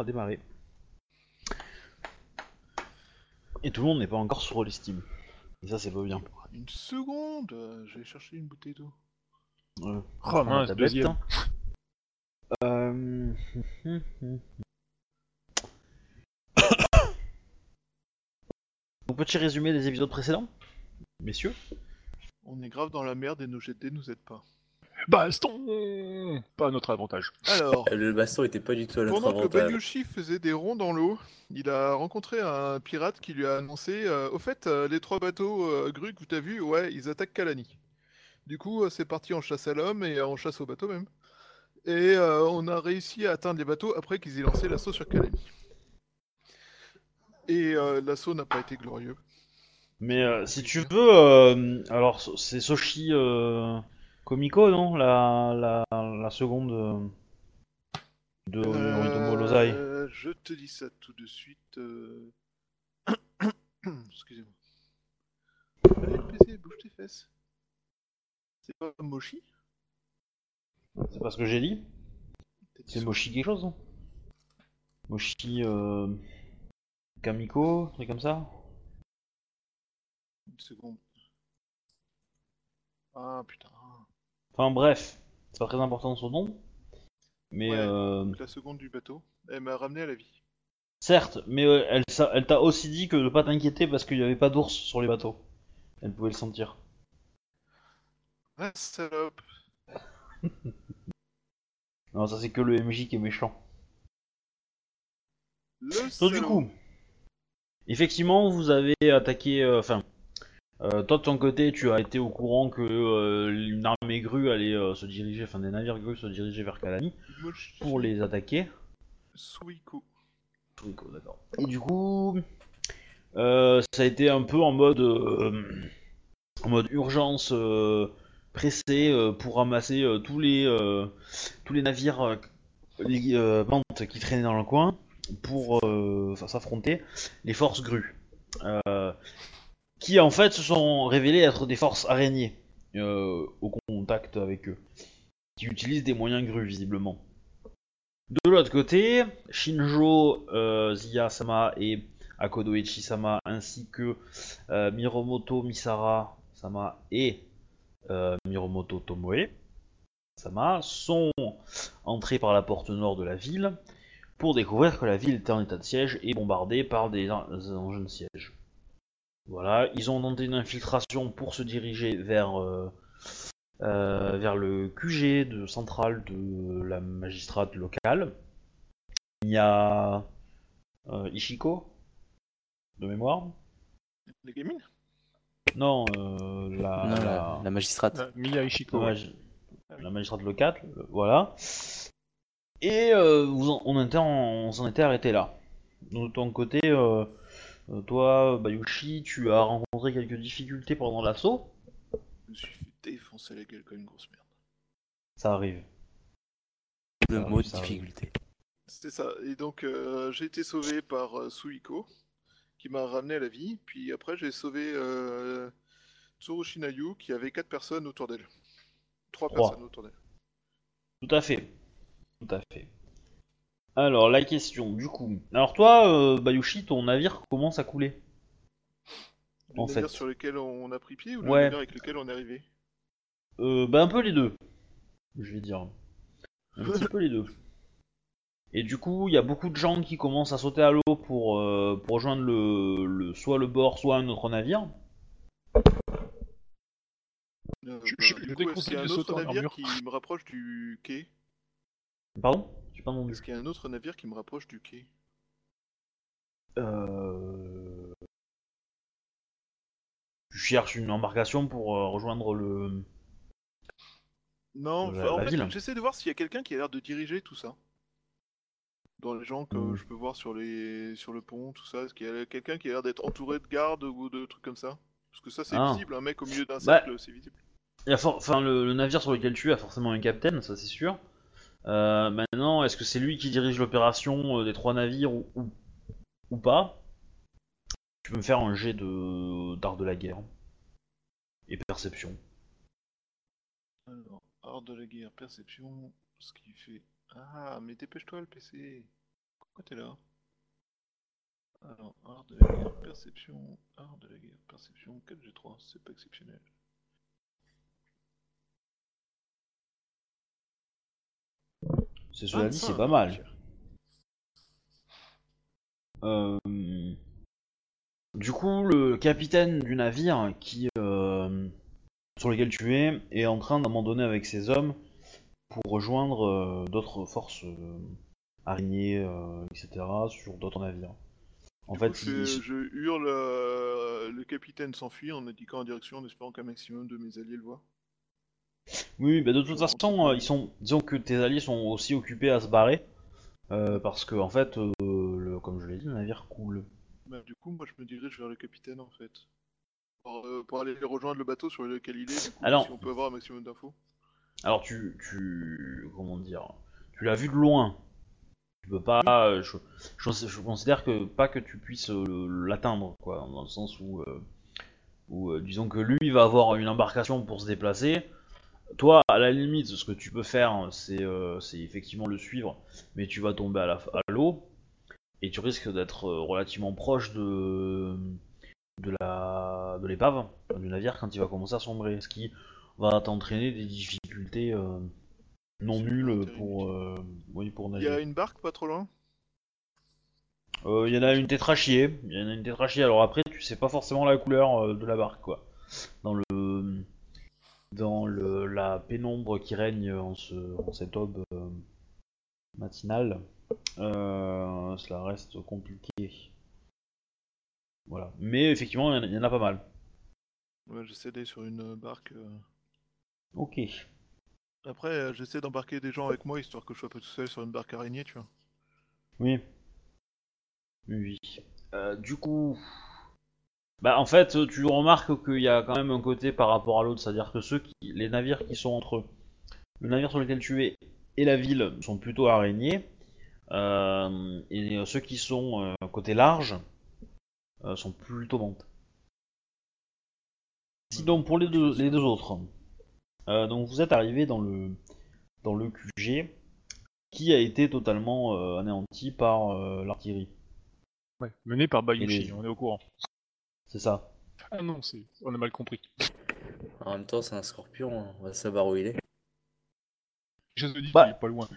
a démarré. Et tout le monde n'est pas encore sur l'estime. Et ça, c'est pas bien. Une seconde, euh, je vais chercher une bouteille d'eau. Euh, Oh la mince, deuxième. Euh... Donc, petit résumé des épisodes précédents, messieurs? On est grave dans la merde et nos GT nous aident pas. Baston Pas à notre avantage. Alors, Le baston était pas du tout à notre pendant que avantage. Bayushi faisait des ronds dans l'eau, il a rencontré un pirate qui lui a annoncé euh, Au fait, euh, les trois bateaux euh, grues que tu as vus, ouais, ils attaquent Kalani. Du coup, euh, c'est parti en chasse à l'homme et en chasse au bateau même. Et euh, on a réussi à atteindre les bateaux après qu'ils aient lancé l'assaut sur Kalani. Et euh, l'assaut n'a pas été glorieux. Mais euh, si tu veux, euh, alors so- c'est Soshi euh, Komiko, non? La, la, la seconde euh, de Lozai. Euh, je te dis ça tout de suite. euh. Excusez-moi. Allez, le PC, bouge tes fesses. C'est pas Moshi C'est pas ce que j'ai dit C'est Moshi quelque chose, non? Moshi euh, Kamiko, un truc comme ça Une seconde. Ah putain. Enfin bref, c'est pas très important son nom. Mais Ouais. euh, La seconde du bateau. Elle m'a ramené à la vie. certes, mais euh, elle, elle t'a aussi dit que de pas t'inquiéter parce qu'il n'y avait pas d'ours sur les bateaux. Elle pouvait le sentir. Ah, salope. Non, ça c'est que le MJ qui est méchant. Le Donc du coup, effectivement, vous avez attaqué. euh, Enfin, euh, toi de ton côté, tu as été au courant que euh, une armée grue allait euh, se diriger, enfin des navires grues se diriger vers Kalani pour les attaquer. Suiko. Rico, d'accord. Et du coup, euh, ça a été un peu en mode, euh, en mode urgence euh, pressé euh, pour ramasser euh, tous les euh, tous les navires euh, les, euh, qui traînaient dans le coin pour euh, s'affronter les forces grues, euh, qui en fait se sont révélées être des forces araignées euh, au contact avec eux, qui utilisent des moyens grues visiblement. De l'autre côté, Shinjo, euh, Ziya-sama et Akodo Ichi-sama, ainsi que euh, Miromoto Misara-sama et Miromoto Tomoe-sama sont entrés par la porte nord de la ville pour découvrir que la ville était en état de siège et bombardée par des engins de siège. Voilà, ils ont tenté une infiltration pour se diriger vers euh, euh, vers le QG de centrale de la magistrate locale. Il y a euh, Ishiko, de mémoire. Les gamines Non, euh, la, Non, la, la, la magistrate. Euh, Miya Ishiko. la ouais. magi- la magistrate locale, voilà. Et euh, vous en- on, était en- on s'en était arrêté là. De ton côté, euh, euh, toi, Bayushi, tu as rencontré quelques difficultés pendant l'assaut. Je me suis fait défoncer la gueule comme une grosse merde. Ça arrive. Le ça mot arrive, difficulté. C'était ça. Et donc, euh, j'ai été sauvé par euh, Suiko, qui m'a ramené à la vie. Puis après, j'ai sauvé euh, Tsuru Shinayu, qui avait quatre personnes autour d'elle. Trois Trois. personnes autour d'elle. Tout à fait. Tout à fait. Alors, la question, du coup. Alors, toi, euh, Bayushi, ton navire commence à couler. Le En navire fait. sur lequel on a pris pied ou le Ouais. navire avec lequel on est arrivé Euh, bah, un peu les deux. Je vais dire. Un petit peu les deux. Et du coup, il y a beaucoup de gens qui commencent à sauter à l'eau pour, euh, pour rejoindre le, le, soit le bord, soit un autre navire. Euh, Je- bah, je- du je coup, déconseille est-ce qu'il y a de un sauter autre navire armure. qui me rapproche du quai? Pardon? J'ai pas entendu. Est-ce qu'il y a un autre navire qui me rapproche du quai? Euh... Tu cherches une embarcation pour euh, rejoindre le... Non, La- en la fait, j'essaie de voir s'il y a quelqu'un qui a l'air de diriger tout ça. Dans les gens que Hmm. je peux voir sur les sur le pont, tout ça, est-ce qu'il y a quelqu'un qui a l'air d'être entouré de gardes ou de trucs comme ça? Parce que ça, c'est Ah. visible, un mec au milieu d'un Bah. cercle, c'est visible. Il y a for- Enfin, le, le navire sur lequel tu es a forcément un capitaine, ça c'est sûr. Euh, maintenant, est-ce que c'est lui qui dirige l'opération euh, des trois navires ou, ou, pas? Tu peux me faire un jet de d'art de la guerre et perception. Alors, art de la guerre, perception, ce qui fait. Ah, mais dépêche-toi le PC. Pourquoi t'es là? Alors, art de la guerre, perception, art de la guerre, perception, 4G3, c'est pas exceptionnel. C'est cela dit, c'est 25, pas mal. Euh, Du coup, le capitaine du navire qui euh, sur lequel tu es est en train d'abandonner avec ses hommes pour rejoindre euh, d'autres forces araignées, etc. sur d'autres navires. En Du fait, coup, je, il- fais- je hurle, le capitaine s'enfuit en indiquant en direction en espérant qu'un maximum de mes alliés le voient. Oui, bah de toute façon, euh, ils sont, disons que tes alliés sont aussi occupés à se barrer, euh, parce que en fait, euh, le, comme je l'ai dit, le navire coule. Bah, du coup, moi je me dirige vers le capitaine en fait. Pour, pour aller rejoindre le bateau sur lequel il est, du coup, Alors- si on peut avoir un maximum d'infos. Alors tu, tu, comment dire, tu l'as vu de loin. Tu peux pas, je, je, je considère que pas que tu puisses l'atteindre, quoi, dans le sens où, où disons que lui il va avoir une embarcation pour se déplacer. Toi, à la limite, ce que tu peux faire, c'est euh, c'est effectivement le suivre, mais tu vas tomber à l'eau et tu risques d'être euh, relativement proche de de la de l'épave du navire quand il va commencer à sombrer, ce qui va t'entraîner des difficultés euh, non nulles pour euh, oui pour Il y a nager. une barque pas trop loin? Euh, Il y en a une tétrachier, il y en a une tétrachier. Alors après, tu sais pas forcément la couleur de la barque, quoi. Dans le dans le la pénombre qui règne en ce en cette aube euh, matinale, euh, cela reste compliqué. Voilà. Mais effectivement, il y en a- il y, en a pas mal. Ouais, j'essaie d'aller sur une euh, barque. Ok. Après, j'essaie d'embarquer des gens avec moi histoire que je sois pas tout seul sur une barque araignée, tu vois. Oui. Oui. Euh, du coup, bah en fait, tu remarques qu'il y a quand même un côté par rapport à l'autre, c'est-à-dire que ceux qui, les navires qui sont entre le navire sur lequel tu es et la ville sont plutôt araignées, euh, et ceux qui sont euh, côté large euh, sont plutôt mantes. Sinon, pour les deux, les deux autres, euh, donc vous êtes arrivé dans le dans le QG qui a été totalement euh, anéanti par euh, l'artillerie. Ouais, mené par Bayushi, les- on est au courant. C'est ça. Ah non, c'est... on a mal compris. En même temps, c'est un scorpion, hein, on va savoir où il est. Je te dis Bah. qu'il est pas loin.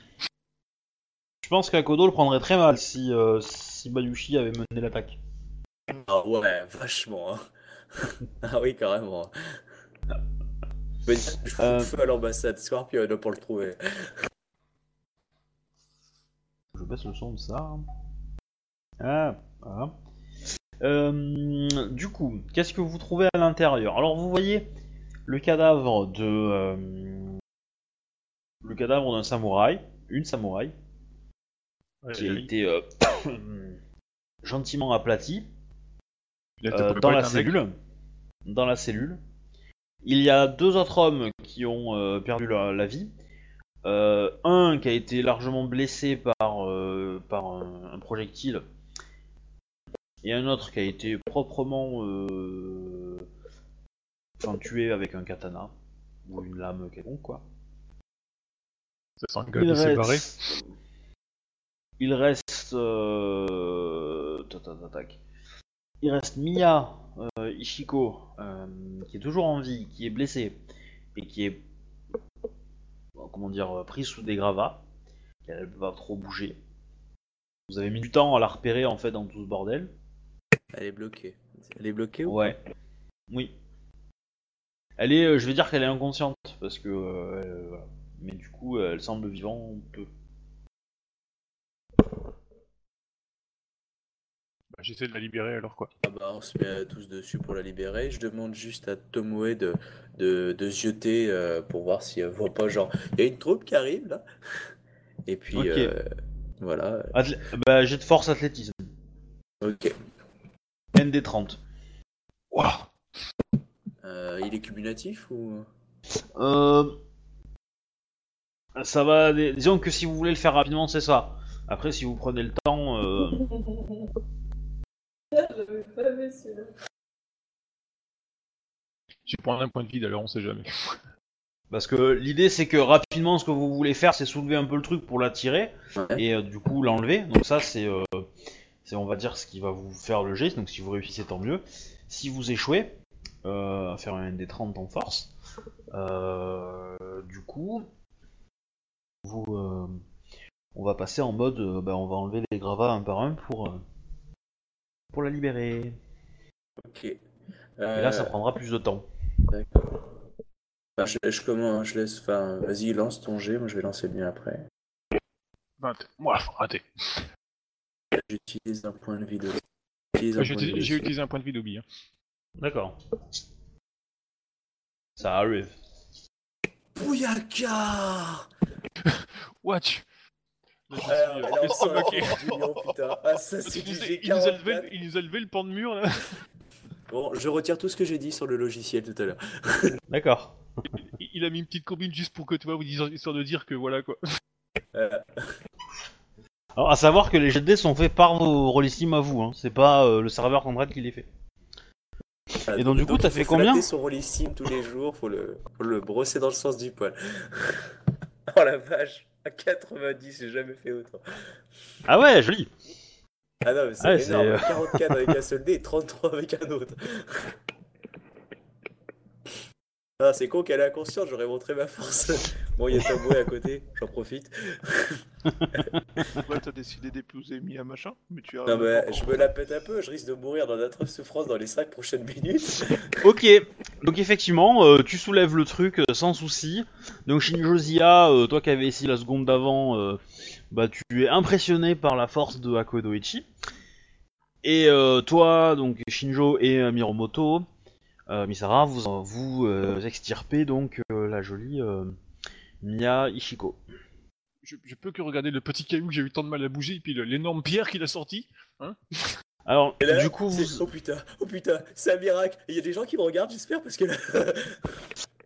Je pense qu'Akodo le prendrait très mal si, euh, si Bayushi avait mené l'attaque. Ah ouais, vachement. hein. ah oui, carrément. Je dire, je fous Euh. feu à l'ambassade Scorpion pour le trouver. Je baisse le son de ça. Ah, voilà. Euh, du coup, qu'est-ce que vous trouvez à l'intérieur? Alors vous voyez le cadavre de... euh, le cadavre d'un samouraï, une samouraï, Ouais, qui a été euh, gentiment aplatie. dans la cellule. Dans la cellule. Il y a deux autres hommes qui ont euh, perdu la, la vie. Euh, un qui a été largement blessé par, euh, par un, un projectile. Et un autre qui a été proprement euh, enfin, tué avec un katana. Ou une lame quelconque, quoi. Ça sent le Il reste... Il reste... euh. Il reste Miya euh, Ishiko, euh, qui est toujours en vie, qui est blessé, et qui est... Comment dire, pris sous des gravats. Elle peut pas trop bouger. Vous avez mis du temps à la repérer, en fait, dans tout ce bordel. Elle est bloquée. Elle est bloquée ou Ouais. Oui. Elle est... euh, Je vais dire qu'elle est inconsciente, parce que... euh, elle, voilà. Mais du coup, elle semble vivante peu. Bah, J'essaie de la libérer alors quoi. Ah bah, on se met euh, tous dessus pour la libérer. Je demande juste à Tomoe de, de, de se jeter euh, pour voir si elle voit pas genre. Il y a une troupe qui arrive là. Et puis Ok. euh, voilà. Athlé- Bah, j'ai de force athlétisme. Ok. ND30. Ouah Euh, il est cumulatif ou? Euh... Ça va... Disons que si vous voulez le faire rapidement, c'est ça. Après, si vous prenez le temps... euh, J'avais pas vu celui-là. Tu prends un point de vide alors on sait jamais. Parce que l'idée c'est que rapidement ce que vous voulez faire c'est soulever un peu le truc pour l'attirer Ouais. et euh, du coup l'enlever. Donc ça c'est euh, c'est on va dire ce qui va vous faire le jet. Donc si vous réussissez tant mieux. Si vous échouez, euh, à faire un des 30 en force, euh, du coup vous euh, on va passer en mode euh, bah, on va enlever les gravats un par un pour euh, pour la libérer. Ok. Et là ça prendra plus de temps. D'accord. Enfin, je, je commence, je laisse. Enfin, vas-y, lance ton jet, moi je vais lancer le mien après. 20. Moi, raté. J'utilise un point de vie de. J'ai point de j'ai utilisé un point de vie d'Obi. Hein. D'accord. Ça arrive. Bouillacard Watch putain. Ah, ça, Parce c'est qu'il du nous il, nous a levé, G44. il nous a levé le pan de mur là. Bon, je retire tout ce que j'ai dit sur le logiciel tout à l'heure. D'accord. Il il a mis une petite combine juste pour que tu vois, histoire de dire que voilà quoi. Euh, Alors, à savoir que les jets de dés sont faits par vos rôlissimes à vous, hein. c'est pas euh, le serveur Conrad qui les fait. Et donc, du coup, t'as fait combien son rollissime tous les jours, faut le, faut le brosser dans le sens du poil. oh la vache, à 90, j'ai jamais fait autant. Ah ouais, joli Ah non, mais c'est Ouais, énorme, euh, 44 avec un seul dé et 33 avec un autre. Ah, c'est con qu'elle est inconsciente, j'aurais montré ma force. Bon, il y a Taboué à côté, j'en profite. Ouais, t'as décidé d'épouser Mia machin, mais tu as. Non, mais je me la pète un peu, je risque de mourir dans d'atroces souffrances dans les 5 prochaines minutes. Ok, donc effectivement, euh, tu soulèves le truc euh, sans souci. Donc Shinjo Zia, euh, toi qui avais ici la seconde d'avant, euh, bah tu es impressionné par la force de Hakodoichi. Et euh, toi, donc Shinjo et euh, Miromoto, Misara, vous, en- vous euh, extirpez donc euh, la jolie euh, Mia Ishiko. Je, je peux que regarder le petit caillou que j'ai eu tant de mal à bouger et puis l'énorme pierre qu'il a sorti. Alors, Et là, du coup, vous, Oh putain, oh putain, c'est un miracle. Il y a des gens qui me regardent, j'espère, parce que là.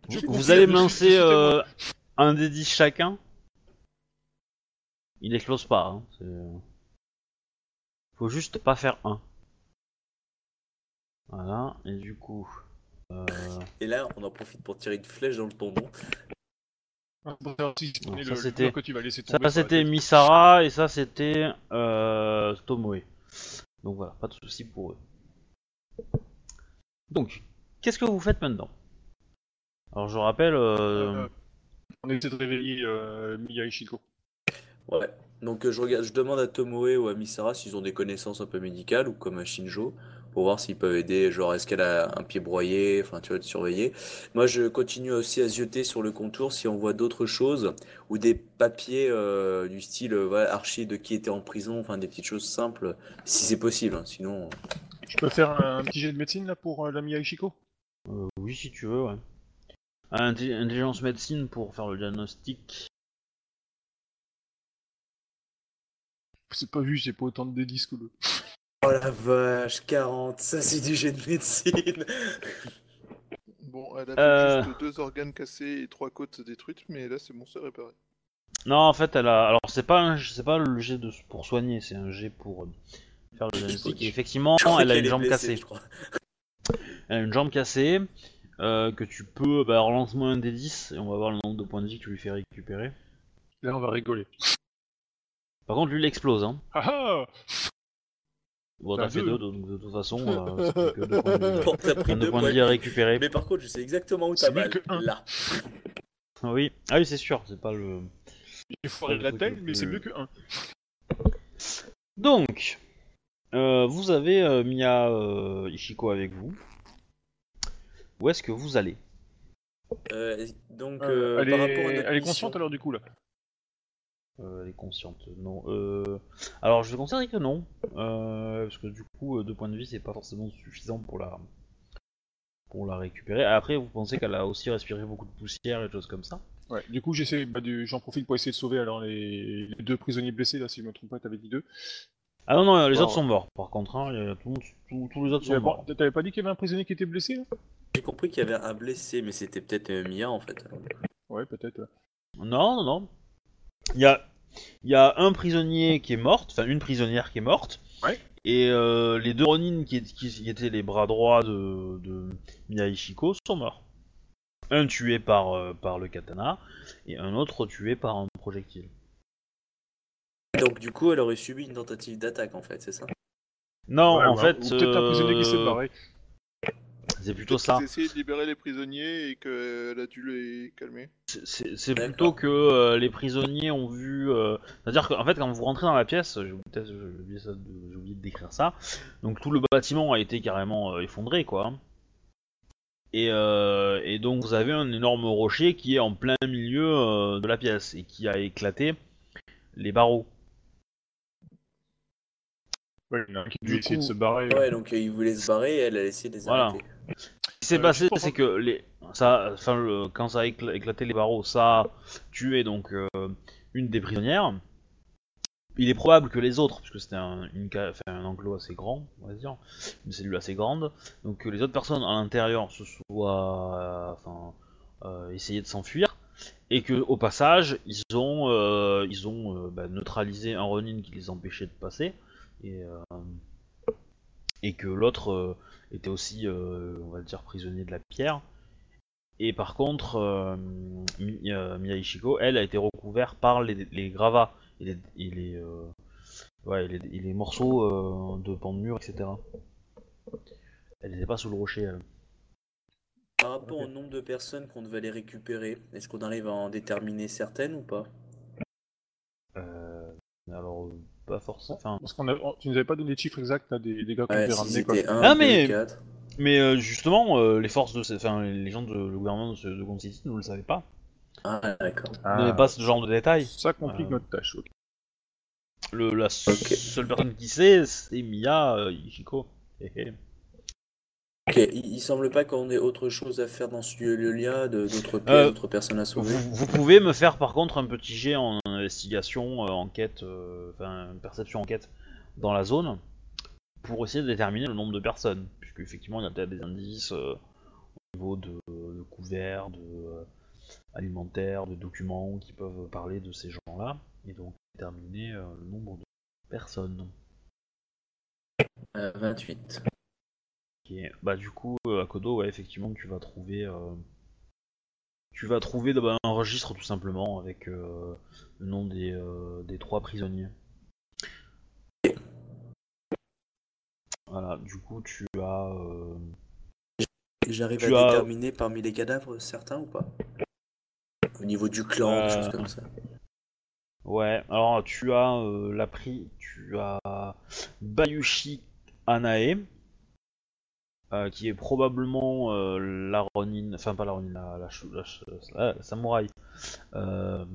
Vous confirme, allez me lancer euh, un des 10 chacun. Il explose pas. Hein. Faut juste pas faire un. Voilà, et du coup. Euh, Et là, on en profite pour tirer une flèche dans le tendon. Connais Ça, c'était- Ça. Misara et ça c'était euh, Tomoe. Donc voilà, pas de soucis pour eux. Donc, qu'est-ce que vous faites maintenant? Alors je rappelle. euh, Euh, On essaie de réveiller euh, Miya Ishiko. Ouais. Donc euh, je, regarde, je demande à Tomoe ou à Misara s'ils ont des connaissances un peu médicales ou comme à Shinjo pour voir s'ils peuvent aider. Genre, est-ce qu'elle a un pied broyé Enfin, tu vois, de surveiller. Moi, je continue aussi à zioter sur le contour si on voit d'autres choses ou des papiers euh, du style euh, voilà, archi de qui était en prison. Enfin, des petites choses simples si c'est possible. hein. Sinon, Je peux faire un, un petit jet de médecine là pour euh, la Miya Ishiko euh, oui, si tu veux, ouais. Intelligence médecine pour faire le diagnostic. C'est pas vu, j'ai pas autant de délices que le. Oh la vache, 40, ça c'est du jet de médecine. Bon, elle a Euh. juste deux organes cassés et trois côtes détruites, mais là c'est bon, c'est réparé. Non, en fait, elle a. Alors, c'est pas, un... c'est pas le jet de... pour soigner, c'est un jet pour euh, faire le diagnostic. Et effectivement, Je crois elle a qu'elle une est jambe blessée, cassée. je crois. Elle a une jambe cassée euh, que tu peux. Bah, relance-moi un des 10 et on va voir le nombre de points de vie que tu lui fais récupérer. Là, on va rigoler. Par contre, lui, il explose. Hein. Ah ah Bon, t'as fait deux. deux, donc de toute façon, euh, c'est plus que deux points de vie. Bon, t'as pris Deux deux points points de vie à récupérer. Mais par contre, je sais exactement où C'est t'as mieux mal. que un. Là. Ah oui, ah oui, c'est sûr, c'est pas le. J'ai foiré de la tête, mais c'est mieux que 1. Donc, euh, vous avez euh, Mia euh, Ishiko avec vous. Où est-ce que vous allez? Euh, donc, Euh, euh, elle, par est... rapport à notre elle est mission- consciente alors du coup là. Euh, Elle est consciente, non. Euh... Alors, je vais considérer que non, euh, parce que du coup, euh, deux points de vie, c'est pas forcément suffisant pour la pour la récupérer. Après, vous pensez qu'elle a aussi respiré beaucoup de poussière et des choses comme ça? Ouais, du coup j'essaie, bah, du- j'en profite pour essayer de sauver alors les, les deux prisonniers blessés là si je me trompe pas, t'avais dit deux. Ah non, non, les Bon. autres sont morts. Par contre, hein, il y a tout le monde- tout- tous les autres sont morts. T'avais pas dit qu'il y avait un prisonnier qui était blessé là? J'ai compris qu'il y avait un blessé, mais c'était peut-être Mia en fait. Ouais, peut-être. ouais. Non, non, non. Il y a, il y a un prisonnier qui est morte, enfin une prisonnière qui est morte. Ouais. Et euh, les deux Ronin qui, qui- qui étaient les bras droits de, de Mia Ishiko sont morts. un tué par, euh, par le katana et un autre tué par un projectile. Donc du coup, elle aurait subi une tentative d'attaque en fait, c'est ça? Non, Ouais, en ou- fait, ou peut-être un prisonnier qui s'est barré. C'est plutôt ça. essayaient de libérer les prisonniers et qu'elle a dû les calmer. C'est- plutôt que euh, les prisonniers ont vu. euh, C'est-à-dire qu'en fait, quand vous rentrez dans la pièce, j'ai oublié, de- j'ai oublié de décrire ça. Donc tout le bâtiment a été carrément euh, effondré, quoi. Et, euh, et donc vous avez un énorme rocher qui est en plein milieu euh, de la pièce et qui a éclaté les barreaux. Ouais, il y en a un qui Du a essayé de coup- se barrer. Ouais, donc euh, ils voulaient se barrer et elle a essayé de les Voilà. arrêter. Ce qui s'est Euh, passé, c'est que les, ça, enfin, le- quand ça a écla- éclaté les barreaux, ça a tué donc euh, une des prisonnières. Il est probable que les autres, puisque c'était un, une ca- enfin, un enclos assez grand, on va dire, une cellule assez grande, donc que les autres personnes à l'intérieur se soient, euh, enfin, euh, essayé de s'enfuir, et que au passage, ils ont, euh, ils ont euh, bah, neutralisé un Ronin qui les empêchait de passer, et, euh, et que l'autre euh, était aussi, euh, on va dire, prisonnier de la pierre. Et par contre, Mi- Mia Ishiko, elle, a été recouverte par les, les gravats et les, et les, ouais, et les, et les morceaux de pan de mur, etc. Elle n'était pas sous le rocher, elle. Par rapport au nombre de personnes qu'on devait aller récupérer, est-ce qu'on arrive à en déterminer certaines ou pas? Euh, alors, pas forcément. Enfin, Parce qu'on a... tu nous avais pas donné les chiffres exacts là, des, des gars qu'on Ouais, devait si ramener quoi. 1, Ah, 2, mais- 4. mais euh, justement, euh, les forces de, ces- enfin, les gens de le gouvernement de, de Gotham City ne le savaient pas. Ah, d'accord. Ils n'avaient pas ce genre de détails. Ça complique Euh, notre tâche. ok. Le, la seule personne qui sait, c'est Mia euh, Ishiko. Hé, hé. Ok, il, il semble pas qu'on ait autre chose à faire dans ce lieu-là, de- d'autres pièces, Euh, d'autres personnes à sauver. Vous, vous pouvez me faire par contre un petit jet en investigation, euh, enquête, euh, enfin perception enquête dans la zone pour essayer de déterminer le nombre de personnes, puisque effectivement il y a peut-être des indices euh, au niveau de, de couverts, de alimentaires, de documents qui peuvent parler de ces gens-là et donc déterminer le nombre de personnes. Euh, 28. Ok, Bah du coup, à Kodo, ouais, effectivement, tu vas trouver, euh, tu vas trouver un registre tout simplement avec euh, le nom des, euh, des trois prisonniers. Voilà, du coup, tu as, euh, J'arrive à as- déterminer parmi les cadavres certains ou pas? Au niveau du clan, des choses comme ça. ouais, alors tu as la pri, tu as Bayushi Anae. Euh, qui est probablement euh, la Ronin, enfin pas la Ronin, la, samouraï, euh,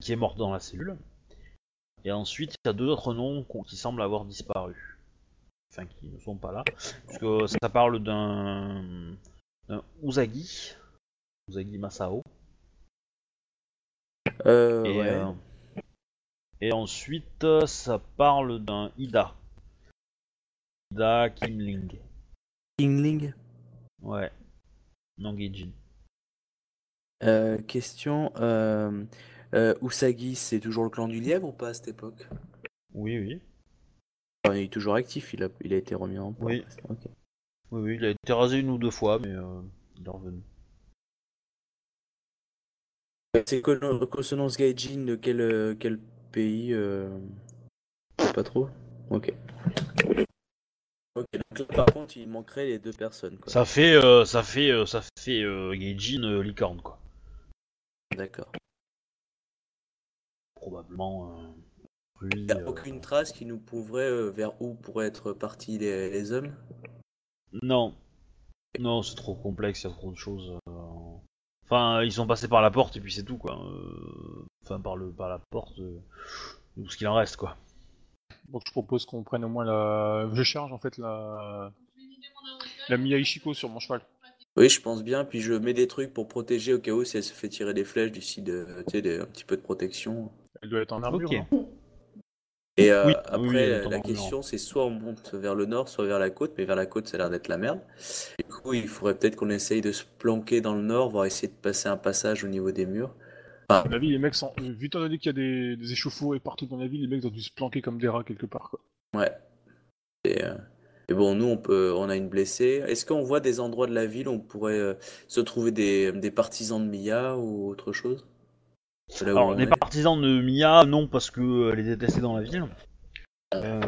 qui est morte dans la cellule. Et ensuite, il y a deux autres noms qui semblent avoir disparu. Enfin, qui ne sont pas là. Puisque ça parle d'un Usagi. Usagi Masao. Et, ouais. et ensuite, ça parle d'un Ida. Ida Kimling. Kingling Ouais. Nangeijin. Euh, question. Euh, euh, Usagi, c'est toujours le clan du lièvre ou pas à cette époque? Oui, oui. Enfin, Il est toujours actif, il a, il a été remis en Oui. place. Ok. Oui, oui, il a été rasé une ou deux fois, mais euh, il est revenu. C'est Colo- Consonance Gaijin de quel, euh, quel pays euh... Pas trop Ok. Ok, donc là, par contre, il manquerait les deux personnes. Quoi. Ça fait, euh, ça fait, euh, ça fait euh, Gaijin euh, licorne, quoi. D'accord. Probablement. euh, Il n'y a aucune trace qui nous prouverait vers où pourraient être partis les, les hommes? Non. Non, c'est trop complexe, il y a trop de choses. Enfin, ils sont passés par la porte et puis c'est tout, quoi. Enfin, par, le, par la porte, tout ce qu'il en reste, quoi. Donc je propose qu'on prenne au moins la. Je charge en fait la. La Mia Ishiko sur mon cheval. Oui, je pense bien. Puis je mets des trucs pour protéger au cas où si elle se fait tirer des flèches d'ici, de, tu sais, des- un petit peu de protection. Elle doit être en armure. Et euh, Oui, après, oui, la armure. question, c'est soit on monte vers le nord, soit vers la côte. Mais vers la côte, ça a l'air d'être la merde. Du coup, il faudrait peut-être qu'on essaye de se planquer dans le nord, voire essayer de passer un passage au niveau des murs. À mon avis, les mecs sont. Vu étant donné qu'il y a des, des échauffourées partout dans la ville, les mecs ont dû se planquer comme des rats quelque part quoi. Ouais. Et, euh, Mais bon, nous, on peut, on a une blessée. Est-ce qu'on voit des endroits de la ville où on pourrait euh, se trouver des, des partisans de Mia ou autre chose? Alors, est. partisans de Mia, non, parce que euh, est détestée dans la ville. Euh,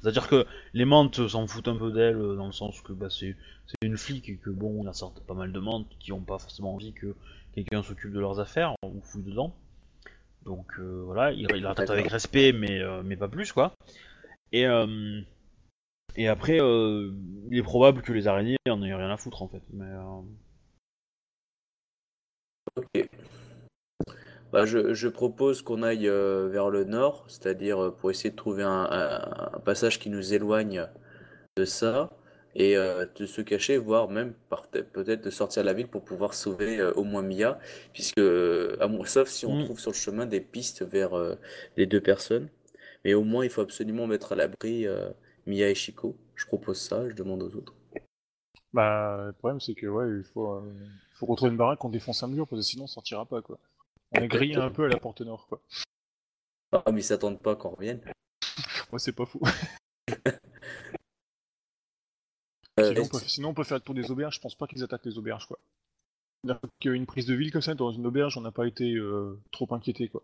C'est-à-dire que les mantes s'en foutent un peu d'elle, dans le sens que bah, c'est c'est une flic et que bon, il y a certes pas mal de mantes qui ont pas forcément envie que quelqu'un s'occupe de leurs affaires ou fouille dedans. Donc euh, voilà, il, il la traite avec respect, mais, euh, mais pas plus quoi. Et, euh, et après, il est probable que les araignées en aient rien à foutre en fait. Mais, Ok. Bah, je, je propose qu'on aille vers le nord, c'est-à-dire pour essayer de trouver un, un- un passage qui nous éloigne de ça et euh, de se cacher, voire même peut-être de sortir de la ville pour pouvoir sauver euh, au moins Mia, puisque euh, à sauf si on Mm. trouve sur le chemin des pistes vers les deux personnes, mais au moins il faut absolument mettre à l'abri Mia et Chico. Je propose ça, je demande aux autres. Bah, le problème, c'est que, ouais, il faut, faut retrouver une baraque, on défonce un mur, parce que sinon, on sortira pas, quoi. On est grillé un peu à la porte nord, quoi. Ah, mais ils s'attendent pas qu'on revienne. Ouais, c'est pas fou. Euh, sinon, on peut, sinon, on peut faire le tour des auberges, je pense pas qu'ils attaquent les auberges, quoi. Qu'une prise de ville comme ça, dans une auberge, on n'a pas été euh, trop inquiété, quoi.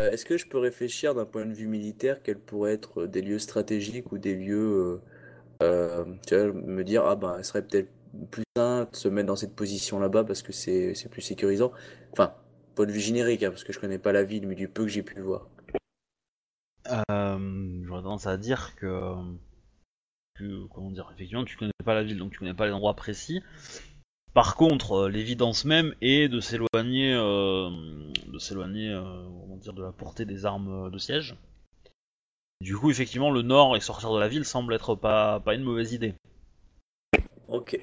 Euh, Est-ce que je peux réfléchir d'un point de vue militaire quels pourraient être des lieux stratégiques ou des lieux, euh, euh, tu vois, me dire, ah ben, il serait peut-être plus simple de se mettre dans cette position là-bas parce que c'est c'est plus sécurisant. Enfin, point de vue générique, hein, parce que je connais pas la ville, mais du peu que j'ai pu voir. Euh, J'aurais tendance à dire que, que- comment dire, effectivement, tu connais pas la ville, donc tu connais pas les endroits précis. Par contre, euh, l'évidence même est de s'éloigner, euh, de s'éloigner, euh, comment dire, de la portée des armes de siège. Du coup, effectivement, le nord et sortir de la ville semble être pas, pas une mauvaise idée. Ok.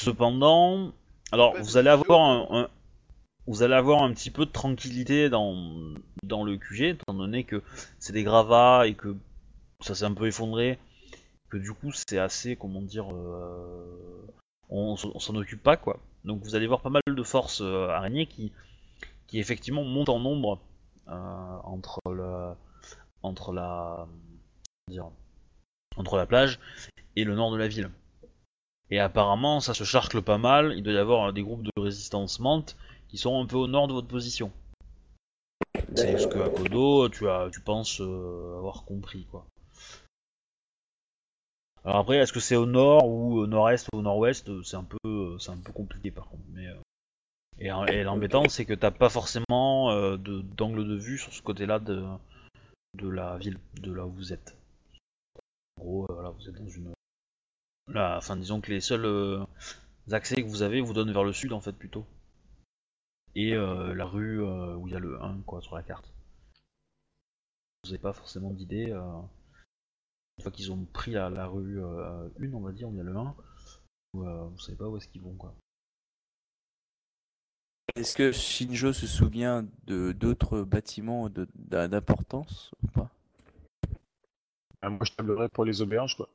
Cependant, alors vous allez avoir un, un- vous allez avoir un petit peu de tranquillité dans, dans le QG, étant donné que c'est des gravats et que ça s'est un peu effondré, que du coup c'est assez, comment dire, euh, on, s'en occupe pas quoi. Donc vous allez voir pas mal de forces euh, araignées qui, qui effectivement montent en nombre euh, entre le, entre la, dire, entre la plage et le nord de la ville. Et apparemment, ça se charcle pas mal. Il doit y avoir des groupes de résistance menthe qui sont un peu au nord de votre position. C'est ce que à Kodo, tu as, tu penses euh, avoir compris quoi. Alors après, est-ce que c'est au nord ou au nord-est ou au nord-ouest euh, C'est un peu, euh, c'est un peu compliqué par contre. Mais euh, et, et l'embêtant, c'est que t'as pas forcément d'angle de vue sur ce côté-là de de la ville, de là où vous êtes. En gros, voilà, vous êtes dans une Là, enfin, disons que les seuls accès que vous avez vous donnent vers le sud, en fait, plutôt. Et la rue où il y a le 1, quoi, sur la carte. Vous n'avez pas forcément d'idée. Euh, Une fois qu'ils ont pris la, la rue 1, on va dire, où il y a le 1, vous, euh, vous savez pas où est-ce qu'ils vont, quoi. Est-ce que Shinjo se souvient de d'autres bâtiments d'importance ou pas? Ah, moi, je tablerais pour les auberges, quoi.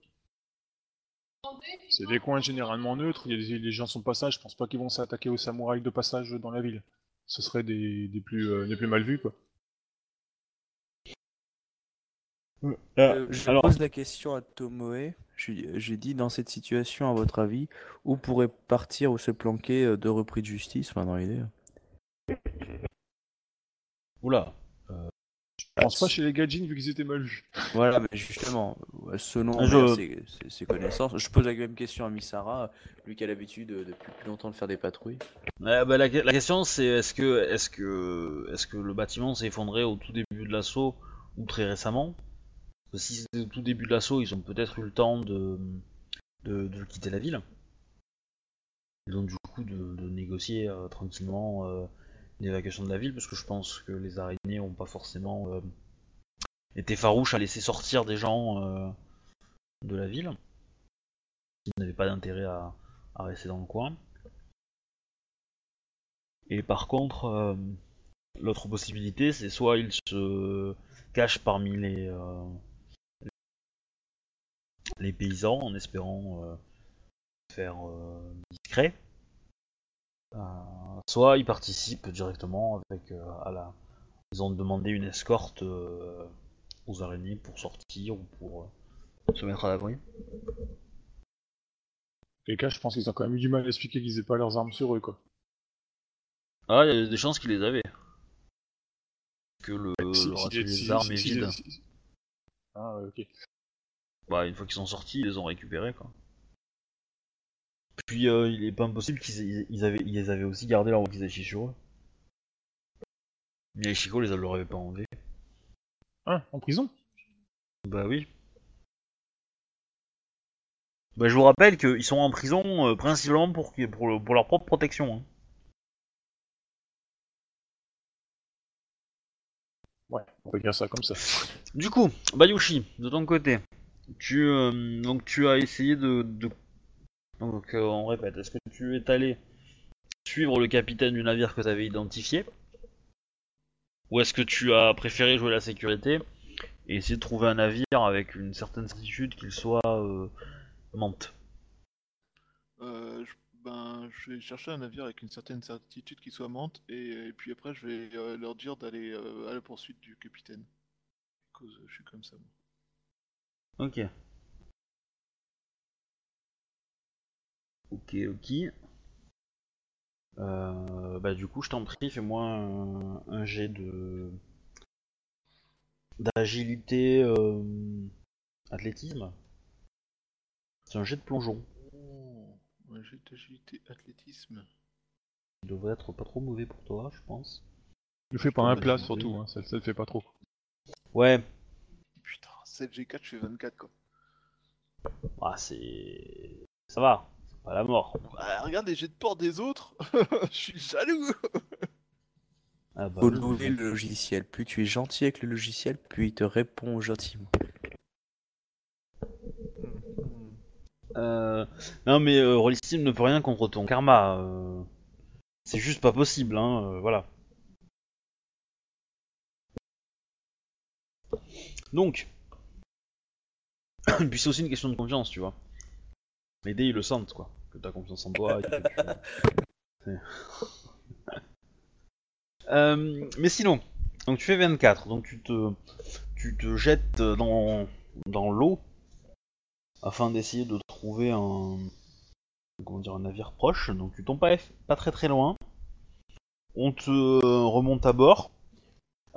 C'est des coins généralement neutres, il y a des, les gens sont de passage, je pense pas qu'ils vont s'attaquer aux samouraïs de passage dans la ville. Ce serait des, des plus, euh, des plus mal vus, quoi. Euh, Je alors- pose la question à Tomoe. Je- J'ai dit dans cette situation, à votre avis, où pourrait partir ou se planquer euh, deux repris de justice, enfin dans l'idée. Oula. Je pense pas chez les Gaijin vu qu'ils étaient mal vus. Voilà, mais justement, euh, selon Je- euh, ses, ses- ses connaissances, je pose la même question à Misara, lui qui a l'habitude euh, depuis plus longtemps de faire des patrouilles. Bah, la, la question c'est est-ce que, est-ce que, est-ce que le bâtiment s'est effondré au tout début de l'assaut ou très récemment? Si c'était au tout début de l'assaut, ils ont peut-être eu le temps de, quitter la ville. Et donc du coup de, négocier euh, tranquillement euh, l'évacuation de la ville, parce que je pense que les araignées ont pas forcément euh, été farouches à laisser sortir des gens euh, de la ville. Ils n'avaient pas d'intérêt à, rester dans le coin. Et par contre, euh, l'autre possibilité, c'est soit il se cache parmi les, euh, les paysans en espérant euh, faire euh, discret, euh, soit il participe directement avec à la. Ils ont demandé une escorte aux araignées pour sortir ou pour se mettre à l'abri. Les gars, je pense qu'ils ont quand même eu du mal à expliquer qu'ils aient pas leurs armes sur eux, quoi. Ah, il y a des chances qu'ils les avaient. Que le, Si- le si- des armes est vide. Ah, ouais, ok. Bah, une fois qu'ils sont sortis, ils les ont récupérés, quoi. Puis, euh, il est pas impossible qu'ils ils avaient, ils avaient aussi gardé leur wakizashi sur eux. Mais Ishiko les leur avait pas enlevé. Hein, en prison? Bah oui. Bah, je vous rappelle qu'ils sont en prison euh, principalement pour, pour, le- pour leur propre protection. hein. Ouais, on peut dire ça comme ça. Du coup, Bayushi, de ton côté, tu, euh, donc tu as essayé de... Donc euh, on répète, est-ce que tu es allé suivre le capitaine du navire que tu avais identifié? Ou est-ce que tu as préféré jouer la sécurité et essayer de trouver un navire avec une certaine certitude qu'il soit euh, Mante Euh, je, ben, je vais chercher un navire avec une certaine certitude qui soit Mante, et, puis après je vais leur dire d'aller à la poursuite du capitaine. À cause, je suis comme ça. moi. Ok. Ok, ok. Euh, bah du coup, je t'en prie, fais-moi un, un jet de d'agilité euh, athlétisme. C'est un jet de plongeon. Oh, un jet d'agilité athlétisme. Il devrait être pas trop mauvais pour toi, je pense. Le fais pas un plat surtout, hein, ça, ça le fait pas trop. Ouais. Putain, 7G4, je fais 24 quoi. Ah, c'est ça va. C'est pas la mort. Ah, regarde les jets de port des autres, je suis jaloux Ah bah, Faut louer le logiciel. Plus tu es gentil avec le logiciel, plus il te répond gentiment. Euh, non mais euh, Rollistim ne peut rien contre ton karma. euh. C'est juste pas possible, hein. euh, voilà. Donc, puis c'est aussi une question de confiance, tu vois. Les dés ils le sentent, quoi. Que t'as confiance en toi. et que tu- C'est- Euh, mais sinon, donc tu fais 24, donc tu te, tu te jettes dans, dans l'eau afin d'essayer de trouver un, comment dire, un navire proche. Donc tu tombes pas, pas très très loin. On te remonte à bord.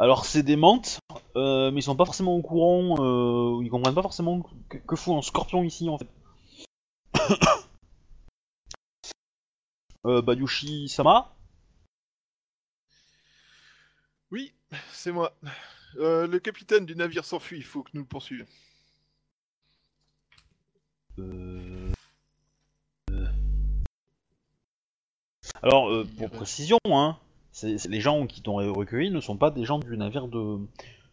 Alors c'est des mantes, euh, mais ils sont pas forcément au courant, euh, ils comprennent pas forcément que, que fout un scorpion ici en fait. euh, Bayushi Sama, Oui, c'est moi. Euh, le capitaine du navire s'enfuit, il faut que nous le poursuivions. Alors, euh, pour précision, hein, c'est- c'est- les gens qui t'ont recueilli ne sont pas des gens du navire de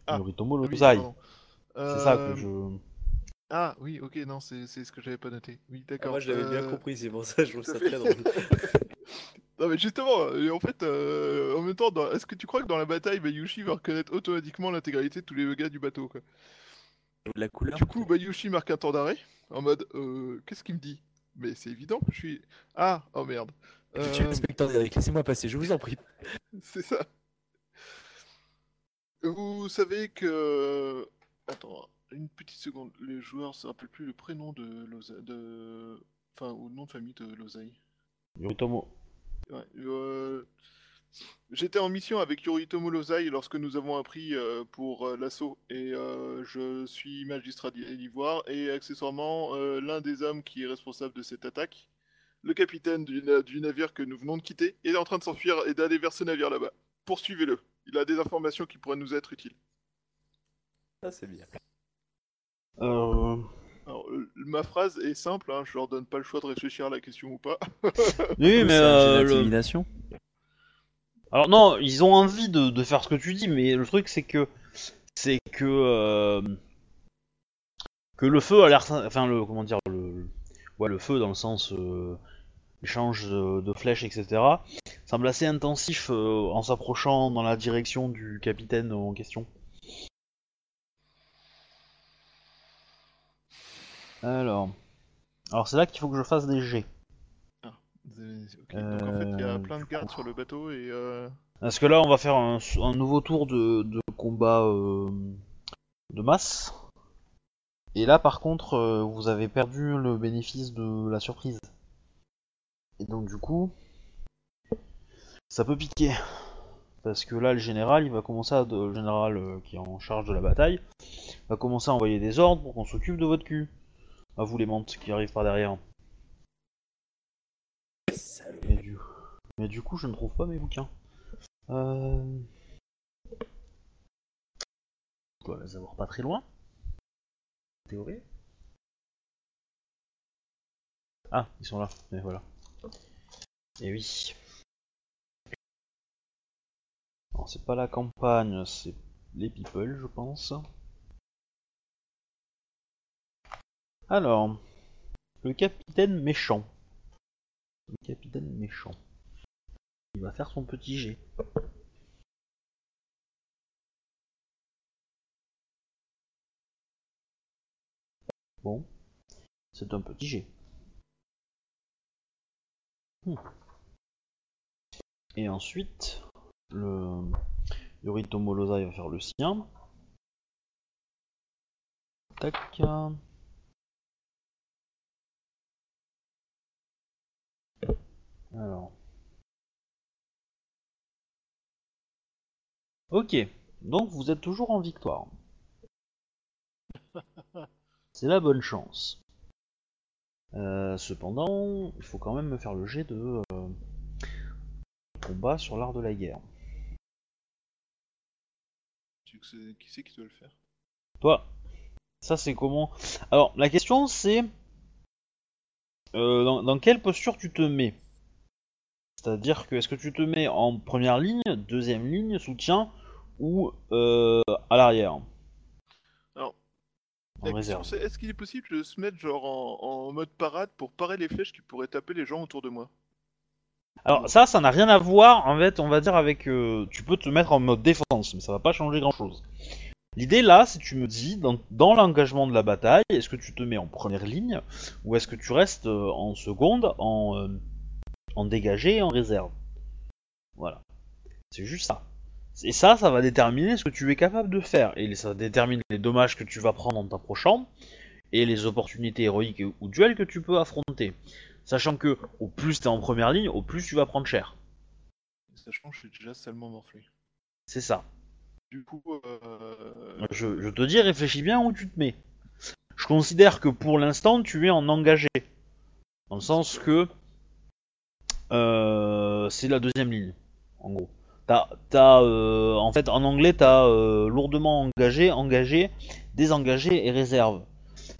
Ah, Yoritomo Oui, Lozai. c'est ça Euh, que je. Ah oui, ok, non, c'est c'est ce que j'avais pas noté. Oui, Ah, d'accord. moi, je l'avais bien euh, compris, c'est pour ça que je trouve ça très drôle. Non mais justement, euh, en fait, euh, en même temps, dans- est-ce que tu crois que dans la bataille, Bayushi va reconnaître automatiquement l'intégralité de tous les gars du bateau quoi? La couleur Du coup, Bayushi marque un temps d'arrêt, en mode, euh, qu'est-ce qu'il me dit? Mais c'est évident que je suis... Ah, oh merde. Je suis Euh, l'inspecteur Derek, laissez-moi passer, je vous en prie. c'est ça. Vous savez que... Attends, une petite seconde. Les joueurs se rappellent plus le prénom de Loza... de... Enfin, ou le nom de famille de Lozai. Yoritomo. Ouais, euh, J'étais en mission avec Yoritomo Lozai lorsque nous avons appris euh, pour euh, l'assaut et euh, je suis magistrat d'I- d'Ivoire et accessoirement euh, l'un des hommes qui est responsable de cette attaque, le capitaine du, na- du navire que nous venons de quitter, est en train de s'enfuir et d'aller vers ce navire là-bas. Poursuivez-le. Il a des informations qui pourraient nous être utiles. Ça, c'est bien. Euh, Alors, euh, ma phrase est simple, hein, je leur donne pas le choix de réfléchir à la question ou pas. Oui, mais euh, le- alors non, ils ont envie de, de faire ce que tu dis, mais le truc c'est que c'est que euh, que le feu a l'air, enfin le comment dire le, le- ouais le feu dans le sens euh, échange de, flèches etc. semble assez intensif euh, en s'approchant dans la direction du capitaine en question. Alors, alors c'est là qu'il faut que je fasse des jets. Ok, Donc en fait, il y a Euh, plein de gardes sur le bateau et... euh, Parce que là, on va faire un, un nouveau tour de, de combat, euh, de masse. Et là, par contre, euh, vous avez perdu le bénéfice de la surprise. Et donc, du coup, ça peut piquer. Parce que là, le général, il va commencer à. Le général euh, qui est en charge de la bataille, va commencer à envoyer des ordres pour qu'on s'occupe de votre cul. À vous, les mentes qui arrivent par derrière. Mais du... Mais du coup, je ne trouve pas mes bouquins. Euh... Je dois les avoir pas très loin. Ah, ils sont là. Mais voilà. Et oui. Alors, c'est pas la campagne, c'est les people, je pense. Alors, le capitaine méchant. Le capitaine méchant. Il va faire son petit jet. C'est un petit jet. Hmm. Et ensuite, le Yoritomo Loza il va faire le sien. Tac. Alors. Ok, donc vous êtes toujours en victoire. C'est la bonne chance. Euh, cependant, il faut quand même me faire le jet de euh, combat sur l'art de la guerre. Tu sais Qui c'est qui doit le faire? Toi, ça c'est comment? Alors, la question c'est euh, dans, dans quelle posture tu te mets? C'est-à-dire que est-ce que tu te mets en première ligne, deuxième ligne, soutien ou à l'arrière? En La réserve. question, c'est est-ce qu'il est possible de se mettre genre en, en mode parade pour parer les flèches qui pourraient taper les gens autour de moi? Alors ça, ça n'a rien à voir en fait, on va dire avec... euh, tu peux te mettre en mode défense, mais ça va pas changer grand-chose. L'idée là, c'est tu me dis, dans, dans l'engagement de la bataille, est-ce que tu te mets en première ligne ou est-ce que tu restes euh, en seconde, en, euh, en dégagé et en réserve? Voilà. C'est juste ça. Et ça, ça va déterminer ce que tu es capable de faire. Et ça détermine les dommages que tu vas prendre en t'approchant et les opportunités héroïques ou duels que tu peux affronter. Sachant que au plus t'es en première ligne, au plus tu vas prendre cher. Sachant que je suis déjà salement morflé. C'est ça. Du coup, euh... Je, je te dis, réfléchis bien où tu te mets. Je considère que pour l'instant, tu es en engagé. Dans le sens que euh, c'est la deuxième ligne, en gros. T'as, t'as, euh, en fait, en anglais, t'as euh, lourdement engagé, engagé, désengagé et réserve.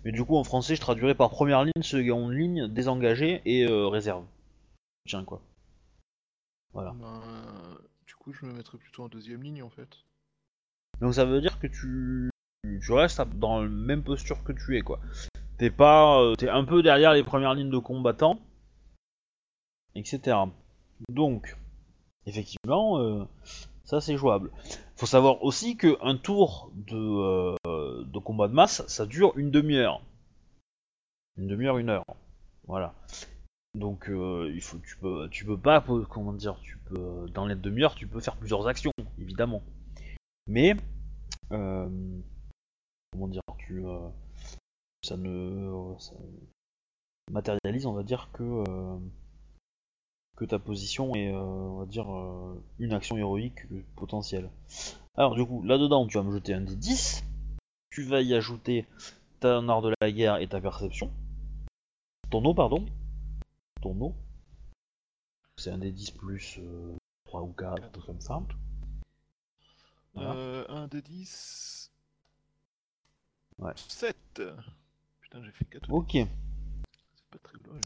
Mais du coup, en français, je traduirais par première ligne, seconde ligne, désengagé et euh, réserve. Tiens, quoi. Voilà. ben, du coup, je me mettrais plutôt en deuxième ligne en fait. Donc ça veut dire que tu, tu restes dans la même posture que tu es quoi. T'es pas, t'es un peu derrière les premières lignes de combattants, etc. Donc, effectivement, euh, ça c'est jouable. Faut savoir aussi que un tour de, euh, de combat de masse, ça dure une demi-heure, une demi-heure, une heure. Voilà. Donc euh, tu peux, pas, comment dire, tu peux, dans les demi-heures, tu peux faire plusieurs actions, évidemment. Mais, comment dire, tu, ça ne ça matérialise, on va dire, que, que ta position est, euh, on va dire, euh, une action héroïque potentielle. Alors, du coup, là-dedans, tu vas me jeter un des 10, tu vas y ajouter ton art de la guerre et ta perception. Ton eau, pardon. Ton eau. C'est un des 10 plus euh, 3 ou 4, un truc comme ça. Voilà. Euh, 1 de 10. Ouais. 7 Putain, j'ai fait 4 Ok. C'est pas très loin.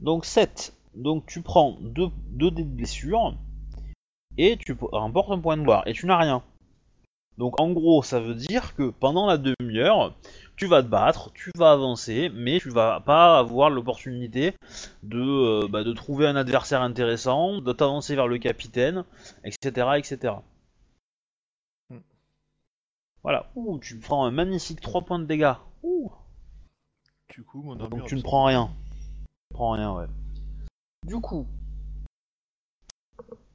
Donc 7. Donc tu prends 2 deux, dés de blessure et tu remportes un point de gloire et tu n'as rien. Donc en gros, ça veut dire que pendant la demi-heure, tu vas te battre, tu vas avancer, mais tu vas pas avoir l'opportunité de, euh, bah, de trouver un adversaire intéressant, de t'avancer vers le capitaine, etc. etc. Hmm. Voilà. Ouh, tu prends un magnifique 3 points de dégâts. Ouh. Du coup, mon Donc tu ne prends rien. Tu prends rien, ouais. Du coup,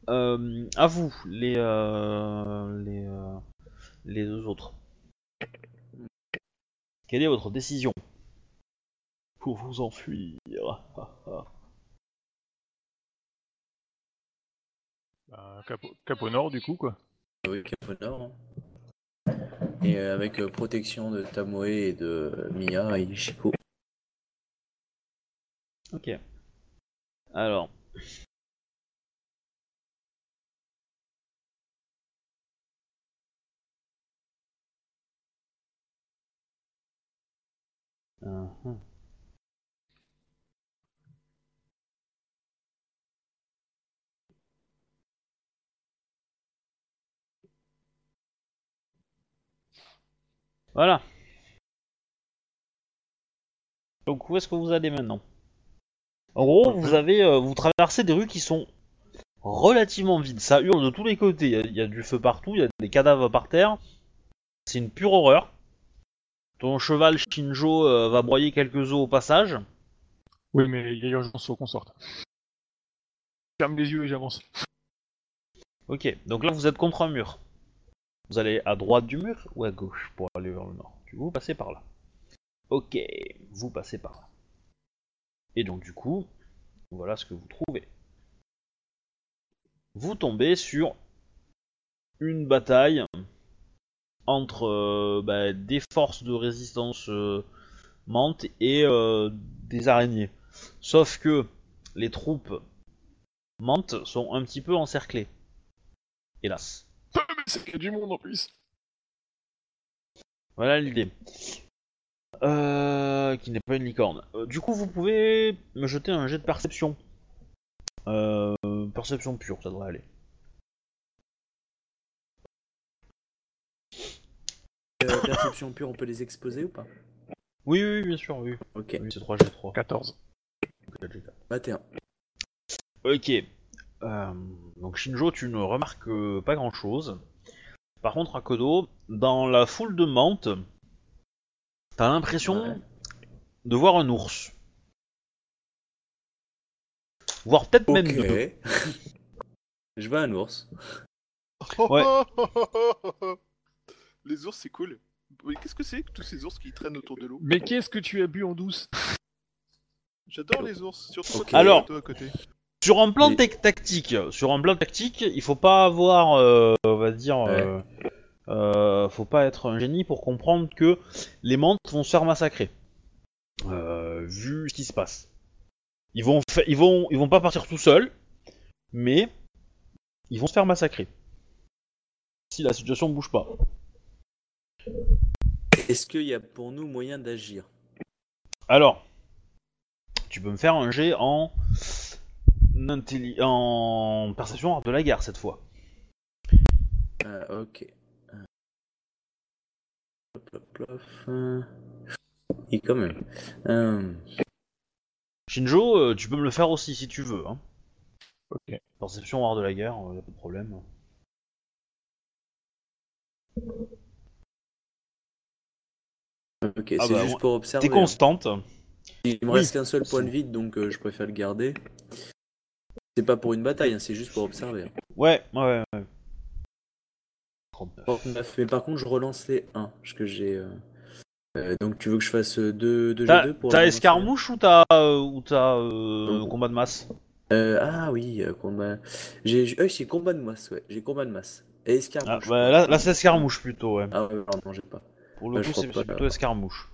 euh, à vous, les, euh, les, euh, les deux autres. Quelle est votre décision Pour vous enfuir? Bah, cap, au- cap au nord, du coup, quoi. Oui, Cap au Nord. hein. Et avec euh, protection de Tamoe et de Mia et Ishiko. ok. Alors. Mhm. Voilà. Donc où est-ce que vous allez maintenant? En gros, vous avez, euh, vous traversez des rues qui sont relativement vides. Ça hurle de tous les côtés. Il y a- il y, a du feu partout, il y a des cadavres par terre. C'est une pure horreur. Ton cheval Shinjo euh, va broyer quelques os au passage. Oui, mais il y a urgence, faut qu'on sorte. Ferme les yeux et j'avance. Ok, donc là vous êtes contre un mur. Vous allez à droite du mur ou à gauche pour aller vers le nord? Vous passez par là. Ok, vous passez par là. Et donc du coup, voilà ce que vous trouvez. Vous tombez sur une bataille entre euh, bah, des forces de résistance euh, mantes et euh, des araignées. Sauf que les troupes mantes sont un petit peu encerclées. Hélas. C'est du monde en plus. Voilà l'idée. Euh, qui n'est pas une licorne. Euh, du coup, vous pouvez me jeter un jet de perception. Euh, perception pure, ça devrait aller. Euh, perception pure, on peut les exposer ou pas Oui, oui, bien sûr, oui. Ok, Oui, c'est 3 G 3. 14. 21. Ok. Euh, donc Shinjo, tu ne remarques pas grand chose. Par contre, Akodo, dans la foule de Mantes, t'as l'impression Ouais. de voir un ours. Voire peut-être même deux. Ok. Je veux un ours. Ouais. Les ours, c'est cool. Mais qu'est-ce que c'est que tous ces ours qui traînent autour de l'eau? Mais qu'est-ce que tu as bu en douce? J'adore les ours, surtout Ok. quand Alors- toi à côté. Sur un plan Mais- tactique, sur un plan tactique, il faut pas avoir, euh, on va dire, euh, euh, faut pas être un génie pour comprendre que les mantes vont se faire massacrer. Euh, vu ce qui se passe, ils vont, ils vont, ils vont pas partir tout seuls, mais ils vont se faire massacrer si la situation bouge pas. Est-ce qu'il y a pour nous moyen d'agir? Alors, tu peux me faire un jet en en perception de la guerre cette fois. Ah, ok. Euh, Hop, hop, hop. Euh, Et quand même. Euh, Shinjo, euh, tu peux me le faire aussi si tu veux. Hein. Ok. Perception art de la guerre, euh, y a pas de problème. Ok, Ah c'est bah, juste pour observer. T'es hein. constante. Il me Oui. reste qu'un seul point de vide, donc euh, je préfère le garder. C'est pas pour une bataille, hein, c'est juste pour observer. Ouais, ouais, ouais. 39. 39. Mais par contre, je relance les 1. Parce que j'ai. euh, euh, donc tu veux que je fasse 2 deux, T'as G2 pour. t'as relancer escarmouche ou t'as euh, ou t'as euh, combat de masse? Euh, Ah oui, euh, combat. J'ai euh, j'ai combat de masse, ouais. J'ai combat de masse. Et ah, escarmouche. bah, Là, là c'est escarmouche plutôt, ouais. Ah ouais, pardon, j'ai pas. Pour le coup, c'est pas, c'est plutôt escarmouche.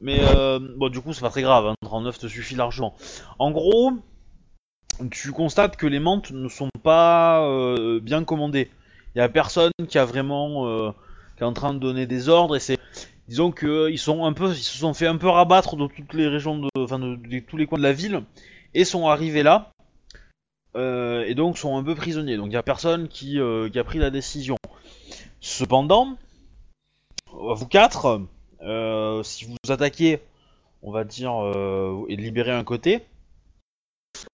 Mais euh, bon, du coup, c'est pas très grave. Hein, 39 te suffit largement. En gros, tu constates que les mantes ne sont pas euh, bien commandées. Il y a personne qui a vraiment euh, qui est en train de donner des ordres et c'est disons que ils sont un peu ils se sont fait un peu rabattre de toutes les régions de enfin de, de tous les coins de la ville et sont arrivés là euh, et donc sont un peu prisonniers. Donc il y a personne qui, euh, qui a pris la décision. Cependant, vous quatre, euh, si vous attaquez, on va dire, euh, et libérer un côté,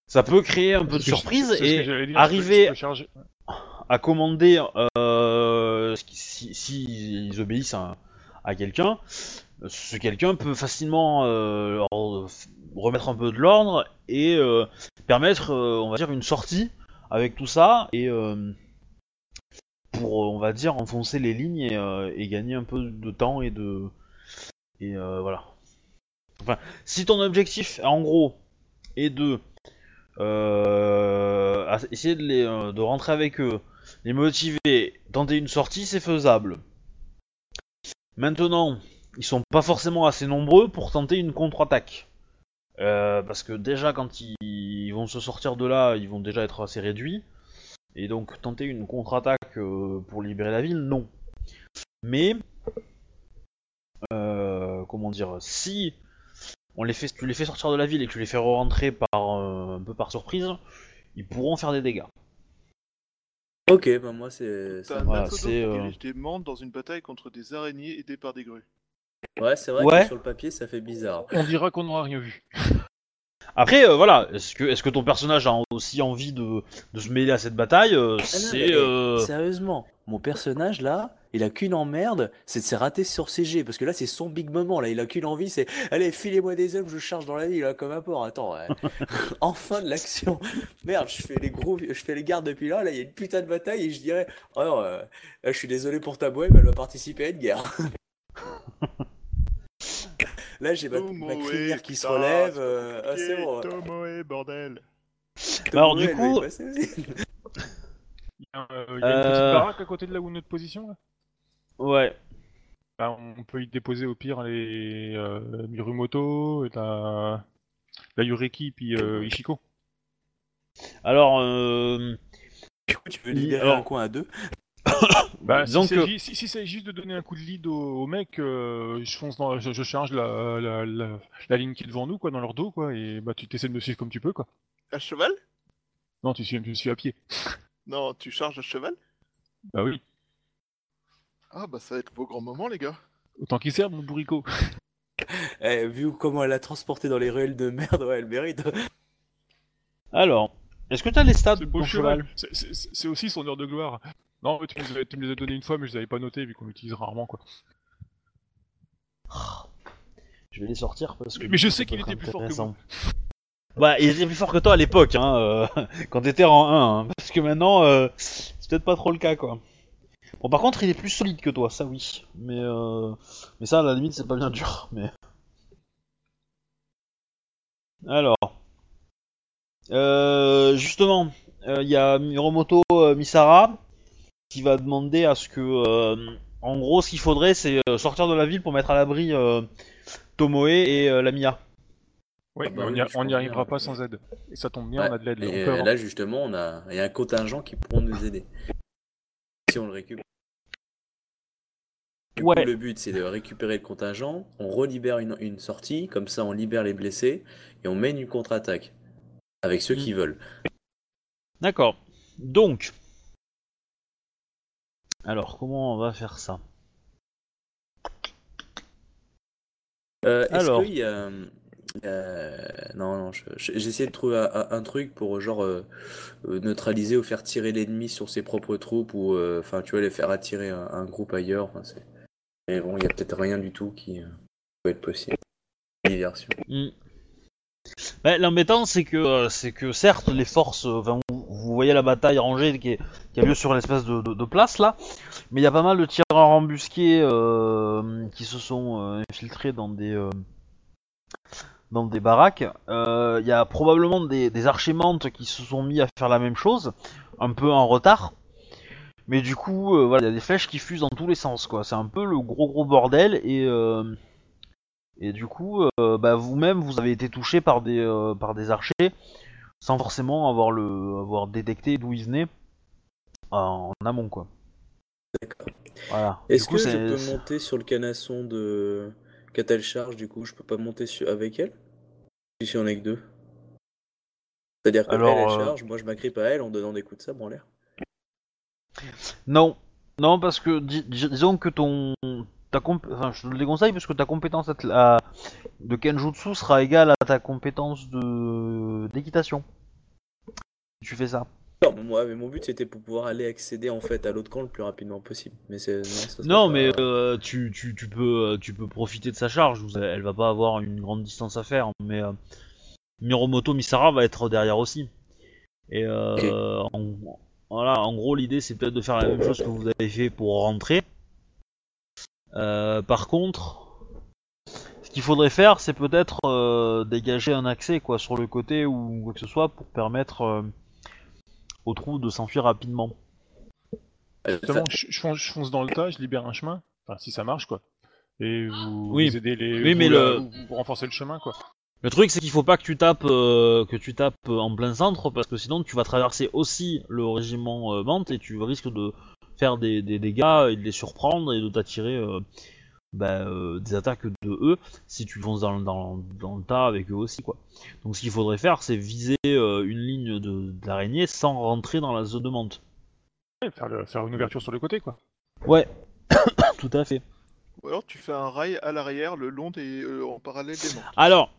ça peut créer un peu de surprise et dire, arriver- à commander euh, si, si obéissent à, quelqu'un, ce quelqu'un peut facilement euh, leur remettre un peu de l'ordre et euh, permettre, on va dire, une sortie avec tout ça et pour, on va dire, enfoncer les lignes et, gagner un peu de temps et de Et voilà. Enfin, si ton objectif, en gros, est de essayer de, les, de rentrer avec eux, les motiver, tenter une sortie, c'est faisable. Maintenant, ils sont pas forcément assez nombreux pour tenter une contre-attaque. Euh, parce que déjà, quand ils, vont se sortir de là, ils vont déjà être assez réduits. Et donc, tenter une contre-attaque euh, pour libérer la ville, non. Mais, euh, comment dire, si on les fait, tu les fais sortir de la ville et que tu les fais euh, un peu par surprise, ils pourront faire des dégâts. Ok, bah moi c'est. T'as un Voilà, c'est, qui euh, dirige des membres dans une bataille contre des araignées aidées par des grues. Ouais, c'est vrai Ouais. que sur le papier ça fait bizarre. On dira qu'on n'aura rien vu. Après, euh, voilà, est-ce que, est-ce que ton personnage a aussi envie de, de se mêler à cette bataille Euh, Ah C'est. mais, euh, Sérieusement, mon personnage là, il a qu'une emmerde, c'est de se rater sur CG, parce que là c'est son big moment, là il a qu'une envie, c'est allez filez-moi des œufs, je charge dans la ville là, comme un porc. Attends, ouais. enfin de l'action. Merde, je fais les gros, je fais les gardes depuis là, là il y a une putain de bataille et je dirais, oh euh, là, je suis désolé pour ta bohème, elle va participer à une guerre. là j'ai ma, ma crinière qui se relève, euh, ah, c'est bon. Tomoe, bordel. Alors, du coup- passer aussi. Il y a, euh, il y a une petite Euh. baraque à côté de là où notre position là? Ouais. Bah, on peut y déposer au pire les euh, Mirumoto, et la, la Yureki puis euh, Ishiko. Alors, euh, Du coup, tu veux libérer Alors- un coin à deux? Bah, Disons si que- c'est si, si c'est juste de donner un coup de lead au, au mec, euh, je fonce dans, je, je charge la, la, la, la ligne qui est devant nous, quoi, dans leur dos, quoi, et bah tu t'essaies de me suivre comme tu peux, quoi. À cheval? Non, tu suis, tu me suis à pied. Non, tu charges à cheval? Bah oui, Ah bah ça va être vos grands moments les gars. autant qu'il serve, mon bourricot. Eh, vu comment elle a transporté dans les ruelles de merde, ouais, elle mérite. alors, est-ce que t'as les stats de cheval, cheval? C'est- C'est c'est aussi son heure de gloire. Non, mais tu me, les as, tu me les as donné une fois, mais je les avais pas notés vu qu'on l'utilise rarement, quoi. Je vais les sortir parce que. Mais je sais qu'il était plus fort que intéressant. Bah, il était plus fort que toi à l'époque, hein, euh, quand t'étais en 1, hein, parce que maintenant, euh, c'est peut-être pas trop le cas, quoi. Bon, par contre, il est plus solide que toi, ça oui. Mais, euh, mais ça, à la limite, c'est pas bien dur. Mais alors, euh, justement, euh, il y a Miromoto euh, Misara qui va demander à ce que, euh, en gros, ce qu'il faudrait, c'est euh, sortir de la ville pour mettre à l'abri euh, Tomoe et euh, Lamia. Ouais, Ah bah on oui, y, a- je on y comprends arrivera bien. pas sans aide. Et ça tombe bien, Ouais. on a de l'aide. Et là justement, on a, il y a un contingent qui pourront nous aider. Si on le récupère. Du coup, le but c'est de récupérer le contingent, on relibère une, une sortie, comme ça on libère les blessés et on mène une contre-attaque avec ceux Mm. qui veulent. D'accord. Donc, alors comment on va faire ça? Euh, Alors. qu'il y a. euh, non, non, je- je- j'ai essayé de trouver un, truc pour genre euh, neutraliser ou faire tirer l'ennemi sur ses propres troupes ou enfin tu vois les faire attirer un, un groupe ailleurs. Mais bon, il y a peut-être rien du tout qui peut être possible. Diversion. Hmm. Bah, L'embêtant, c'est que, c'est que certes, les forces, enfin, vous voyez la bataille rangée qui, est- a lieu sur l'espèce de, de- place là, mais il y a pas mal de tireurs embusqués euh, qui se sont euh, infiltrés dans des, euh, baraques. Il y a probablement des, des archimantes qui se sont mis à faire la même chose, un peu en retard. Mais du coup, il y a des flèches qui fusent dans tous les sens. C'est un peu le gros gros bordel et du coup, bah, vous-même, vous avez été touché par des, par des archers sans forcément avoir, le, avoir détecté d'où ils venaient en, amont, quoi. D'accord. Voilà. Est-ce que je peux monter sur le canasson de. Qu'a-t-elle charge du coup Je peux pas monter sur... avec elle? Si on est que deux. C'est-à-dire que Alors, elle, elle euh, charge, moi je m'agrippe à elle en donnant des coups de sabre en l'air. Non, non, parce que dis- dis- disons que ton. Ta comp... enfin, je te le déconseille parce que ta compétence à- de Kenjutsu sera égale à ta compétence de d'équitation. Si Tu fais ça. Non, moi, mais mon but c'était pour pouvoir aller accéder en fait à l'autre camp le plus rapidement possible. Mais c'est non, pas- mais euh, tu, tu, tu peux, euh, tu peux profiter de sa charge. Elle va pas avoir une grande distance à faire, mais euh, Miromoto Misara va être derrière aussi. Et euh, en, voilà, en gros, l'idée c'est peut-être de faire la même chose que vous avez fait pour rentrer. Euh, par contre, qu'il faudrait faire, c'est peut-être euh, dégager un accès quoi sur le côté ou quoi que ce soit pour permettre euh, aux trous de s'enfuir rapidement. Justement, je, je fonce, je fonce dans le tas, je libère un chemin. Enfin, si ça marche, quoi. Et vous, Oui. vous aidez les. Oui, vous, mais le- vous- vous renforcez le chemin, quoi. Le truc, c'est qu'il faut pas que tu tapes euh, que tu tapes en plein centre parce que sinon tu vas traverser aussi le régiment euh, Mante et tu risques de faire des, des dégâts et de les surprendre et de t'attirer euh, bah, euh, des attaques de eux si tu fonces dans, dans, dans le tas avec eux aussi quoi. Donc ce qu'il faudrait faire, c'est viser euh, une ligne de d'araignée sans rentrer dans la zone de Mante. Ouais, faire, le- faire une ouverture sur le côté, quoi. Ouais, tout à fait. Ou alors tu fais un rail à l'arrière, le long des, euh, en parallèle des mantes. Alors,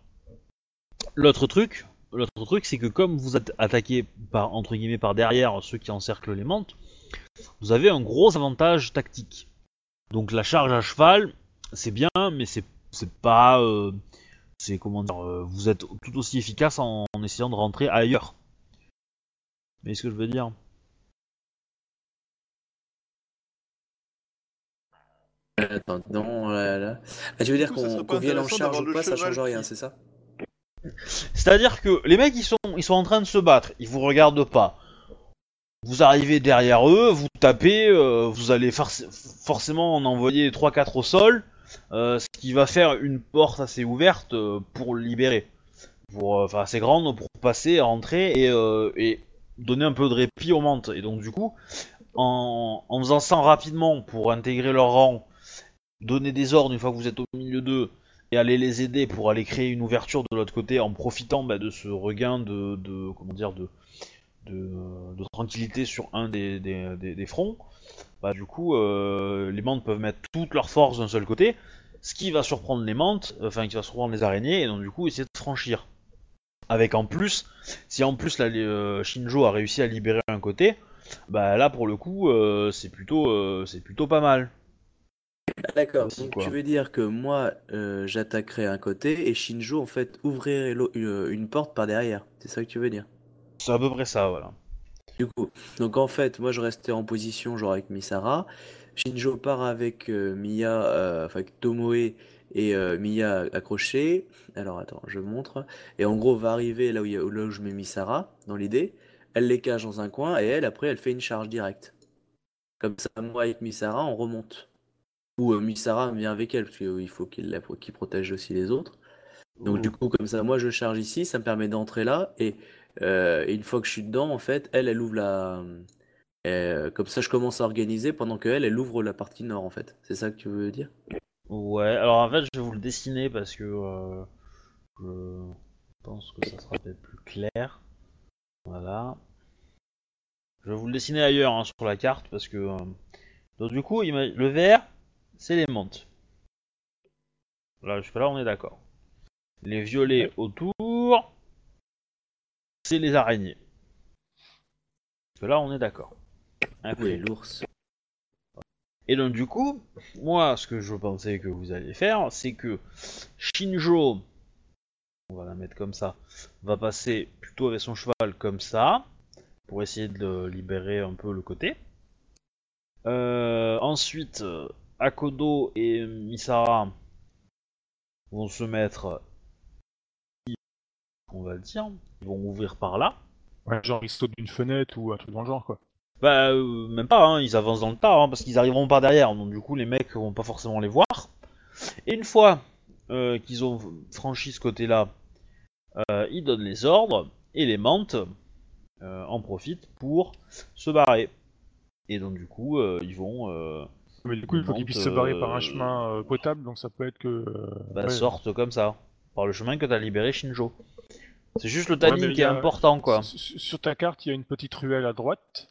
l'autre truc, l'autre truc, c'est que comme vous êtes attaqué par entre guillemets par derrière ceux qui encerclent les mantes, vous avez un gros avantage tactique. Donc la charge à cheval, c'est bien, mais c'est pas, euh, c'est comment dire, euh, vous êtes tout aussi efficace en, en essayant de rentrer ailleurs. Mais ce que je veux dire? Attends, non, là, là. Ah, tu veux dire qu'on qu'on vienne en charge ou pas, ça change rien, qui- c'est ça? C'est-à-dire que les mecs ils sont ils sont en train de se battre, ils vous regardent pas. Vous arrivez derrière eux, vous tapez, euh, vous allez forc- forcément en envoyer 3-4 au sol, euh, ce qui va faire une porte assez ouverte euh, pour libérer. Pour, euh, Enfin assez grande pour passer, rentrer et, et donner un peu de répit aux mantes. Et donc du coup, en, en faisant ça rapidement pour intégrer leur rang, donner des ordres une fois que vous êtes au milieu d'eux, et aller les aider pour aller créer une ouverture de l'autre côté en profitant bah, de ce regain de, de comment dire de, de, de tranquillité sur un des, des, des- des fronts. Bah, du coup, euh, les mantes peuvent mettre toute leur force d'un seul côté, ce qui va surprendre les mantes, enfin qui va surprendre les araignées, et donc du coup essayer de franchir. Avec en plus, si en plus euh, Shinjo a réussi à libérer un côté, bah là pour le coup euh, c'est plutôt euh, c'est plutôt pas mal. Ah, D'accord, donc quoi. tu veux dire que moi j'attaquerai un côté et Shinjo en fait ouvrirait une porte par derrière. C'est ça que tu veux dire? C'est à peu près ça, voilà. Du coup, donc en fait, moi je restais en position genre avec Misara. Shinjo part avec euh, Miya, euh, enfin avec Tomoe et euh, Miya accrochés. Alors attends, je montre. Et en gros, va arriver là où, il y a- là où je mets Misara, dans l'idée. Elle les cache dans un coin et elle, après, elle fait une charge directe. Comme ça, moi avec Misara, on remonte. Ou euh, Misara vient avec elle, parce qu'il faut qu'il la- qu'il protège aussi les autres. Donc du coup, comme ça, moi je charge ici, ça me permet d'entrer là, et, euh, et une fois que je suis dedans, en fait, elle, elle ouvre la... euh, comme ça, je commence à organiser pendant que elle, elle ouvre la partie nord, en fait. C'est ça que tu veux dire? Ouais, alors en fait, je vais vous le dessiner parce que euh, je pense que ça sera peut-être plus clair. Voilà. Je vais vous le dessiner ailleurs hein, sur la carte parce que. euh, Donc, du coup, le vert, c'est les mantes. Là, jusque-là, on est d'accord. Les violets autour, c'est les araignées. Jusque là, on est d'accord. Oui, l'ours. et donc du coup, moi, ce que je pensais que vous alliez faire, c'est que Shinjo, on va la mettre comme ça, va passer plutôt avec son cheval comme ça, pour essayer de le libérer un peu le côté. Euh, ensuite, Akodo et Misara vont se mettre, on va le dire, ils vont ouvrir par là. Ouais, genre, ils sautent d'une fenêtre ou un truc dans le genre, quoi. Bah, euh, même pas, hein, ils avancent dans le tas, hein, parce qu'ils arriveront par derrière, donc du coup les mecs vont pas forcément les voir. Et une fois euh, qu'ils ont franchi ce côté-là, euh, ils donnent les ordres, et les mantes en profitent pour se barrer. Et donc du coup, ils vont Mais du coup, il faut qu'ils puissent se barrer par un chemin potable, donc ça peut être que. bah, ouais. sortent comme ça, par le chemin que t'as libéré Shinjo. C'est juste le Ouais, mais qui est a- important, quoi. Sur- ta carte, il y a une petite ruelle à droite,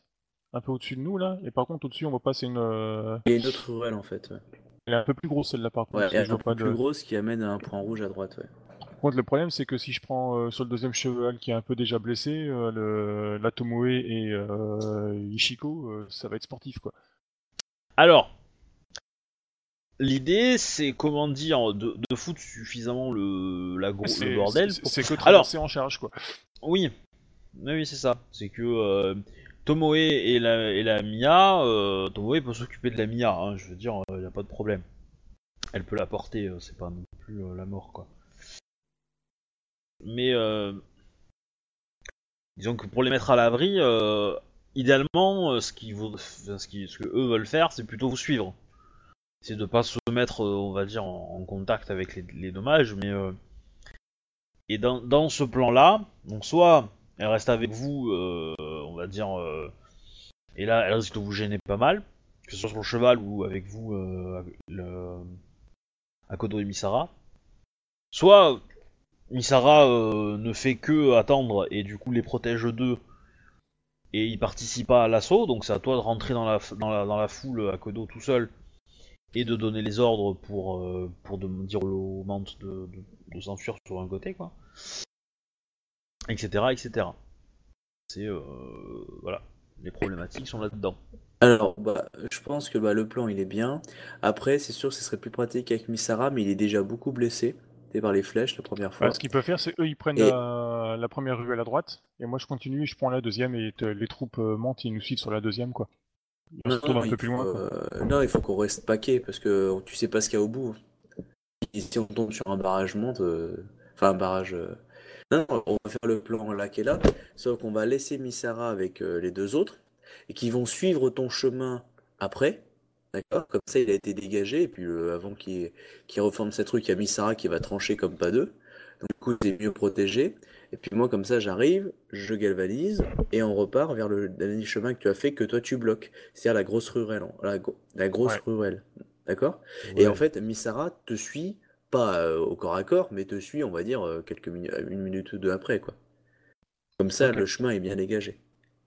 un peu au-dessus de nous, là, et par contre, au-dessus, on voit pas, c'est une. euh, Il y a une autre ruelle, en fait, ouais. Elle est un peu plus grosse, celle-là, par contre. Ouais, elle est un peu de- plus grosse qui amène à un point rouge à droite, ouais. Par contre, le problème, c'est que si je prends euh, sur le deuxième cheval qui est un peu déjà blessé, euh, le... la Tomoe et euh, Ishiko, euh, ça va être sportif, quoi. Alors, l'idée, c'est comment dire, de, de foutre suffisamment le, la C'est- le bordel. c'est- pour- C'est que Alors- traverser en charge, quoi. Oui, oui, c'est ça. C'est que euh, Tomoe et la, et la Mia, euh, Tomoe peut s'occuper de la Mia, hein, je veux dire, il n'y a pas de problème. elle peut la porter, euh, c'est pas non plus euh, la mort quoi. Mais euh, disons que pour les mettre à l'abri, euh, idéalement, euh, ce, qui vaut- enfin, ce, qui, ce que eux veulent faire, c'est plutôt vous suivre. C'est de pas se mettre, euh, on va dire, en, contact avec les, dommages, mais euh, et dans, dans ce plan-là, donc soit elle reste avec vous, euh, on va dire, euh, et là elle risque de vous gêner pas mal, que ce soit sur le cheval ou avec vous, euh, le, à Kodo et Misara. Soit Misara ne fait que attendre et du coup les protège d'eux et il participe à l'assaut, donc c'est à toi de rentrer dans la, dans la, dans la foule à Kodo tout seul et de donner les ordres pour, euh, pour de, dire aux mantes de, de, de s'enfuir sur un côté, quoi. Etc. etc. C'est. Euh, voilà. Les problématiques sont là-dedans. Alors, bah, je pense que bah, le plan il est bien. Après, c'est sûr que ce serait plus pratique avec Misara, mais il est déjà beaucoup blessé par les flèches la première fois. Ouais, ce qu'ils peuvent faire, c'est eux, ils prennent Et- la, la première ruelle à droite, et moi je continue, je prends la deuxième, et les troupes euh, montent, ils nous suivent sur la deuxième, quoi. On Non, tourne non, un il peu plus faut, loin, quoi. euh, non, il faut qu'on reste paquet parce que tu sais pas ce qu'il y a au bout. Et si on tombe sur un barrage monte, euh, enfin un barrage. euh, Non, on va faire le plan là qui est là, sauf qu'on va laisser Misara avec euh, les deux autres et qui vont suivre ton chemin après. D'accord? Comme ça, il a été dégagé et puis avant qu'il qu'il reforme ses trucs, il y a Misara qui va trancher comme pas deux. Donc du coup, c'est mieux protégé. Et puis moi, comme ça, j'arrive, je galvanise et on repart vers le dernier chemin que tu as fait que toi tu bloques. C'est-à-dire la grosse ruelle. La, gro- la grosse Ouais. ruelle. D'accord? Et en fait, Misara te suit, pas euh, au corps à corps, mais te suit, on va dire, euh, quelques minutes, une minute ou deux après, quoi. Comme ça, le chemin est bien dégagé.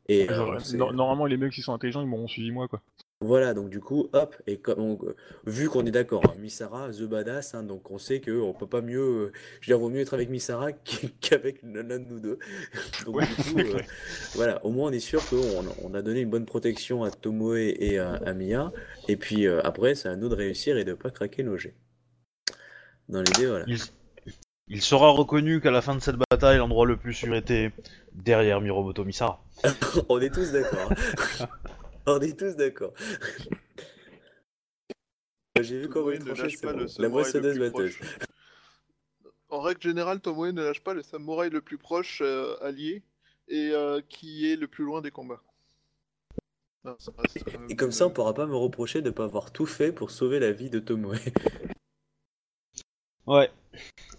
Et euh, Genre, normalement, les mecs qui sont intelligents, ils m'auront suivi moi, quoi. Voilà, donc du coup, hop, et comme on- vu qu'on est d'accord, hein, Misara, The Badass, hein, donc on sait qu'on peut pas mieux, euh, je veux dire, vaut mieux être avec Misara qu'avec l'un de nous deux. Donc Ouais, du coup, c'est euh, clair. voilà, au moins on est sûr qu'on on a donné une bonne protection à Tomoe et à, à Mia, et puis euh, après, c'est à nous de réussir et de pas craquer nos jets. Dans l'idée, voilà. Il, il sera reconnu qu'à la fin de cette bataille, l'endroit le plus sûr était derrière Miromoto Misara. On est tous d'accord. on est tous d'accord. J'ai vu comment il tranchait, pas bon. le La samouraï le moissonneuse plus batteuse. proche. En règle générale, Tomoe ne lâche pas le samouraï le plus proche euh, allié et euh, qui est le plus loin des combats. Non, ça reste, euh, Et comme ça, on pourra pas me reprocher de ne pas avoir tout fait pour sauver la vie de Tomoe. Ouais.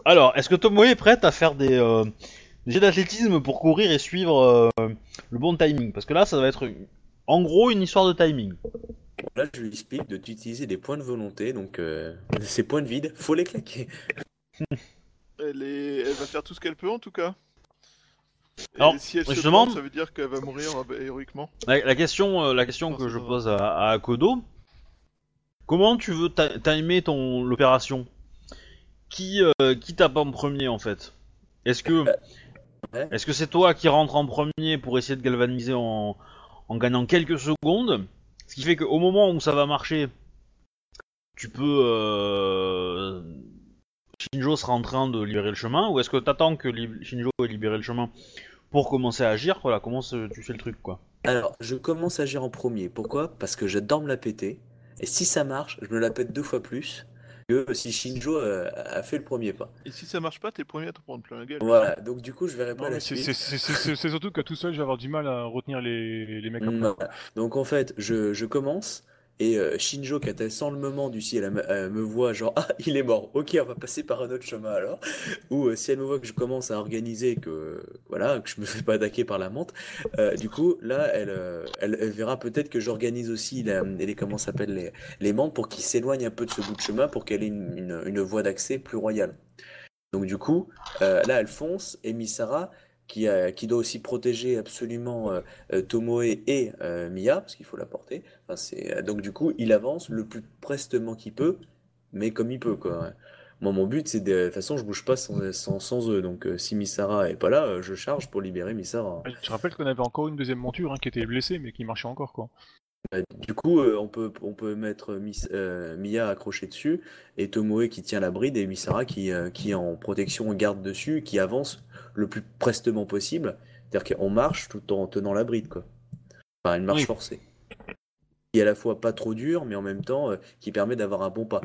Alors, est-ce que Tomoe est prête à faire des, euh, des jets d'athlétisme pour courir et suivre euh, le bon timing? Parce que là, ça va être en gros une histoire de timing. Là, je lui explique de d'utiliser des points de volonté, donc euh, ces points de vide, faut les claquer. Elle, est... elle va faire tout ce qu'elle peut en tout cas. Et Alors, si elle je se demande- plante, ça veut dire qu'elle va mourir euh, héroïquement. La, la question, euh, la question Non, que je pose à, à Akodo, comment tu veux ti- timer ton l'opération? Qui euh, qui tape en premier en fait? Est-ce que ouais. est-ce que c'est toi qui rentre en premier pour essayer de galvaniser en, en gagnant quelques secondes. Ce qui fait qu'au moment où ça va marcher, tu peux euh, Shinjo sera en train de libérer le chemin. Ou est-ce que t'attends que Shinjo ait libéré le chemin pour commencer à agir? Voilà, comment tu fais le truc quoi. Alors, je commence à agir en premier. Pourquoi? Parce que j'adore me la péter. Et si ça marche, je me la pète deux fois plus que si Shinjo euh, a fait le premier pas. Et si ça marche pas, t'es le premier à te prendre plein la gueule. Voilà, donc du coup, je verrai pas Non, la suite. c'est- c'est- c'est- c'est surtout que tout seul, je vais avoir du mal à retenir les, les mecs. Voilà. Donc en fait, je, je commence et euh, Shinjo, qui était sans le moment du ciel, elle, me- elle voit genre ah il est mort. Ok, on va passer par un autre chemin alors. Ou euh, si elle me voit que je commence à organiser que voilà que je me fais pas attaquer par la menthe, euh, du coup là elle, elle, elle verra peut-être que j'organise aussi la- les comment s'appelle les les pour qu'ils s'éloignent un peu de ce bout de chemin pour qu'elle ait une, une, une voie d'accès plus royale. Donc du coup, là elle fonce et Misara qui, doit aussi protéger absolument euh, euh, Tomoe et euh, Mia, parce qu'il faut la porter. Donc du coup, il avance le plus prestement qu'il peut, mais comme il peut, quoi. Moi, mon but, c'est de... de toute façon, je bouge pas sans, eux. Donc si Misara est pas là, je charge pour libérer Misara. Je rappelle qu'on avait encore une deuxième monture hein, qui était blessée, mais qui marchait encore, quoi. Euh, Du coup, euh, on peut, on peut mettre euh, Mia accrochée dessus, et Tomoe qui tient la bride, et Misara qui, euh, qui est en protection garde dessus, qui avance le plus prestement possible. C'est-à-dire qu'on marche tout en tenant la bride, quoi. Enfin, une marche Oui. forcée. Qui est à la fois pas trop dure, mais en même temps, euh, qui permet d'avoir un bon pas.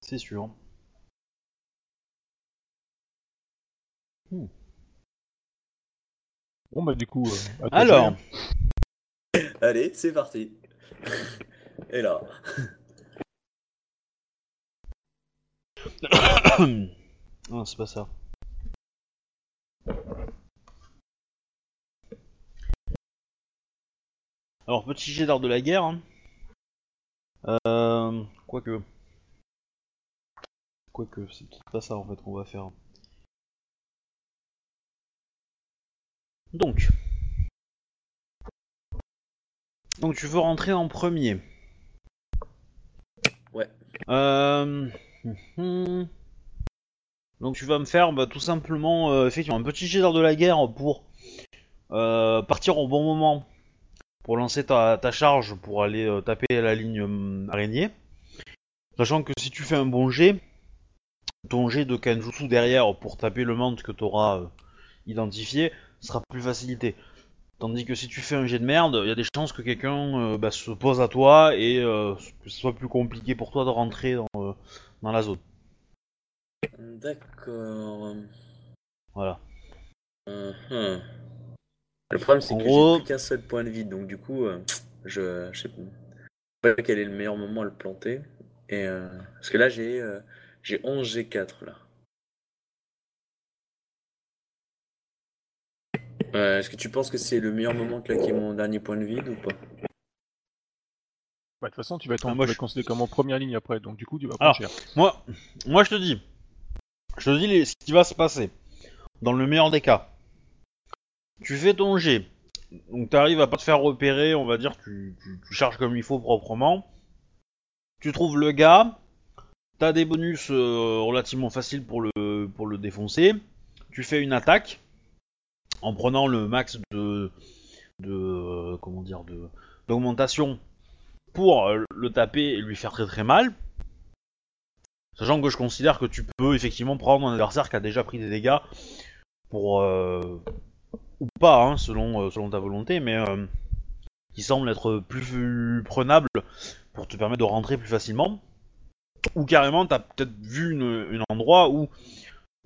C'est sûr. Bon bah du coup. euh, Alors. Allez, c'est parti. Et là. non, c'est pas ça. Alors, petit jet d'art de la guerre. hein. Euh, quoique. Quoique, c'est peut-être pas ça en fait qu'on va faire. Donc. Donc, tu veux rentrer en premier. Ouais. Euh... Donc tu vas me faire bah, tout simplement euh, effectivement un petit jet d'art de la guerre pour euh, partir au bon moment pour lancer ta, ta charge pour aller taper la ligne hum, araignée. Sachant que si tu fais un bon jet, ton jet de Kanjutsu derrière pour taper le manque que tu auras identifié sera plus facilité. Tandis que si tu fais un jet de merde, il y a des chances que quelqu'un euh, bah, se pose à toi et euh, que ce soit plus compliqué pour toi de rentrer dans, euh, dans la zone. D'accord. Voilà. Mhm. Le problème, c'est que gros- j'ai plus qu'un seul point de vide, donc du coup, je, je sais pas quel est le meilleur moment à le planter. Et, parce que là, j'ai j'ai 11 G4 là. Euh, Est-ce que tu penses que c'est le meilleur moment de claquer mon dernier point de vide ou pas Bah, de toute façon, tu vas être, Ah, en- moi, tu vas je- être considéré comme en première ligne après, donc du coup, tu vas Alors, prendre cher. Moi, moi je te dis, je te dis les- ce qui va se passer. Dans le meilleur des cas, tu fais ton jet, donc tu arrives à pas te faire repérer, on va dire, tu, tu, tu charges comme il faut proprement. Tu trouves le gars, t'as des bonus euh, relativement faciles pour le, pour le défoncer. Tu fais une attaque en prenant le max de, comment dire, de d'augmentation pour euh, le taper et lui faire très très mal. Sachant que je considère que tu peux effectivement prendre un adversaire qui a déjà pris des dégâts pour euh, ou pas, hein, selon euh, selon ta volonté, mais qui semble être plus prenable pour te permettre de rentrer plus facilement. Ou carrément, t'as peut-être vu une endroit où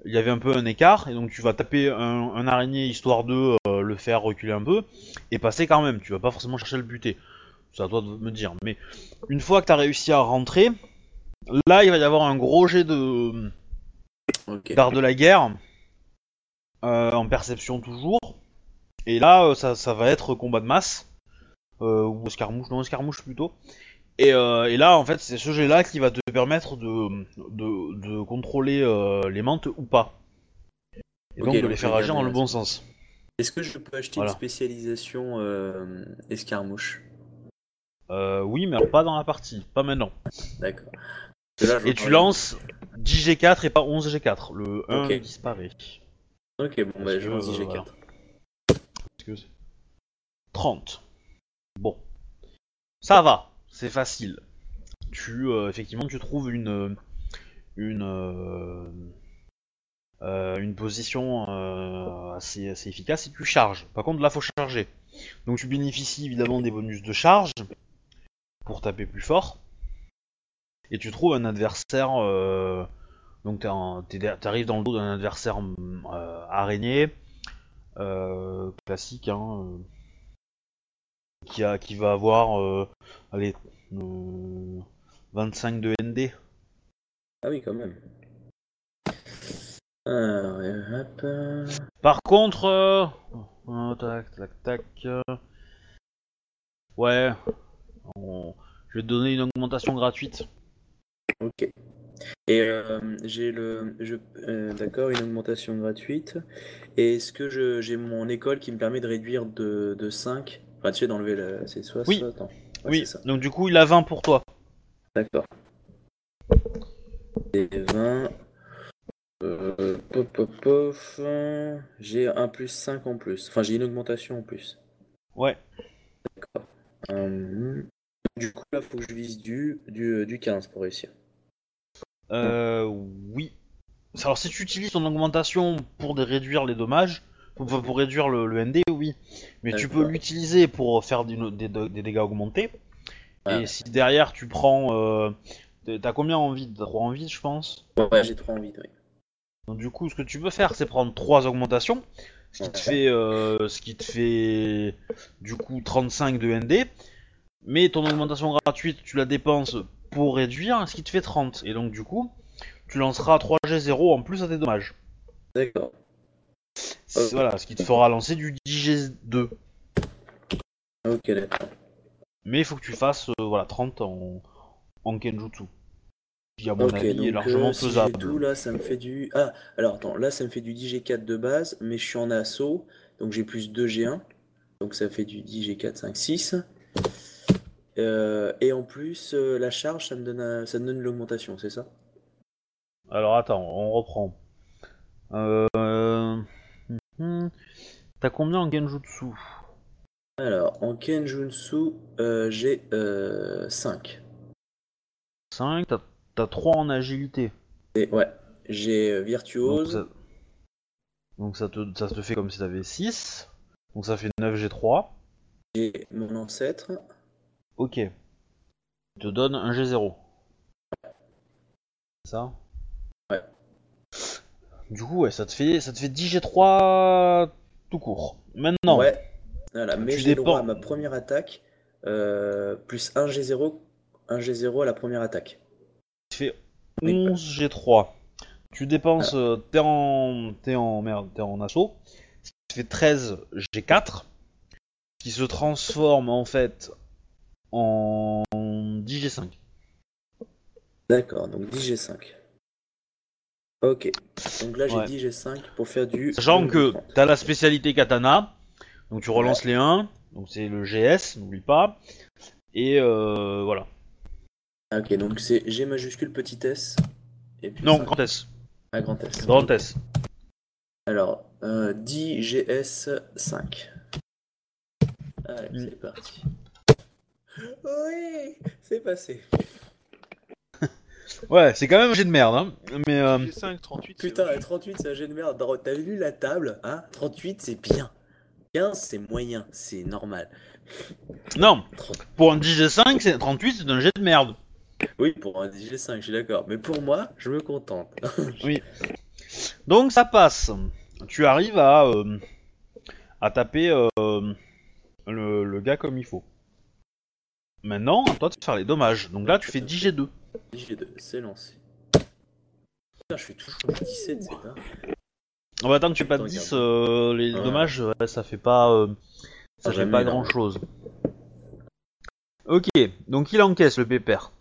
il y avait un peu un écart, et donc tu vas taper un, un araignée histoire de euh, le faire reculer un peu, et passer quand même. Tu vas pas forcément chercher à le buter. C'est à toi de me dire. Mais une fois que t'as réussi à rentrer, là il va y avoir un gros jet de d'art de la guerre, euh, en perception toujours. Et là, euh, ça, ça va être combat de masse, euh, ou escarmouche, non escarmouche plutôt. Et, euh, et là, en fait, c'est ce jet-là qui va te permettre de, de, de contrôler euh, les mantes ou pas. Et donc de les faire agir dans le bon sens. Est-ce que je peux acheter Voilà. une spécialisation euh, escarmouche? Oui, mais alors pas dans la partie, pas maintenant. D'accord. Et tu lances 10 G4 et pas 11 G4. Le 1 Ok. disparaît. Ok, bon, bah, je lance euh, 10 G4. voilà. Parce que c'est- 30. Bon. Ça va, c'est facile. Tu, euh, effectivement, tu trouves une, euh, une, euh, une position assez, efficace et tu charges. Par contre, là, faut charger. Donc, tu bénéficies évidemment des bonus de charge pour taper plus fort. Et tu trouves un adversaire. donc, t'arrives dans le dos d'un adversaire araignée. classique, hein, qui, a, qui va avoir euh, allez, euh, 25 de ND. Ah oui, quand même. Alors, et hop. euh, Par contre, euh, euh, tac, tac, tac. euh, ouais, on- je vais te donner une augmentation gratuite. Ok. Et euh, j'ai le. Je, euh, D'accord, une augmentation gratuite. Et est-ce que je- j'ai mon école qui me permet de réduire de, de 5 Enfin, tu sais, d'enlever la. C'est soit Oui. ça Attends. Ouais, oui, ça. donc du coup, il a 20 pour toi. D'accord. Et 20. Euh, euh, J'ai un plus 5 en plus. Enfin, j'ai une augmentation en plus. Ouais. Euh, du coup, là, faut que je vise du, du, du 15 pour réussir. Euh, oui. Alors, si tu utilises ton augmentation pour réduire les dommages, enfin, pour réduire le, le ND, oui. Mais tu peux l'utiliser pour faire des, des- des dégâts augmentés. Ouais. Et si derrière tu prends. Euh, T'as combien en vide T'as 3 en vide, je pense Ouais, j'ai trop envie, oui. Donc du coup, ce que tu peux faire, c'est prendre 3 augmentations, ce qui te fait, euh, ce qui te fait du coup 35 de ND. Mais ton augmentation gratuite, tu la dépenses pour réduire, ce qui te fait 30. Et donc du coup, tu lanceras 3G0 en plus à tes dommages. D'accord. Ok. Voilà, ce qui te fera lancer du 10G2. Ok, d'accord. Mais il faut que tu fasses euh, voilà 30 en, en Kenjutsu. Qui à mon Ok, avis est donc largement euh, si j'ai faisable. tout, là, ça me fait du... Ah, alors attends, là, ça me fait du 10G4 de base, mais je suis en assaut, donc j'ai plus 2G1. Donc ça fait du 10G4, 5, 6. Euh, et en plus, euh, la charge, ça me donne, un- ça me donne l'augmentation, c'est ça? Alors attends, on reprend. Euh... T'as combien en Genjutsu? Alors, en Kenjutsu, euh, j'ai euh, 5. 5, t'as- t'as 3 en agilité. Et, ouais, j'ai euh, Donc virtuose. ça, donc ça te, ça te fait comme si t'avais 6. Donc ça fait 9 G3. J'ai mon ancêtre. Ok. Il te donne un G0. C'est ça? Ouais. Du coup, ouais, ça te fait, ça te fait 10 G3 tout court. Maintenant, Ouais. Voilà, mais Tu j'ai droit à ma première attaque, euh, plus 1 G0, 1 G0 à la première attaque. tu fais Oui. 11 G3. Tu dépenses, euh, t'es en, en, merde, t'es en assaut. Ça te fait 13 G4, qui se transforme en fait en 10 G5. D'accord, donc 10 G5. Ok, donc là j'ai Ouais. 10 G5 pour faire du. Sachant que 30. t'as la spécialité katana, donc tu relances les 1, donc c'est le GS, n'oublie pas. Et euh, voilà. Ah, Ok, donc c'est G majuscule petit s. Et puis Non, 5. grand S. Ah, grand S. Grand S. Alors, euh, 10 GS 5. Allez, Mm. c'est parti. Oui, c'est passé. Ouais, c'est quand même un jet de merde, hein. Mais euh, J'ai 5, 38. c'est Putain, vrai. 38 c'est un jet de merde. T'as lu la table hein? 38 c'est bien. 15 c'est moyen, c'est normal. non, 30 pour un 10 G5, c'est 38, c'est un jet de merde. Oui, pour un DG5, je suis d'accord. Mais pour moi, je me contente. Donc ça passe. Tu arrives à, euh, à taper euh, le, le gars comme il faut. Maintenant, à toi de faire les dommages. Donc là, tu fais 10 G2. DG2, c'est lancé. Putain, je suis toujours au 17, c'est ça On va attendre que tu pas Attends, 10, regarde. euh, les Ouais. dommages, ouais, ça fait pas, euh, ça Ah, fait pas grand chose. Ok, donc il encaisse le pépère.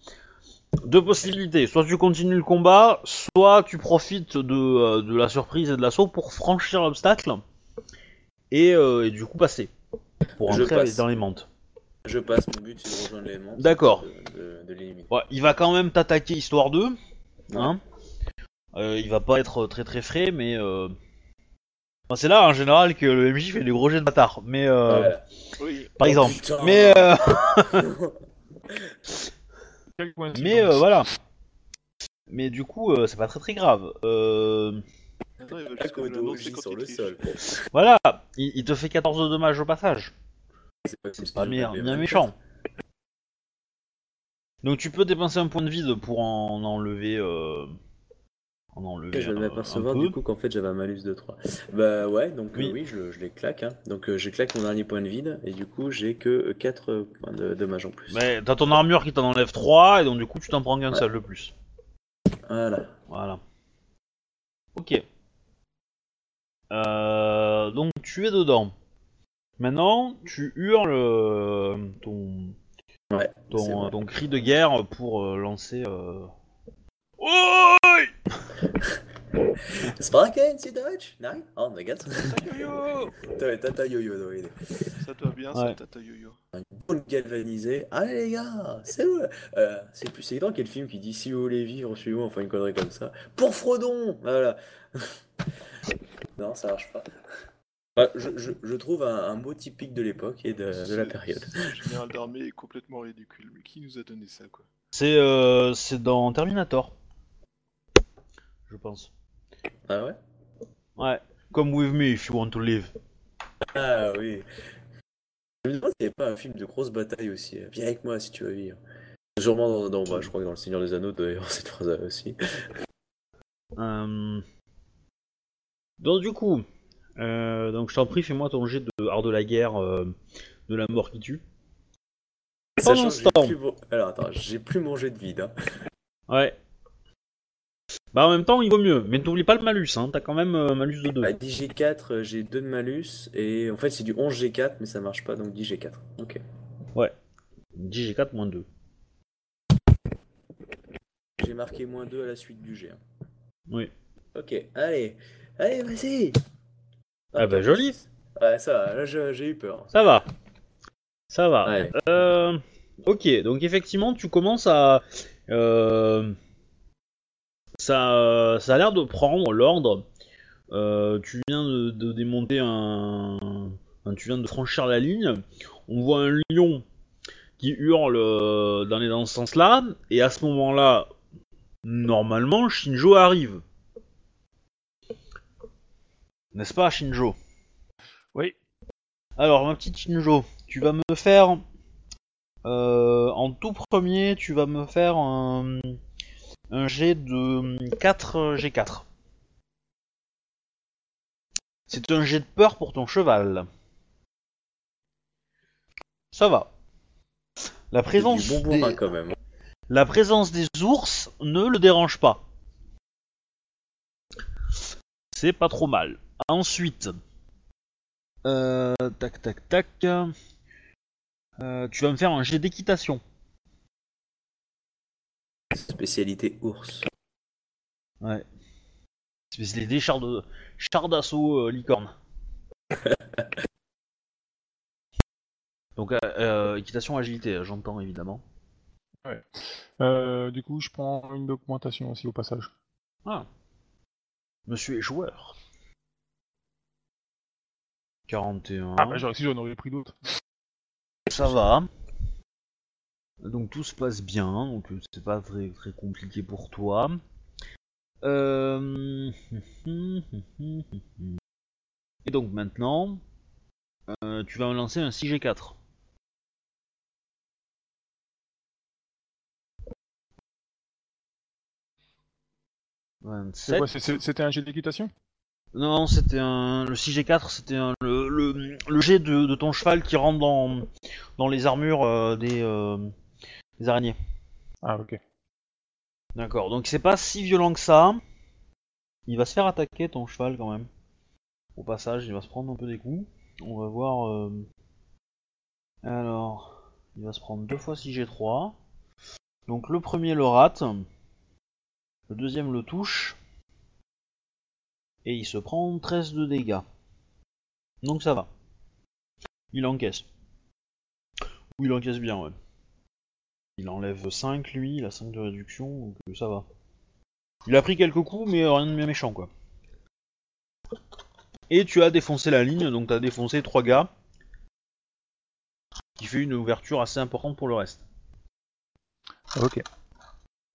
Deux possibilités, soit tu continues le combat, soit tu profites de, euh, de la surprise et de l'assaut pour franchir l'obstacle et, et du coup passer. Pour Je entrer passe. dans les mentes. Je passe, mon but c'est de rejoindre l'élément. D'accord. De, de, de l'éliminer. Ouais, il va quand même t'attaquer histoire d'eux. Ouais. Hein Euh, il va pas être très très frais, mais euh... enfin, c'est là en général que le MJ fait des gros jets de bâtard. Mais euh. Oui. par Oh, exemple. putain. Mais euh, mais euh, voilà. Mais du coup, euh, c'est pas très très grave. Euh, Non, il va juste que je sur le sol. voilà, il, il te fait 14 de dommages au passage. C'est pas, je bien, méchant. Donc tu peux dépenser un point de vide pour en enlever. Euh... En enlever Je un- m'apercevoir du coup qu'en fait j'avais un malus de 3. Bah ouais, donc euh, Oui. oui, je, je les claque. Hein. Donc euh, j'ai claque mon dernier point de vide et du coup j'ai que 4 points de dommage en plus. Mais t'as ton armure qui t'en enlève 3 et donc du coup tu t'en prends qu'un Ouais. seul de plus. Voilà. Voilà. Ok. Euh, donc tu es dedans. Maintenant, tu hurles euh, ton, Ouais, ton, ton cri de guerre pour euh, lancer. Euh... Oi Spraken, c'est Deutsch? Nein? Oh, my god. Tata yo-yo T'as tata yo-yo, non, il est. Ça te va bien, ça, Ouais. Tata yo-yo. Une galvanisé. Allez les gars, c'est où euh, C'est plus c'est dans quel film qui dit si vous voulez vivre, suivez enfin une connerie comme ça. Pour Frodon Voilà. non, ça marche pas. Ouais, je, je, je trouve un, un mot typique de l'époque et de, de la période. Ce général d'armée est complètement ridicule. Mais qui nous a donné ça, quoi? C'est euh, c'est dans Terminator. Je pense. Ah ouais? Ouais. Come with me if you want to live. Ah oui. Je me demande s'il n'y avait pas un film de grosse bataille aussi. Viens avec moi si tu veux vivre. Sûrement dans, dans- bah, je crois que dans Le Seigneur des Anneaux, avoir cette phrase-là aussi. Euh, Donc du coup, euh, donc je t'en prie, fais-moi ton jet de art de la guerre, euh, de la mort qui tue. Pendant ce j'ai temps. plus mon- Alors attends, j'ai plus mangé de vide. Hein. Ouais. Bah en même temps, il vaut mieux. Mais n'oublie pas le malus, hein. T'as quand même euh, un malus de 2. Bah, 10G4, euh, j'ai 2 de malus. Et en fait, c'est du 11G4, mais ça marche pas, donc 10G4. Ok. 10 G4 moins 2. J'ai marqué moins 2 à la suite du G. hein. Oui. Ok, allez. Allez, vas-y Ah bah, joli. Ouais, ça va, là j'ai eu peur. Ça va. Ça va. Ouais. Euh, ok, donc effectivement, tu commences à. euh, ça, ça a l'air de prendre l'ordre. Euh, tu viens de, de démonter un, un- Tu viens de franchir la ligne. On voit un lion qui hurle dans, les, dans ce sens-là. Et à ce moment-là, normalement, Shinjo arrive. N'est-ce pas, Shinjo? Oui. alors, ma petite Shinjo, tu vas me faire. euh, en tout premier, tu vas me faire un, un jet de 4 G4. C'est un jet de peur pour ton cheval. Ça va. La C'est présence, du bon des, bourrin quand même. la présence des ours ne le dérange pas. C'est pas trop mal. Ensuite, euh, tac tac tac. Euh, tu vas me faire un jet d'équitation. Spécialité ours. Ouais. C'est des chars de chars d'assaut euh, licorne. Donc euh, euh, équitation agilité, j'entends évidemment. Euh, du coup, je prends une augmentation aussi au passage. Ah. Monsieur est joueur. 41. Ah bah j'aurais si j'en aurais pris d'autres. Ça va. Donc tout se passe bien, donc euh, c'est pas très, très compliqué pour toi. Euh... Et donc maintenant, euh, tu vas me lancer un 6G4. C'est 27. quoi, c'est- c'est- C'était un jet d'équitation? Non, c'était un. Le 6G4, c'était un... le, le, le jet de, de ton cheval qui rentre dans, dans les armures euh, des, euh, des araignées. Ah ok. D'accord, donc c'est pas si violent que ça. Il va se faire attaquer ton cheval quand même. Au passage, il va se prendre un peu des coups. On va voir. euh, Alors, il va se prendre deux fois 6G3. Donc le premier le rate. Le deuxième le touche. Et il se prend 13 de dégâts. Donc ça va. Il encaisse. Ou il encaisse bien, ouais. Il enlève 5 lui, il a 5 de réduction, donc euh, ça va. Il a pris quelques coups, mais rien de bien méchant quoi. Et tu as défoncé la ligne, donc tu as défoncé 3 gars. Qui fait une ouverture assez importante pour le reste. Ok.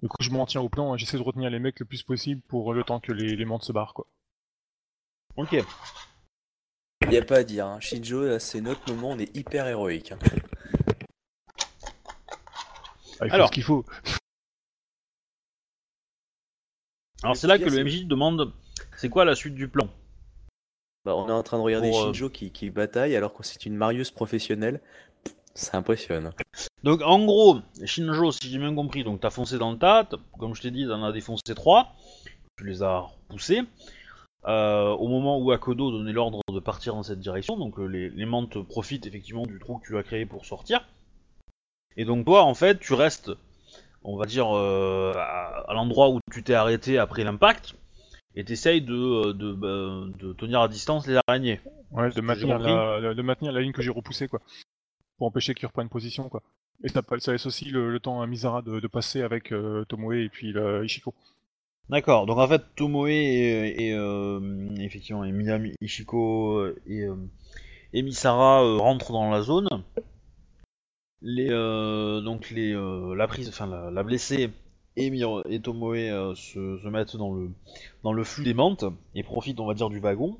Du coup, je m'en tiens au plan, hein, j'essaie de retenir les mecs le plus possible pour le temps que les, les se barrent quoi. Ok. Y a pas à dire, hein. Shinjo, là, c'est notre moment, on est hyper héroïque. hein. Ah, il faut Alors. ce qu'il faut. Alors c'est là que le MJ demande c'est quoi la suite du plan? Bah, on est en train de regarder Pour, euh, Shinjo qui, qui bataille alors que c'est une marieuse professionnelle. Ça impressionne. Donc en gros, Shinjo, si j'ai bien compris, donc t'as foncé dans le tas, t'as- comme je t'ai dit, t'en as défoncé 3, tu les as repoussés. Euh, au moment où Akodo donnait l'ordre de partir dans cette direction, donc euh, les, les mantes profitent effectivement du trou que tu as créé pour sortir. Et donc toi, en fait, tu restes, on va dire, euh, à, à l'endroit où tu t'es arrêté après l'impact, et t'essayes de, de, bah, de tenir à distance les araignées. Ouais, de maintenir, la, de maintenir la ligne que j'ai repoussée quoi. Pour empêcher qu'ils reprennent position quoi. Et ça, ça laisse aussi le, le temps à Misara de, passer avec euh, Tomoe et puis le Ishiko. D'accord, donc en fait Tomoe et, et, euh, effectivement et Ishiko et, euh, et Misara euh, rentrent dans la zone. Les donc la prise, enfin la, blessée et, Tomoe se, mettent dans le dans le flux des mantes et profitent on va dire du wagon.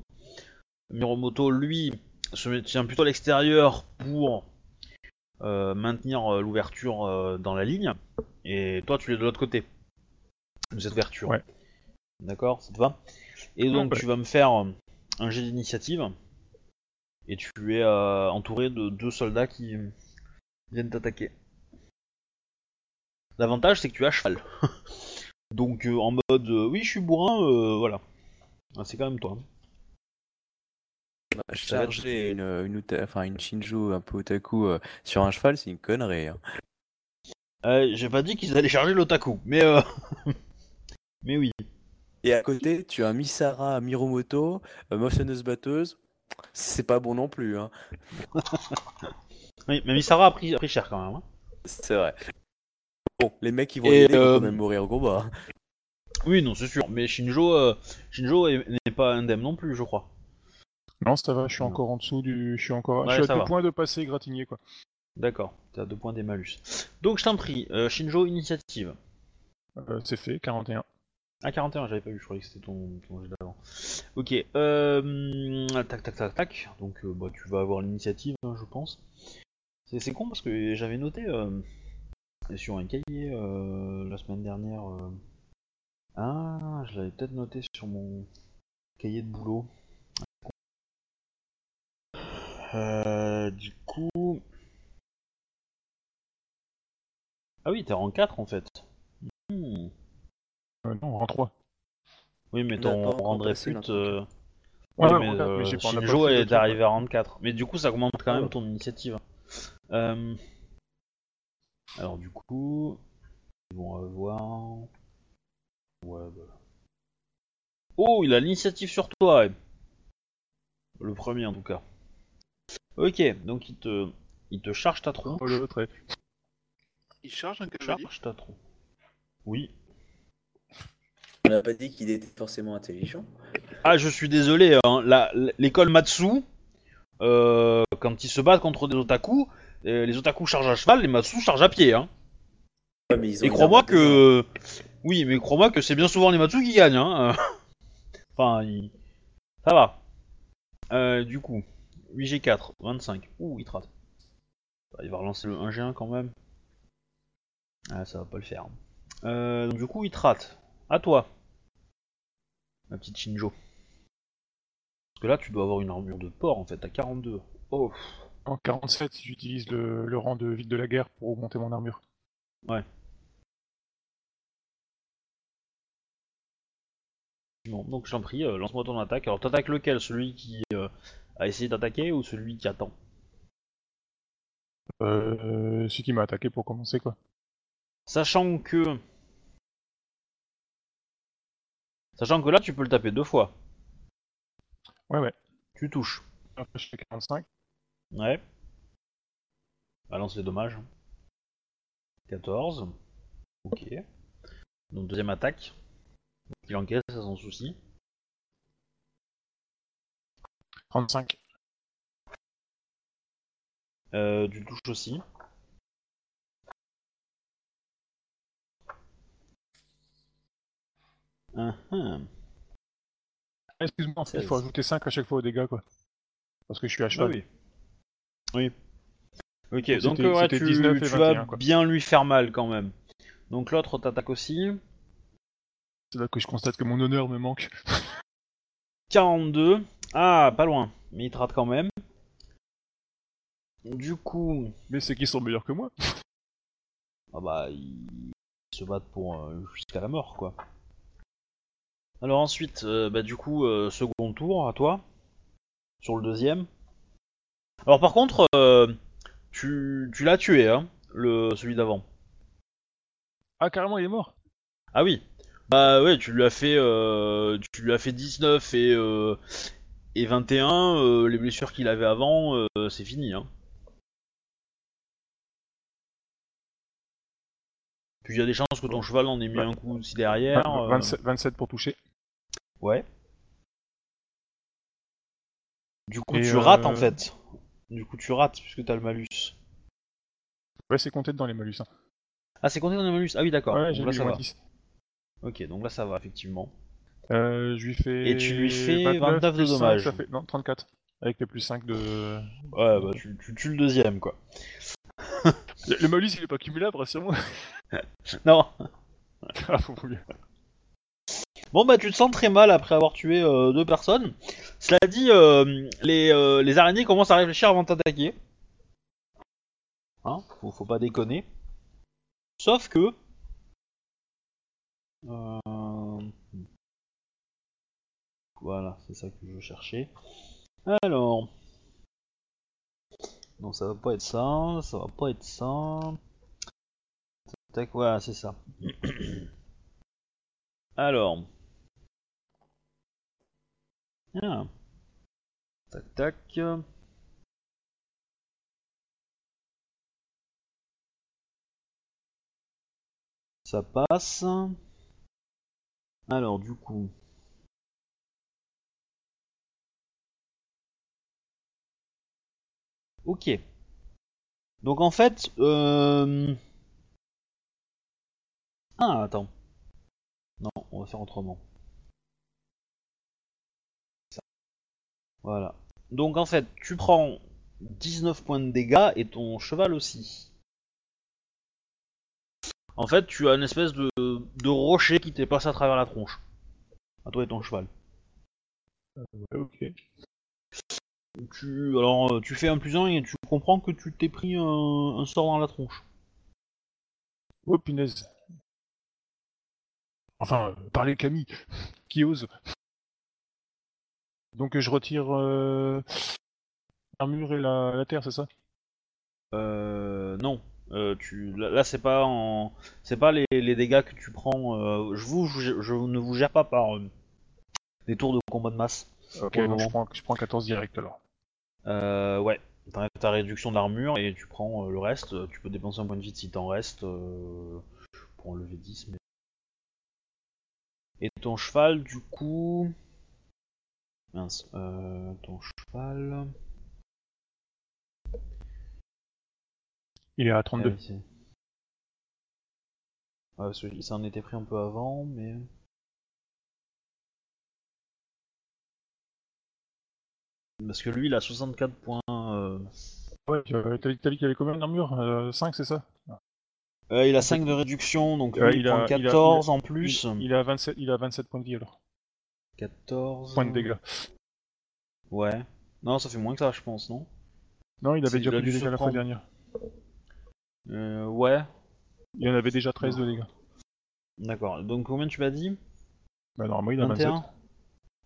Miromoto lui se tient plutôt à l'extérieur pour maintenir l'ouverture dans la ligne, et toi tu es de l'autre côté cette ouverture. Ouais. D'accord, ça te va? Et donc Ouais. tu vas me faire euh, un jet d'initiative, et tu es euh, entouré de deux soldats qui viennent t'attaquer. L'avantage c'est que tu es à cheval. donc euh, en mode euh, oui je suis bourrin, euh, voilà. Ah, c'est quand même toi. Bah, Charger une, enfin, une Shinjo un peu otaku euh, sur un cheval, c'est une connerie. hein. Euh, J'ai pas dit qu'ils allaient charger l'otaku, mais euh... mais oui. Et à côté, tu as Misara Miromoto, euh, motionneuse batteuse. C'est pas bon non plus. Hein. Oui, mais Misara a pris, a pris cher quand même. hein. C'est vrai. Bon, les mecs, ils vont vont euh, quand même mourir au combat. Oui, non, c'est sûr. Mais Shinjo, euh, Shinjo est- n'est pas indemne non plus, je crois. Non, ça va, je suis Non. encore en dessous du. Je suis encore. Ouais, je suis ça à deux va. points de passer gratigné, quoi. D'accord, t'as deux points des malus. Donc je t'en prie, euh, Shinjo, initiative. Euh, c'est fait, 41. Ah, 41, j'avais pas vu, je croyais que c'était ton, jet d'avant. Ok, euh, tac, tac, tac, tac. Donc euh, bah, tu vas avoir l'initiative, hein, je pense. C'est con parce que j'avais noté euh, sur un cahier euh, la semaine dernière. Ah, je l'avais peut-être noté sur mon cahier de boulot. Du coup. Ah oui, t'es rang 4 en fait. Hmm. Euh, non, en 3. Oui, mais On rendrait plus. notre euh, Ouais, ouais, ouais, mais, euh, mais Shinjo est arrivé à 34. Mais du coup, ça augmente quand même ton initiative. Euh, Alors, du coup, ils vont avoir. Ouais, bah. Oh, il a l'initiative sur toi. ouais. Le premier en tout cas. Ok, donc il te, il te charge ta tronche. Oh, le trait. Il charge un cavalier Charge ta tronche. Oui. On n'a pas dit qu'il était forcément intelligent. Ah, je suis désolé, hein, la- l'école Matsu, euh, quand ils se battent contre des otaku, euh, les otaku chargent à cheval, les Matsu chargent à pied. Hein. Ouais, mais ils ont Et crois-moi que. Oui, mais crois-moi que c'est bien souvent les Matsu qui gagnent. Hein. enfin, ça va. Euh, du coup, 8G4, 25. Ouh, il te rate. Bah, Il va relancer le 1G1 quand même. Ah, ça va pas le faire. Euh, donc, du coup, il te rate. À toi, ma petite Shinjo. Parce que là, tu dois avoir une armure de porc en fait, à 42. Oh, En 47, j'utilise le, le rang de vide de la guerre pour augmenter mon armure. bon, donc j'en prie, euh, lance-moi ton attaque. Alors, t'attaques lequel? Celui qui euh, a essayé d'attaquer ou celui qui attend? Euh, celui qui m'a attaqué pour commencer, quoi. Sachant que. Sachant que là, tu peux le taper deux fois. Ouais, ouais. Tu touches. Je fais 45. Ouais. Balance les dommages. 14. Ok. Donc deuxième attaque. Il encaisse sans souci. 35. Euh, tu touches aussi. Ah, Excuse-moi, en fait, il 16. faut ajouter 5 à chaque fois aux dégâts, quoi. Parce que je suis à Ah cheval. oui. Oui. Ok, donc ouais, tu, 19 et tu 21, vas quoi. bien lui faire mal quand même. Donc l'autre t'attaque aussi. C'est là que je constate que mon honneur me manque. 42. Ah, pas loin. Mais il te rate quand même. Du coup, Mais c'est qu'ils sont meilleurs que moi. ah bah, ils se battent pour euh, jusqu'à la mort, quoi. Alors ensuite, euh, bah du coup, euh, second tour à toi. Sur le deuxième. Alors par contre, euh, tu, tu l'as tué, hein, le, celui d'avant. Ah, carrément, il est mort? Ah oui. Bah ouais, tu lui as fait, euh, tu lui as fait 19 et, et 21. euh, les blessures qu'il avait avant, c'est fini. Hein. Puis il y a des chances que ton cheval en ait mis Ouais. un coup aussi derrière. Vingt- euh, 27, 27 pour toucher. Ouais. Du coup, Et, tu rates en euh, fait. Du coup, tu rates puisque t'as le malus. Ouais, c'est compté dans les malus. hein. Ah, c'est compté dans le malus. Ah oui, d'accord. Ouais, Donc j'ai là, mis ça moins va. 10. Ok, donc là, ça va effectivement. Euh, je lui fais. Et tu lui fais 29 de dommages. ça fait... Non, 34. Avec les plus 5 de. Ouais, bah tu, tu tues le deuxième, quoi. Le, le malus il est pas cumulable, rassure-moi. Non. ah, faut. Bon, bah tu te sens très mal après avoir tué euh, deux personnes. Cela dit, euh, les, euh, les araignées commencent à réfléchir avant de t'attaquer. Hein faut, faut pas déconner. Sauf que... Voilà, c'est ça que je cherchais. Alors... Non, ça va pas être ça, ça va pas être ça. Tac, voilà, c'est ça. Alors... Ah. Tac tac. Ça passe. Alors du coup. Ok. Donc en fait, euh... Ah attends. Non, on va faire autrement. Voilà. Donc en fait, tu prends 19 points de dégâts et ton cheval aussi. En fait, tu as une espèce de, de rocher qui t'est passé à travers la tronche. À toi et ton cheval. Ouais, ok. Tu, alors, euh, tu fais un plus un et tu comprends que tu t'es pris un, un sort dans la tronche. Oh punaise. Enfin, euh, parlez Camille, qui ose. Donc je retire euh, l'armure et la, la terre, c'est ça? Euh, non. Euh, tu, là, là, c'est pas en, c'est pas les, les dégâts que tu prends. euh, je vous, je, je ne vous gère pas par euh, des tours de combat de masse. Ok, Pour le donc je moment. prends, je prends 14 direct alors. Euh, ouais. T'as ta réduction d'armure et tu prends euh, le reste. Tu peux dépenser un point de vie si t'en restes euh, pour enlever 10. Mais... Et ton cheval, du coup. Mince. Euh, ton cheval. Il est à Ah 32. oui, c'est- Ouais, parce qu'il s'en était pris un peu avant, mais. Parce que lui, il a 64 points. euh, Ouais, euh, t'as dit qu'il avait combien d'armure 5, c'est ça? Euh, il a 5 de réduction, donc lui, il, a- prend il a- 14 il a- en plus. il, il a 27, il a 27 points de vie alors. 14. Points de dégâts. Ouais. Non, ça fait moins que ça, je pense, non? Non, il avait déjà pris des dégâts la fois dernière. euh, Ouais. Il en avait déjà 13 de dégâts. D'accord. Donc combien tu m'as dit? Bah normalement il a 27. 21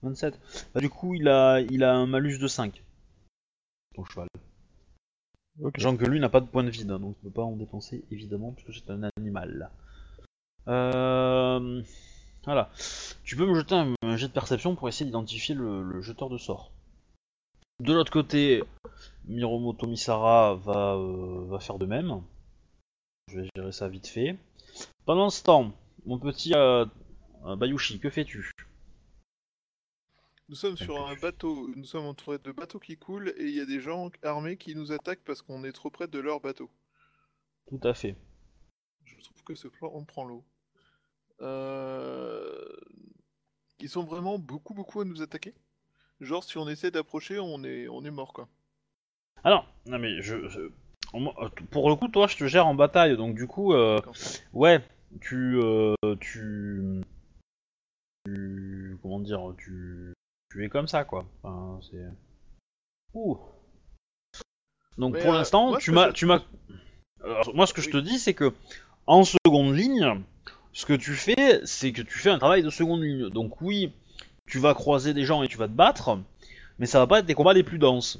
27. Bah, du coup, il a, il a un malus de 5. Ton cheval. Ok. Sachant que lui n'a pas de point de vide, hein, donc il ne peut pas en dépenser évidemment, puisque c'est un animal. Euh... Voilà. Tu peux me jeter un, un jet de perception pour essayer d'identifier le, le jeteur de sort. De l'autre côté, Miromoto Misara va, euh, va faire de même. Je vais gérer ça vite fait. Pendant ce temps, mon petit euh, euh, Bayushi, que fais-tu? Nous sommes sur un bateau, nous sommes entourés de bateaux qui coulent et il y a des gens armés qui nous attaquent parce qu'on est trop près de leur bateau. Tout à fait. Je trouve que ce plan, on prend l'eau. Euh... Ils sont vraiment beaucoup, beaucoup à nous attaquer Genre, si on essaie d'approcher, on est, on est mort, quoi. Alors, non mais je, je- moi, pour le coup, toi, je te gère en bataille, donc du coup, euh, ouais, tu, euh, tu, tu, comment dire, tu, tu es comme ça, quoi. Enfin, c'est. Ouh. Donc Mais, pour euh, l'instant, tu m'as, tu m'as. Moi, ce que je te dis, c'est que en seconde ligne, ce que tu fais, c'est que tu fais un travail de seconde ligne. Donc oui, tu vas croiser des gens et tu vas te battre, mais ça va pas être des combats les plus denses.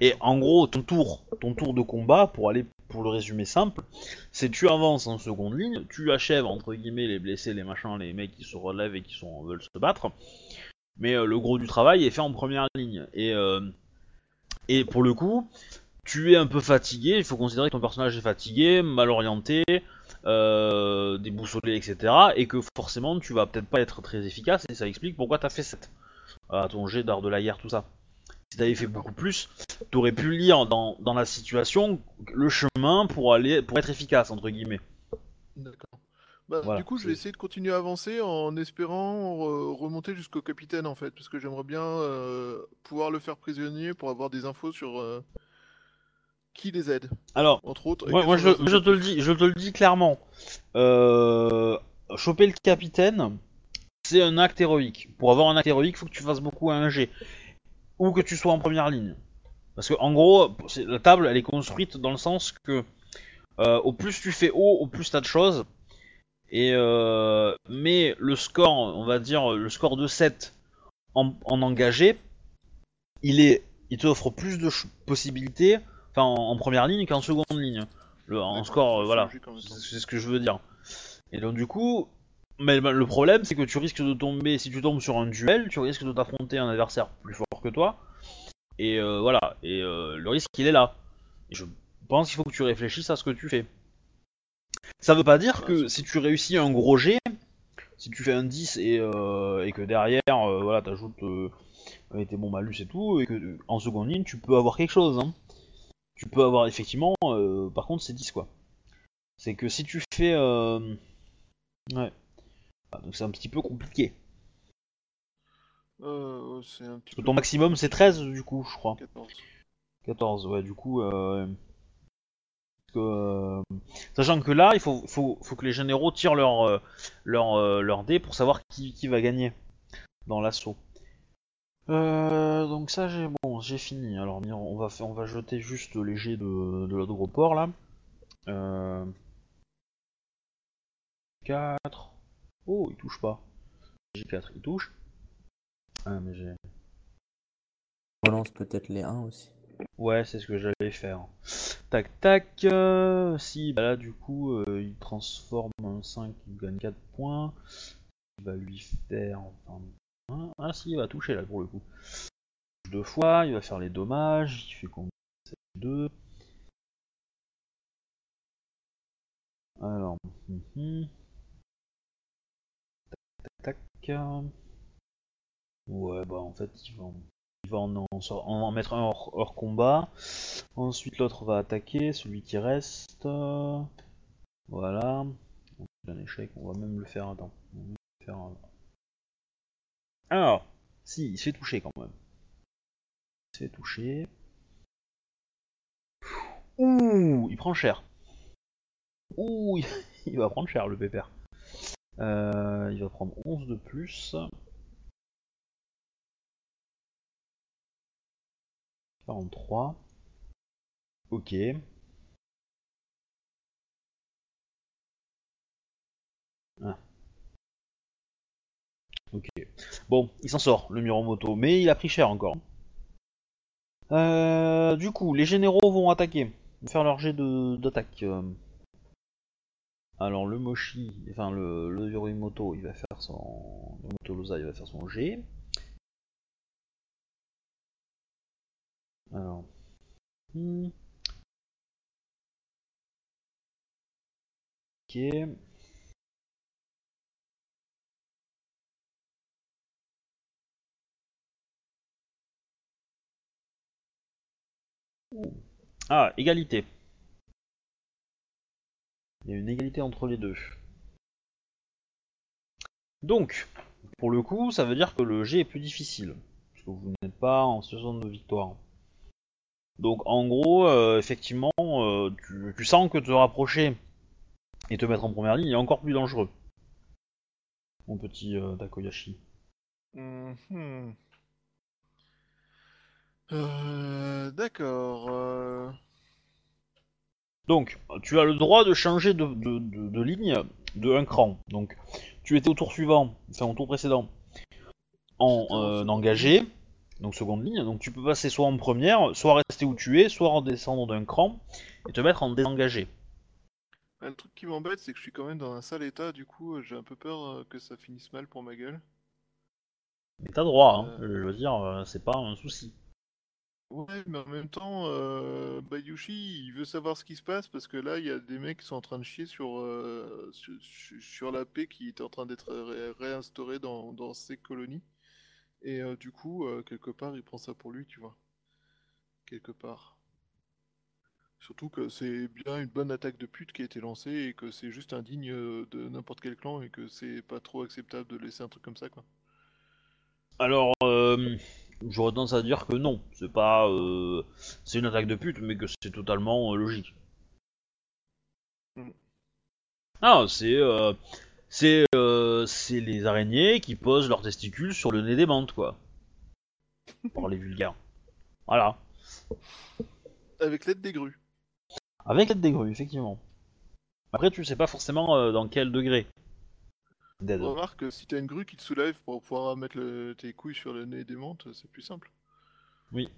Et en gros, ton tour, ton tour de combat, pour aller pour le résumer simple, c'est tu avances en seconde ligne, tu achèves entre guillemets les blessés, les machins, les mecs qui se relèvent et qui sont veulent se battre. Mais euh, le gros du travail est fait en première ligne. Et euh, et pour le coup, tu es un peu fatigué. Il faut considérer que ton personnage est fatigué, mal orienté, euh, déboussolé, etc. Et que forcément, tu vas peut-être pas être très efficace. Et ça explique pourquoi t'as fait 7 à ton jet d'art de la guerre, tout ça. Si t'avais fait beaucoup plus, t'aurais pu lire dans, dans la situation le chemin pour aller pour être efficace entre guillemets. D'accord. Bah, Voilà, du coup, je vais essayer de continuer à avancer en espérant re- remonter jusqu'au capitaine en fait, parce que j'aimerais bien euh, pouvoir le faire prisonnier pour avoir des infos sur euh, qui les aide, Alors, entre autres. moi, je, te le dis, je te le dis clairement. Euh, choper le capitaine, c'est un acte héroïque. Pour avoir un acte héroïque, faut que tu fasses beaucoup à un G. Ou que tu sois en première ligne. Parce que, en gros, la table, elle est construite dans le sens que euh, au plus tu fais haut, au plus t'as de choses. Et euh, mais le score, on va dire, le score de 7 en, en engagé, il est, il t'offre plus de possibilités, enfin en, en première ligne qu'en seconde ligne. Le, en score, euh, voilà, c'est ce que je veux dire. Et donc du coup, mais le problème c'est que tu risques de tomber, si tu tombes sur un duel, tu risques de t'affronter un adversaire plus fort que toi. Et euh, voilà, et euh, le risque il est là. Et je pense qu'il faut que tu réfléchisses à ce que tu fais. Ça veut pas dire que si tu réussis un gros G, si tu fais un 10 et, euh, et que derrière, voilà, t'ajoutes tes bons malus et tout, et que en seconde ligne, tu peux avoir quelque chose. Hein. Tu peux avoir effectivement, euh, par contre, c'est 10 quoi. C'est que si tu fais. euh, Ouais. Ah, donc c'est un petit peu compliqué. Euh, c'est un petit Parce que ton maximum c'est 13 du coup, je crois. 14. 14, ouais, du coup. Euh... que, Sachant que là, il faut, faut, faut que les généraux tirent leur, leur, leur dé pour savoir qui, qui va gagner dans l'assaut. Euh, donc ça j'ai bon j'ai fini alors on va faire, on va jeter juste les jets de, de là euh... 4 oh il touche pas J4 il touche ah mais j'ai Relance peut-être les 1 aussi. Ouais, c'est ce que j'allais faire. Tac tac. euh, si, bah là du coup, euh, il transforme un 5, il gagne 4 points. Il va lui faire. Un- Ah si, il va toucher là pour le coup. Deux fois, il va faire les dommages. Il fait combien 2. Alors. mhm. Tac tac. Ouais, bah en fait, il va en il en, en, mettre un hors, combat. Ensuite, l'autre va attaquer, celui qui reste. Voilà. Un échec, on va même le faire. Attends. On va faire Alors, si, il se fait toucher quand même. Il se fait toucher. Ouh, il prend cher. Ouh, il, va prendre cher le pépère. Euh, il va prendre 11 de plus. 43. Ok. Ah. Ok. Bon, il s'en sort, le Miromoto, mais il a pris cher encore. Euh, du coup, les généraux vont attaquer, vont faire leur jet d'attaque. Alors le Moshi, enfin le, le il va faire son... Le Motolosa, il va faire son jet. Alors... Hmm. Ok. Ah, égalité. Il y a une égalité entre les deux. Donc, pour le coup, ça veut dire que le G est plus difficile. Parce que vous n'êtes pas en situation de victoire. Donc, en gros, euh, effectivement, euh, tu, sens que te rapprocher et te mettre en première ligne est encore plus dangereux. Mon petit euh, Takoyashi. Mhm. Euh, D'accord. euh, Donc, tu as le droit de changer de, de- de- de ligne de un cran. Donc, tu étais au tour suivant, enfin au tour précédent, en en euh, engagé, donc seconde ligne. Donc, tu peux passer soit en première, soit rester où tu es, soit redescendre d'un cran et te mettre en désengagé. ah, Le truc qui m'embête, c'est que je suis quand même dans un sale état, du coup, euh, j'ai un peu peur euh, que ça finisse mal pour ma gueule. Mais t'as droit, hein. Euh. je veux dire, euh, c'est pas un souci. Ouais, mais en même temps, euh, Bayushi, il veut savoir ce qui se passe parce que là, il y a des mecs qui sont en train de chier sur, euh, sur, la paix qui est en train d'être ré- réinstaurée dans, dans ces colonies. Et euh, du coup, euh, quelque part, il prend ça pour lui, tu vois. Quelque part. Surtout que c'est bien une bonne attaque de pute qui a été lancée et que c'est juste indigne de n'importe quel clan et que c'est pas trop acceptable de laisser un truc comme ça quoi. Alors, j'aurais tendance à dire que non, c'est pas, euh, c'est une attaque de pute, mais que c'est totalement euh, logique. Mm. Ah, c'est, euh, c'est, euh, c'est les araignées qui posent leurs testicules sur le nez des mantes, quoi. Pour les vulgaires. Voilà. Avec l'aide des grues. Avec l'aide des grues, effectivement. Après, tu sais pas forcément euh, dans quel degré Remarque que si t'as une grue qui te soulève pour pouvoir mettre le- tes couilles sur le nez des mantes, c'est plus simple. Oui.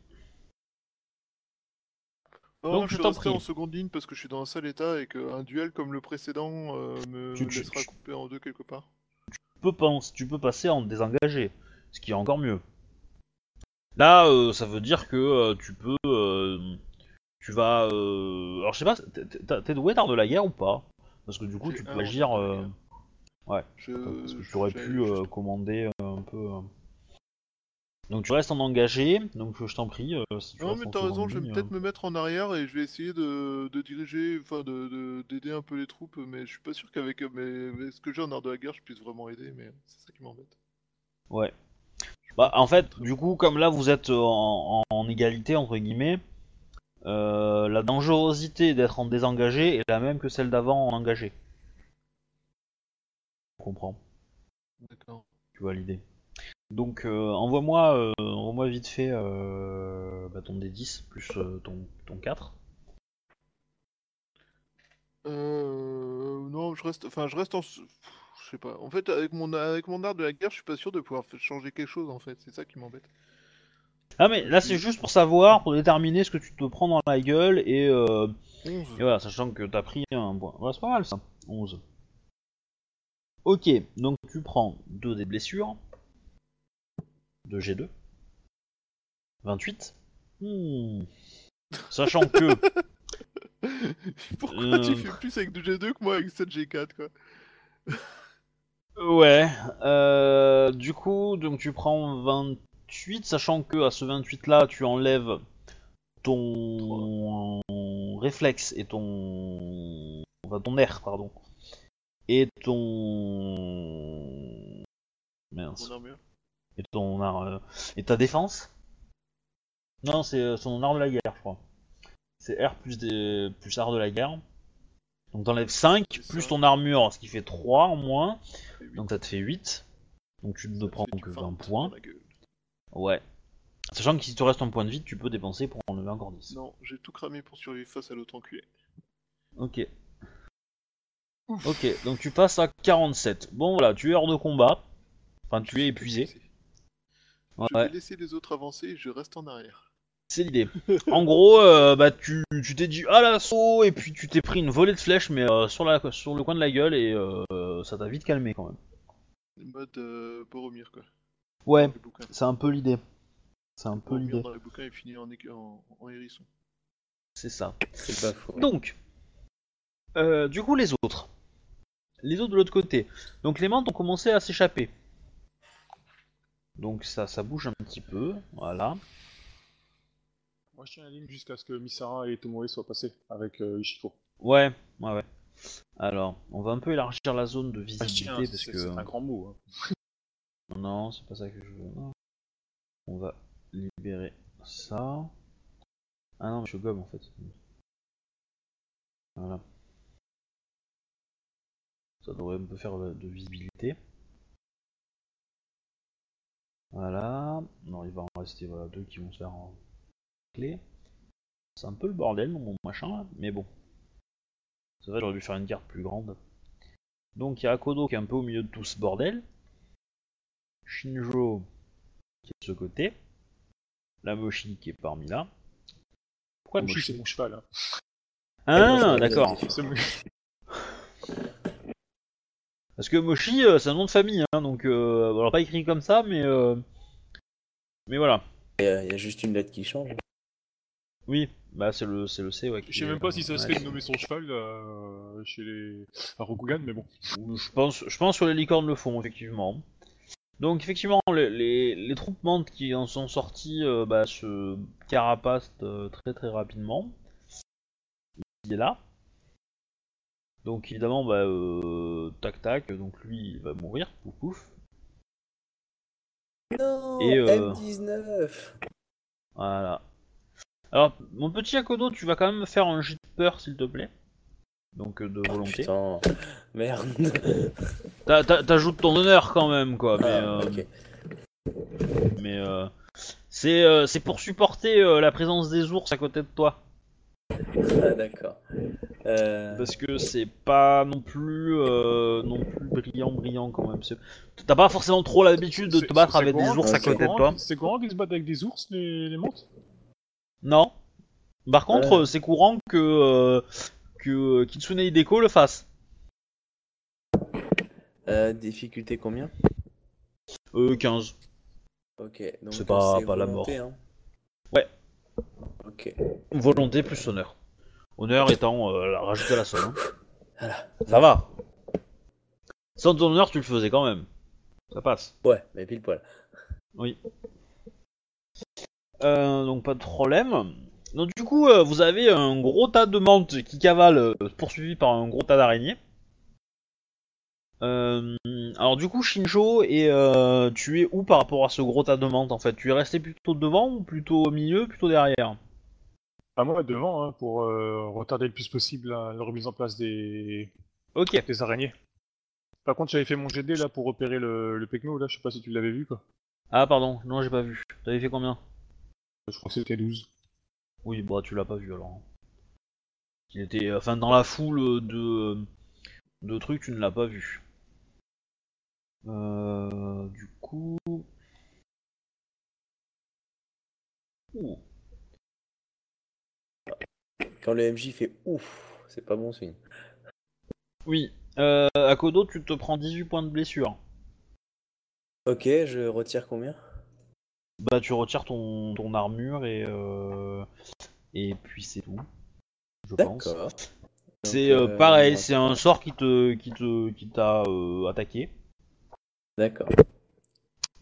Non, Donc, je je t'en prie. en second ligne parce que je suis dans un sale état et qu'un duel comme le précédent euh, me, Tu- me tu- laissera tu- couper en deux quelque part. tu peux, penser- tu peux passer en désengagé, ce qui est encore mieux. Là, euh, ça veut dire que euh, tu peux, tu vas, alors je sais pas, t'es- doué d'art de la guerre ou pas? Parce que du coup, tu peux agir, ouais, Je, parce que tu aurais pu euh, commander un peu. euh. Donc tu restes en engagé, donc je t'en prie. euh, si tu Non mais t'as raison, je vais peut-être me mettre en arrière et je vais essayer de, de diriger, enfin de de- d'aider un peu les troupes, mais je suis pas sûr qu'avec mes- ce que j'ai en art de la guerre, je puisse vraiment aider, mais c'est ça qui m'embête. Ouais. Bah, en fait, du coup, comme là vous êtes en, en- en égalité entre guillemets, euh, la dangerosité d'être en désengagé est la même que celle d'avant en engagé. On comprend. D'accord. Tu vois l'idée. Donc euh, envoie-moi euh, envoie-moi vite fait euh, bah, ton D10 plus euh, ton, ton 4. Euh, non, je reste, enfin je reste en, je sais pas. En fait, avec mon avec mon art de la guerre, je suis pas sûr de pouvoir changer quelque chose en fait. C'est ça qui m'embête. Ah mais là c'est juste pour savoir, pour déterminer ce que tu te prends dans la gueule et, 11. et voilà, sachant que t'as pris un point. Ouais, c'est pas mal ça. 11. Ok, donc tu prends 2 des blessures. 2 G2. 28. Hmm. Sachant que Pourquoi Euh. tu fais plus avec du G2 que moi avec 7 G4 quoi? Ouais, euh, du coup, donc tu prends 28, sachant que à ce 28 là, tu enlèves ton réflexe et ton. Enfin, ton air, pardon. Et ton. Mince. Armure. Et ton euh, Et ta défense? Non, c'est euh, son art de la guerre, je crois. C'est R plus, des... plus art de la guerre. Donc t'enlèves 5, C'est plus ton armure, ce qui fait 3 en moins. Donc ça te fait 8. Donc tu ne prends que 20 20 dans points. Ouais. Sachant que si te reste un point de vie, tu peux dépenser pour enlever encore 10. Non, j'ai tout cramé pour survivre face à l'autre enculé. Ok. Ok, donc tu passes à 47. Bon voilà, tu es hors de combat. Enfin, tu es épuisé. Je Ouais, vais laisser les autres avancer et je reste en arrière. c'est l'idée. En gros, euh, bah tu tu t'es dit à l'assaut et puis tu t'es pris une volée de flèches, mais euh, sur, la, sur le coin de la gueule et euh, ça t'a vite calmé quand même. Mode euh, Boromir quoi. Ouais, c'est un peu l'idée. C'est un peu l'idée. dans les bouquins il finit en, en, en hérisson. C'est ça. C'est pas faux. Donc, euh, du coup, les autres. Les autres de l'autre côté. Donc, les mantes ont commencé à s'échapper. Donc, ça, ça bouge un petit peu. Voilà. Moi je tiens la ligne jusqu'à ce que Misara et Tomoe soient passés avec euh, Ishiko. Ouais, ouais, ouais. Alors, on va un peu élargir la zone de Ah, tiens, visibilité parce que. c'est un grand mot. hein. Non, c'est pas ça que je veux. Non. On va libérer ça. Ah non, je gomme en fait. Voilà. Ça devrait un peu faire de de visibilité. Voilà. Non, il va en rester voilà, deux qui vont se faire en clé. C'est un peu le bordel mon machin là, mais bon. C'est vrai, j'aurais dû faire une carte plus grande. Donc il y a Akodo qui est un peu au milieu de tout ce bordel. Shinjo qui est de ce côté. La Moshi qui est parmi là. Pourquoi Moshi, Moshi c'est mon cheval. hein. Ah, d'accord. Parce que Moshi, euh, c'est un nom de famille, hein, donc euh, alors pas écrit comme ça, mais euh, mais voilà. Il y, a- il y a juste une lettre qui change. Oui, bah c'est le c'est le C, ouais. Je sais même pas si ça se fait de nommer son cheval euh, chez les à Rokugan, mais bon. Je pense, je pense que les licornes le font, effectivement. Donc, effectivement, les, les, les troupes mantes qui en sont sorties euh, bah, se carapacent euh, très très rapidement. est là. Donc évidemment, bah, euh, tac tac, donc lui il va mourir, pouf pouf. Non, Et, euh, M19 Voilà. Alors, mon petit Akodo, tu vas quand même me faire un jet de peur, s'il te plaît. Donc euh, de volonté. Putain, merde. T'a- t'a- T'ajoutes ton honneur quand même, quoi. Mais, Ah, euh, ok. mais euh, c'est euh, c'est pour supporter euh, la présence des ours à côté de toi. Ah, d'accord. Euh, Parce que c'est pas non plus euh, non plus brillant, brillant quand même. C'est- T'as pas forcément trop l'habitude de C'est- te battre c'est avec des ours à c'est côté de toi. C'est courant qu'ils se battent avec des ours, les, les montes Non. Par contre, Ouais. c'est courant que euh, que Kitsune Hideko le fasse. euh, difficulté combien? Euh, 15. Ok, donc C'est pas- euh, pas la volonté, hein. Ok. Volonté plus honneur. Honneur étant euh, la- rajouter la somme. hein. Voilà. Ça va. Sans ton honneur, tu le faisais quand même. Ça passe. Ouais, mais pile poil. Oui. Euh, donc pas de problème. Donc du coup, euh, vous avez un gros tas de menthes qui cavalent, euh, poursuivi par un gros tas d'araignées. Euh, alors du coup, Shinjo, et euh, tu es où par rapport à ce gros tas de menthes en fait? Tu es resté plutôt devant ou plutôt au milieu, plutôt derrière? À moi, devant, hein, pour euh, retarder le plus possible la, la remise en place des, Ok. des araignées. Par contre, j'avais fait mon GD là pour repérer le, le Pecno, là, je sais pas si tu l'avais vu quoi. Ah pardon, non j'ai pas vu. T'avais fait combien? Je crois que c'était 12. Oui, bah tu l'as pas vu alors. Il était, enfin dans la foule de de trucs, tu ne l'as pas vu. Euh, du coup. Ouh. Quand le MJ fait ouf, c'est pas bon signe. Oui. Euh, Akodo, tu te prends 18 points de blessure. Ok, je retire combien? Bah tu retires ton, ton armure et euh, et puis c'est tout. Je pense. D'accord. C'est euh, euh, pareil, c'est un sort qui te qui te qui t'a euh, attaqué. D'accord.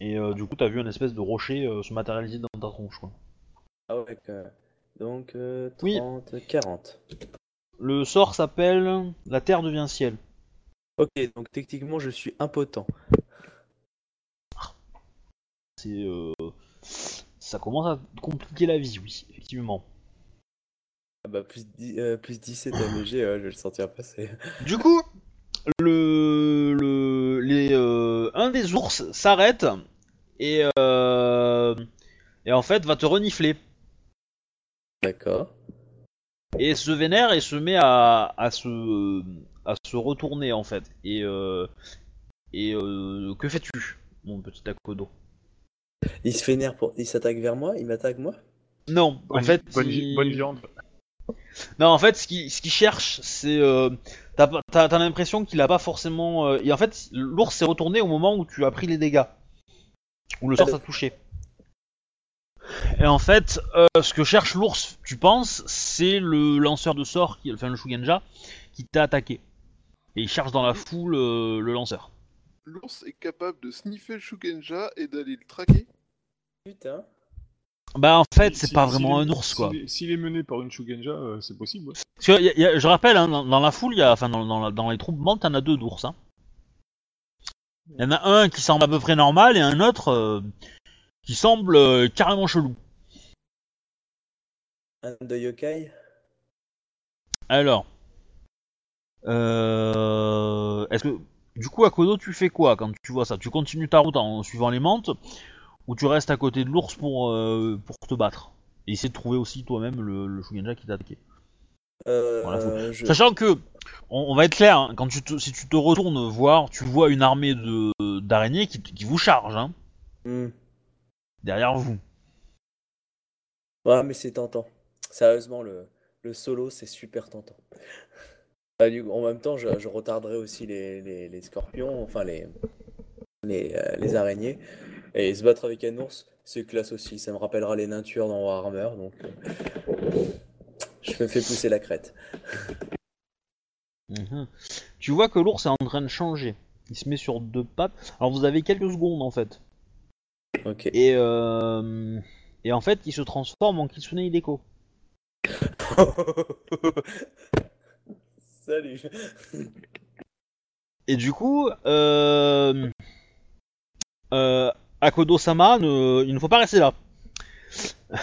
Et du coup, t'as vu une espèce de rocher se matérialiser dans ta tronche. Quoi. Ah ouais, que- donc euh, Oui. 30, 40. Le sort s'appelle La Terre devient ciel. Ok, donc techniquement je suis impotent. C'est euh, ça commence à compliquer la vie, oui, effectivement. Ah bah plus, 10, euh, plus 17 AMG, ouais, je vais le sentir passer. Du coup, le, le les euh, un des ours s'arrête et euh, et en fait va te renifler D'accord. et se vénère et se met à à se à se retourner en fait. Et euh, et euh, que fais-tu, mon petit Akodo? Il se vénère pour. Il s'attaque vers moi Il m'attaque moi? Non, en fait, bonne, vi- il- bonne viande. Non, en fait, ce qu'il ce cherche, c'est. euh, T'as pas- t'as- t'as l'impression qu'il a pas forcément. euh, Et en fait, l'ours s'est retourné au moment où tu as pris les dégâts. Où le sort t'a touché. Et en fait, euh, ce que cherche l'ours, tu penses, c'est le lanceur de sort, qui, enfin le Shugenja, qui t'a attaqué. Et il cherche dans la foule euh, le lanceur. L'ours est capable de sniffer le Shugenja et d'aller le traquer. Putain. Bah, en fait, c'est Si- pas vraiment un ours, s'il quoi. est- S'il est mené par une Shugenja, euh, c'est possible. ouais. Parce que, y a- y a- je rappelle, hein, dans, dans la foule, y a, enfin dans, dans dans les troupes montes, t'en as deux d'ours. Hein. Y en a un qui semble à peu près normal et un autre euh, qui semble euh, carrément chelou. Un de yokai? Alors, euh, est-ce que du coup à Kodo tu fais quoi quand tu vois ça? Tu continues ta route en suivant les mantes ou tu restes à côté de l'ours pour euh, pour te battre et essayer de trouver aussi toi-même le, le Shugenja qui t'a attaqué? euh, Voilà, faut- je... Sachant que, on, on va être clair, hein, quand tu te, si tu te retournes voir, tu vois une armée de d'araignées qui, qui vous charge, hein, Hmm. Derrière vous. Ouais, mais c'est tentant. Sérieusement, le, le solo, c'est super tentant. Bah, en même temps, je, je retarderai aussi les, les, les scorpions, enfin les, les, euh, les araignées. Et se battre avec un ours, c'est classe aussi. Ça me rappellera les nains tueurs dans Warhammer, donc euh, je me fais pousser la crête. Mhm. Tu vois que l'ours est en train de changer. Il se met sur deux pattes. Alors vous avez quelques secondes en fait. Et, euh, et en fait, il se transforme en Kitsune Hideko. Salut. Et du coup, euh, euh, Akodo-sama, ne- il ne faut pas rester là.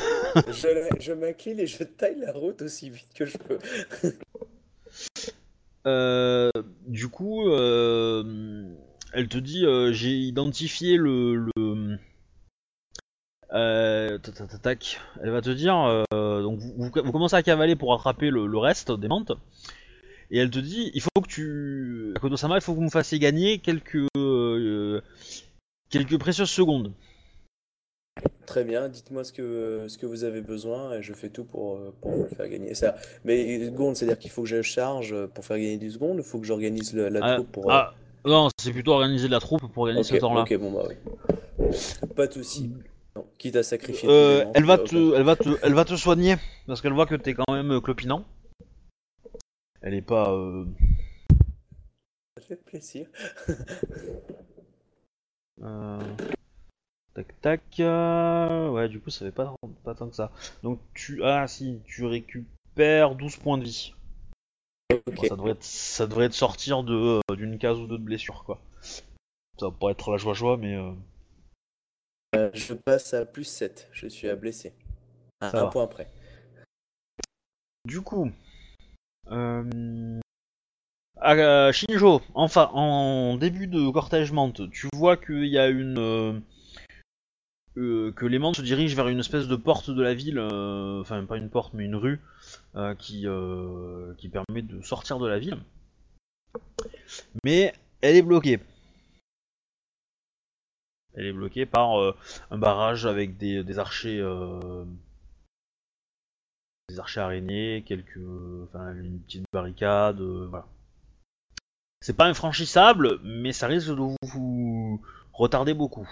Je, je m'incline et je taille la route aussi vite que je peux. Euh, du coup, euh, elle te dit, euh, j'ai identifié le... le euh, tac, tac. Elle va te dire, euh, donc vous, vous- vous commencez à cavaler pour attraper le, le reste des mantes, et elle te dit, il faut que tu, Akodo-sama, il faut que vous me fassiez gagner quelques euh, quelques précieuses secondes. Très bien, dites-moi ce que, ce que vous avez besoin et je fais tout pour, pour vous le faire gagner. Ça, mais seconde, c'est-à-dire qu'il faut que je charge pour faire gagner du seconde, il faut que j'organise le- la Ah, troupe pour. ah, non, c'est plutôt organiser la troupe pour gagner ce temps-là. ok, bon bah oui. Pas de soucis. Quitte à sacrifier Euh, elle va bah, te, elle va te, elle va te soigner parce qu'elle voit que t'es quand même euh, clopinant. Elle est pas. euh, Ça fait plaisir. euh, Tac tac. euh, Ouais, du coup, ça fait pas, pas tant que ça. Donc tu, ah si, tu récupères 12 points de vie. Bon, ça devrait, être, ça devrait te sortir de euh, d'une case ou deux de blessure quoi. Ça va pas être la joie joie, mais. Euh, Euh, je passe à plus 7, je suis à blessé. À Ça un va. point près. Du coup, euh, à Shinjo, enfin, en début de cortège menthe, tu vois qu'il y a une. euh, euh, que les menthes se dirigent vers une espèce de porte de la ville, euh, enfin, pas une porte, mais une rue, euh, qui, euh, qui permet de sortir de la ville. Mais elle est bloquée. Elle est bloquée par euh, un barrage avec des, des archers. euh, des archers araignées, quelques, enfin une petite barricade, euh, voilà. C'est pas infranchissable, mais ça risque de vous, vous retarder beaucoup.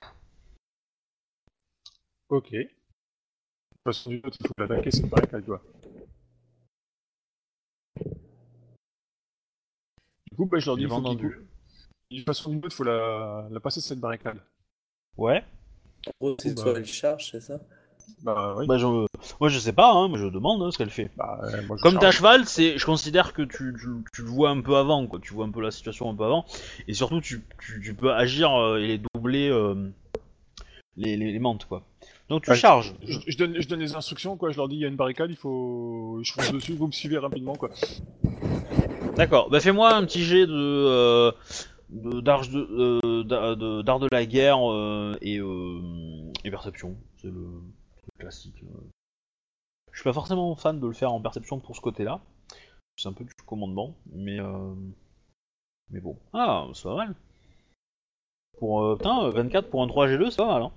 Ok. De toute façon, il faut l'attaquer, c'est pareil qu'elle doit. Du coup, bah, je leur dis, il faut. De toute façon, il faut la... la passer cette barricade. Ouais. En gros, c'est bah. soit elle charge, c'est ça? Bah oui. Bah je, moi je sais pas, hein, mais je demande hein, ce qu'elle fait. Bah, euh, moi, je Comme ta charge. cheval, c'est, je considère que tu, tu, tu le vois un peu avant, quoi. Tu vois un peu la situation un peu avant, et surtout tu, tu, tu peux agir euh, et les doubler euh, les, les, les mantes, quoi. Donc tu Ouais, charges. Je, je donne, je donne les instructions, quoi. Je leur dis, il y a une barricade, il faut. Je fonce dessus, vous me suivez rapidement, quoi. D'accord. Bah fais-moi un petit jet de euh, de- d'arche de, euh, de- d'art de la guerre euh, et, euh, et perception. C'est le truc classique. Je suis pas forcément fan de le faire en perception pour ce côté-là. C'est un peu du commandement, mais euh, mais bon. Ah, c'est pas mal. Pour euh, putain, 24 pour un 3G2, c'est pas mal. Hein.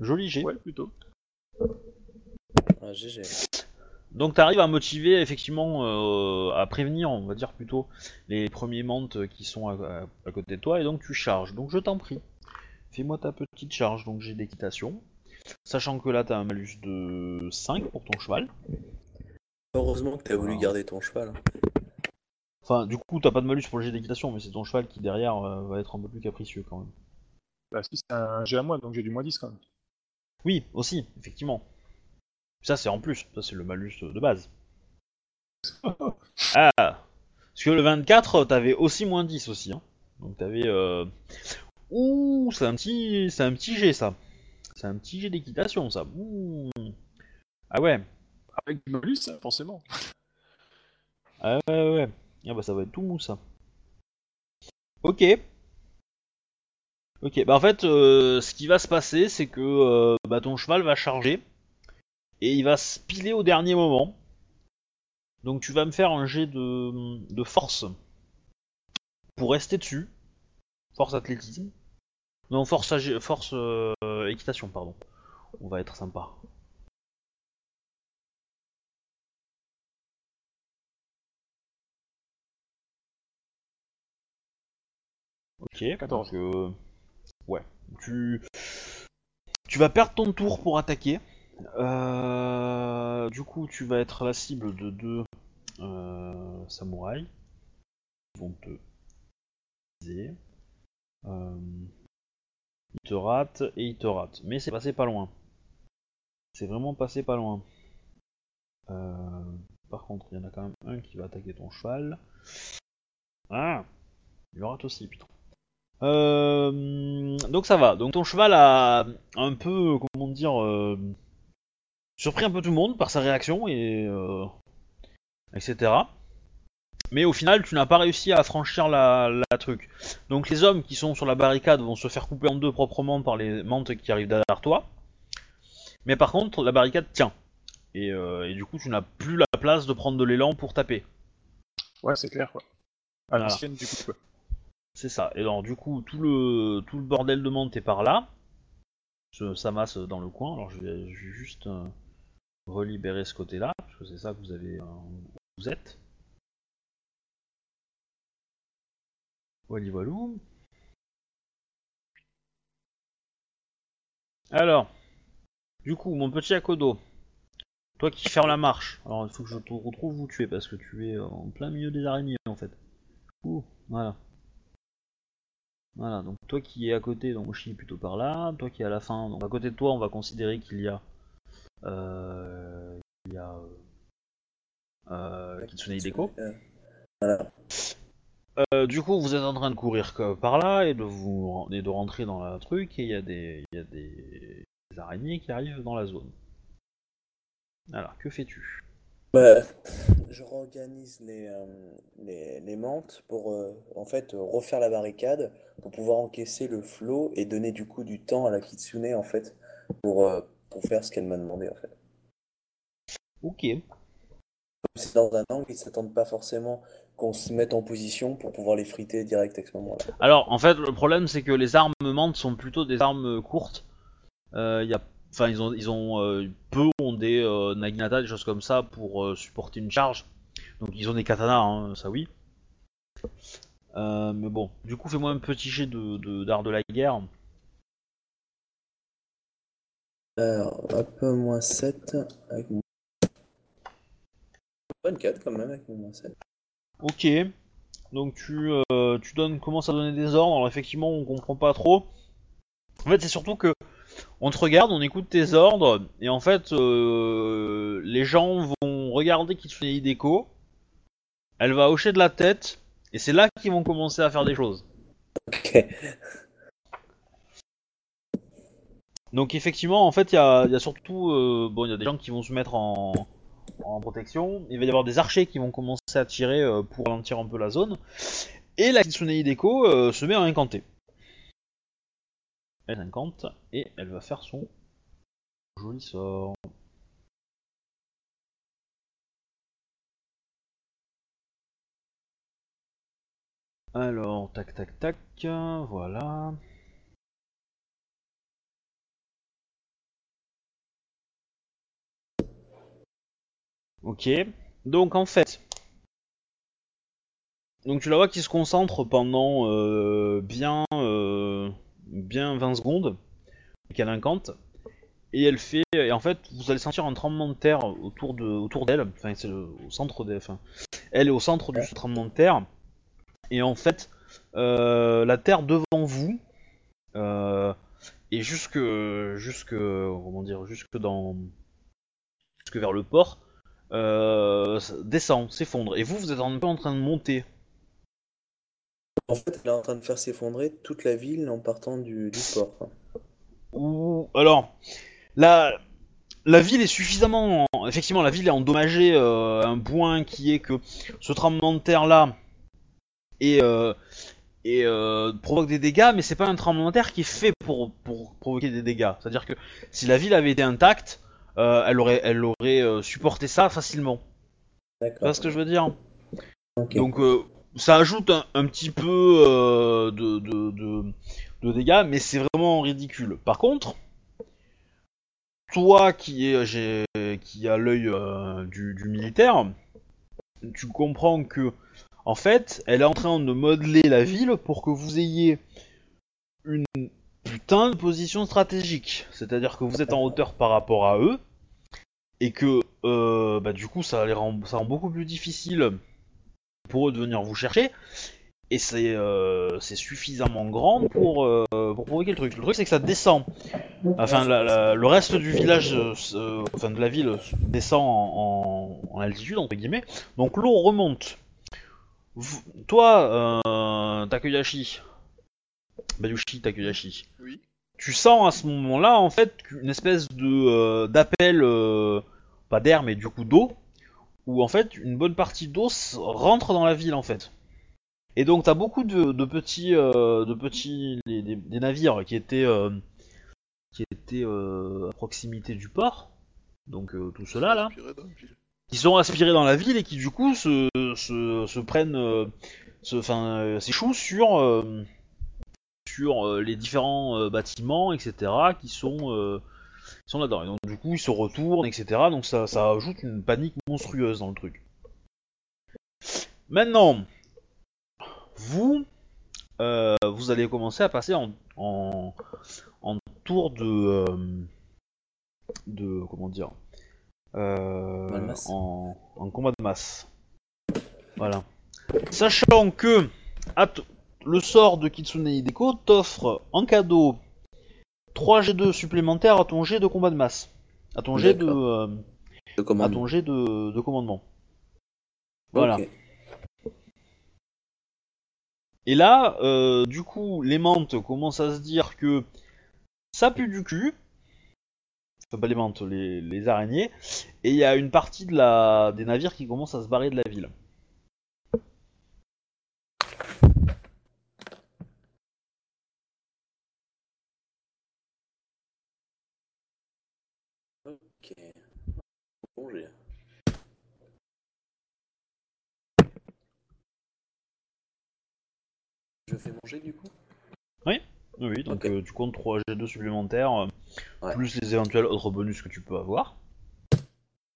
Joli G. Ouais, plutôt. Ah, GG. Donc t'arrives à motiver effectivement, euh, à prévenir, on va dire plutôt, les premiers mantes qui sont à, à- à côté de toi, et donc tu charges. Donc je t'en prie, fais-moi ta petite charge, donc j'ai d'équitation. Sachant que là t'as un malus de 5 pour ton cheval. Heureusement que t'as voulu garder ton cheval. hein. Enfin, du coup t'as pas de malus pour le jet d'équitation, mais c'est ton cheval qui derrière euh, va être un peu plus capricieux quand même. Bah, si c'est un G à moi, donc j'ai du moins 10 quand même. Oui, aussi, effectivement. Ça c'est en plus, ça c'est le malus de base. Ah Parce que le 24, t'avais aussi moins 10 aussi. Hein. Donc t'avais... Euh... Ouh, c'est un petit... C'est un petit jet ça. C'est un petit jet d'équitation ça. Ouh. Ah ouais. Avec du malus, forcément. Ah ouais, ouais, ouais. Ah bah ça va être tout mou ça. Ok. Ok, bah en fait, euh, ce qui va se passer, c'est que euh, bah, ton cheval va charger et il va se piler au dernier moment. Donc tu vas me faire un jet de, de force pour rester dessus. Force athlétisme. Non, force, force euh, équitation, pardon. On va être sympa. Ok, 14. donc, euh, ouais. Tu... tu vas perdre ton tour pour attaquer. Euh, Du coup, tu vas être la cible de deux euh, samouraïs. Ils vont te viser. Euh, Ils te ratent et ils te ratent. Mais c'est passé pas loin. C'est vraiment passé pas loin. Par contre, il y en a quand même un qui va attaquer ton cheval. Ah Il rate aussi, putain. Donc ça va. Donc ton cheval a un peu, comment dire, surpris un peu tout le monde par sa réaction et euh, etc. Mais au final, tu n'as pas réussi à franchir la, la truc. Donc les hommes qui sont sur la barricade vont se faire couper en deux proprement par les mantes qui arrivent derrière toi. Mais par contre, la barricade tient. Et, euh, et du coup, tu n'as plus la place de prendre de l'élan pour taper. Ouais, c'est clair, quoi. À Voilà. du coup, quoi. C'est ça. Et alors, du coup, tout le, tout le bordel de monde est par là. Ça masse dans le coin. Alors, je vais, je vais juste euh, relibérer ce côté-là, parce que c'est ça que vous avez. euh, vous êtes. Wally voilou. Alors, du coup, mon petit Akodo, toi qui fermes la marche. Alors, il faut que je te retrouve où tu es, parce que tu es en plein milieu des araignées en fait. Ouh, voilà. Voilà, donc toi qui es à côté, donc Moshi est plutôt par là, toi qui es à la fin, donc à côté de toi, on va considérer qu'il y a. Euh, il y a. Euh, Kitsune Hideko. Euh, Voilà. Euh, du coup, vous êtes en train de courir que- par là et de vous et de rentrer dans la truc et il y a des il y a des, des araignées qui arrivent dans la zone. Alors, que fais-tu? Bah, je réorganise les, euh, les, les mantes pour euh, en fait refaire la barricade pour pouvoir encaisser le flot et donner du coup du temps à la Kitsune en fait pour, pour faire ce qu'elle m'a demandé en fait. Ok. C'est dans un angle, ils s'attendent pas forcément qu'on se mette en position pour pouvoir les friter direct à ce moment-là. Alors, en fait, le problème c'est que les armes mantes sont plutôt des armes courtes. Euh, il y a, enfin, ils ont ils ont euh, peu ont des euh, naginata, des choses comme ça pour euh, supporter une charge. Donc ils ont des katanas, hein, ça oui. Euh, mais bon, du coup, fais-moi un petit jet de de- d'art de la guerre. Alors, hop, moins 7 avec mon... 24 quand même avec mon moins 7. Ok. Donc tu, euh, tu donnes, commences à donner des ordres. Alors effectivement, on comprend pas trop. En fait, c'est surtout que on te regarde, on écoute tes ordres, et en fait, euh, les gens vont regarder Kitsune Hideko. Elle va hocher de la tête, et c'est là qu'ils vont commencer à faire des choses. Ok. Donc effectivement, en fait, il y a, surtout, euh, des gens qui vont se mettre en, en protection. Il va y avoir des archers qui vont commencer à tirer euh, pour ralentir un peu la zone. Et la Kitsune Hideko euh, se met à incanter. Elle incante et elle va faire son joli sort. Alors, tac tac tac, voilà. Ok. Donc en fait, donc tu la vois qui se concentre pendant euh, bien euh, bien 20 secondes, incante, et elle fait, et en fait vous allez sentir un tremblement de terre autour de autour d'elle, enfin c'est au centre des, enfin elle est au centre du tremblement de terre, et en fait euh, la terre devant vous euh, et jusque jusque comment dire jusque dans jusque vers le port euh, descend, s'effondre. Et vous, vous êtes un peu en train de monter. En fait, elle est en train de faire s'effondrer toute la ville en partant du, du port. Ou alors, la la ville est suffisamment, effectivement, la ville est endommagée euh, à un point qui est que ce tremblement de terre là et euh, et euh, provoque des dégâts, mais c'est pas un tremblement de terre qui est fait pour pour provoquer des dégâts. C'est-à-dire que si la ville avait été intacte, euh, elle aurait elle aurait euh, supporté ça facilement. Vois ce que je veux dire? Donc euh, ça ajoute un, un petit peu de, de, de- de dégâts, mais c'est vraiment ridicule. Par contre, toi qui est qui a l'œil du, du militaire, tu comprends que en fait, elle est en train de modeler la ville pour que vous ayez une putain de position stratégique. C'est-à-dire que vous êtes en hauteur par rapport à eux et que euh, bah, du coup ça les rend, ça rend beaucoup plus difficile pour eux de venir vous chercher. et c'est euh, c'est suffisamment grand pour, euh, pour provoquer le truc. Le truc c'est que ça descend. Enfin, la- le reste du village, euh, se- enfin de la ville, descend en, altitude entre guillemets. Donc l'eau remonte. Toi, euh, Takeyashi, Bayushi Takeyashi, Oui. tu sens à ce moment-là en fait une espèce de euh, d'appel, euh, pas d'air mais du coup d'eau, où en fait une bonne partie d'eau rentre dans la ville en fait. Et donc t'as beaucoup de, de petits, euh, de petits, des, des- des navires qui étaient, euh, qui étaient euh, à proximité du port, donc euh, tout cela là, qui sont aspirés dans la ville et qui du coup se, se, se prennent, euh, se, euh, s'échouent sur, euh, sur euh, les différents euh, bâtiments, etc., qui sont, euh, qui sont là-dedans. Et donc du coup ils se retournent, etc. Donc ça, ça ajoute une panique monstrueuse dans le truc. Maintenant, vous, euh, vous allez commencer à passer en, en, en tour de, euh, de, comment dire, euh, en, en combat de masse. Voilà. Sachant que le sort de Kitsune Hideko t'offre en cadeau 3 G2 supplémentaires à ton jet de combat de masse. À ton jet de, euh, à commandement. ton jet de, de commandement. Voilà. Et là, euh, du coup, les mantes commencent à se dire que ça pue du cul. Enfin, pas les mantes, les, les araignées. Et il y a une partie de la, des navires qui commencent à se barrer de la ville. Ok. Je fais manger du coup? Oui, oui, donc euh, tu comptes 3 G2 supplémentaires, euh, Ouais. plus les éventuels autres bonus que tu peux avoir.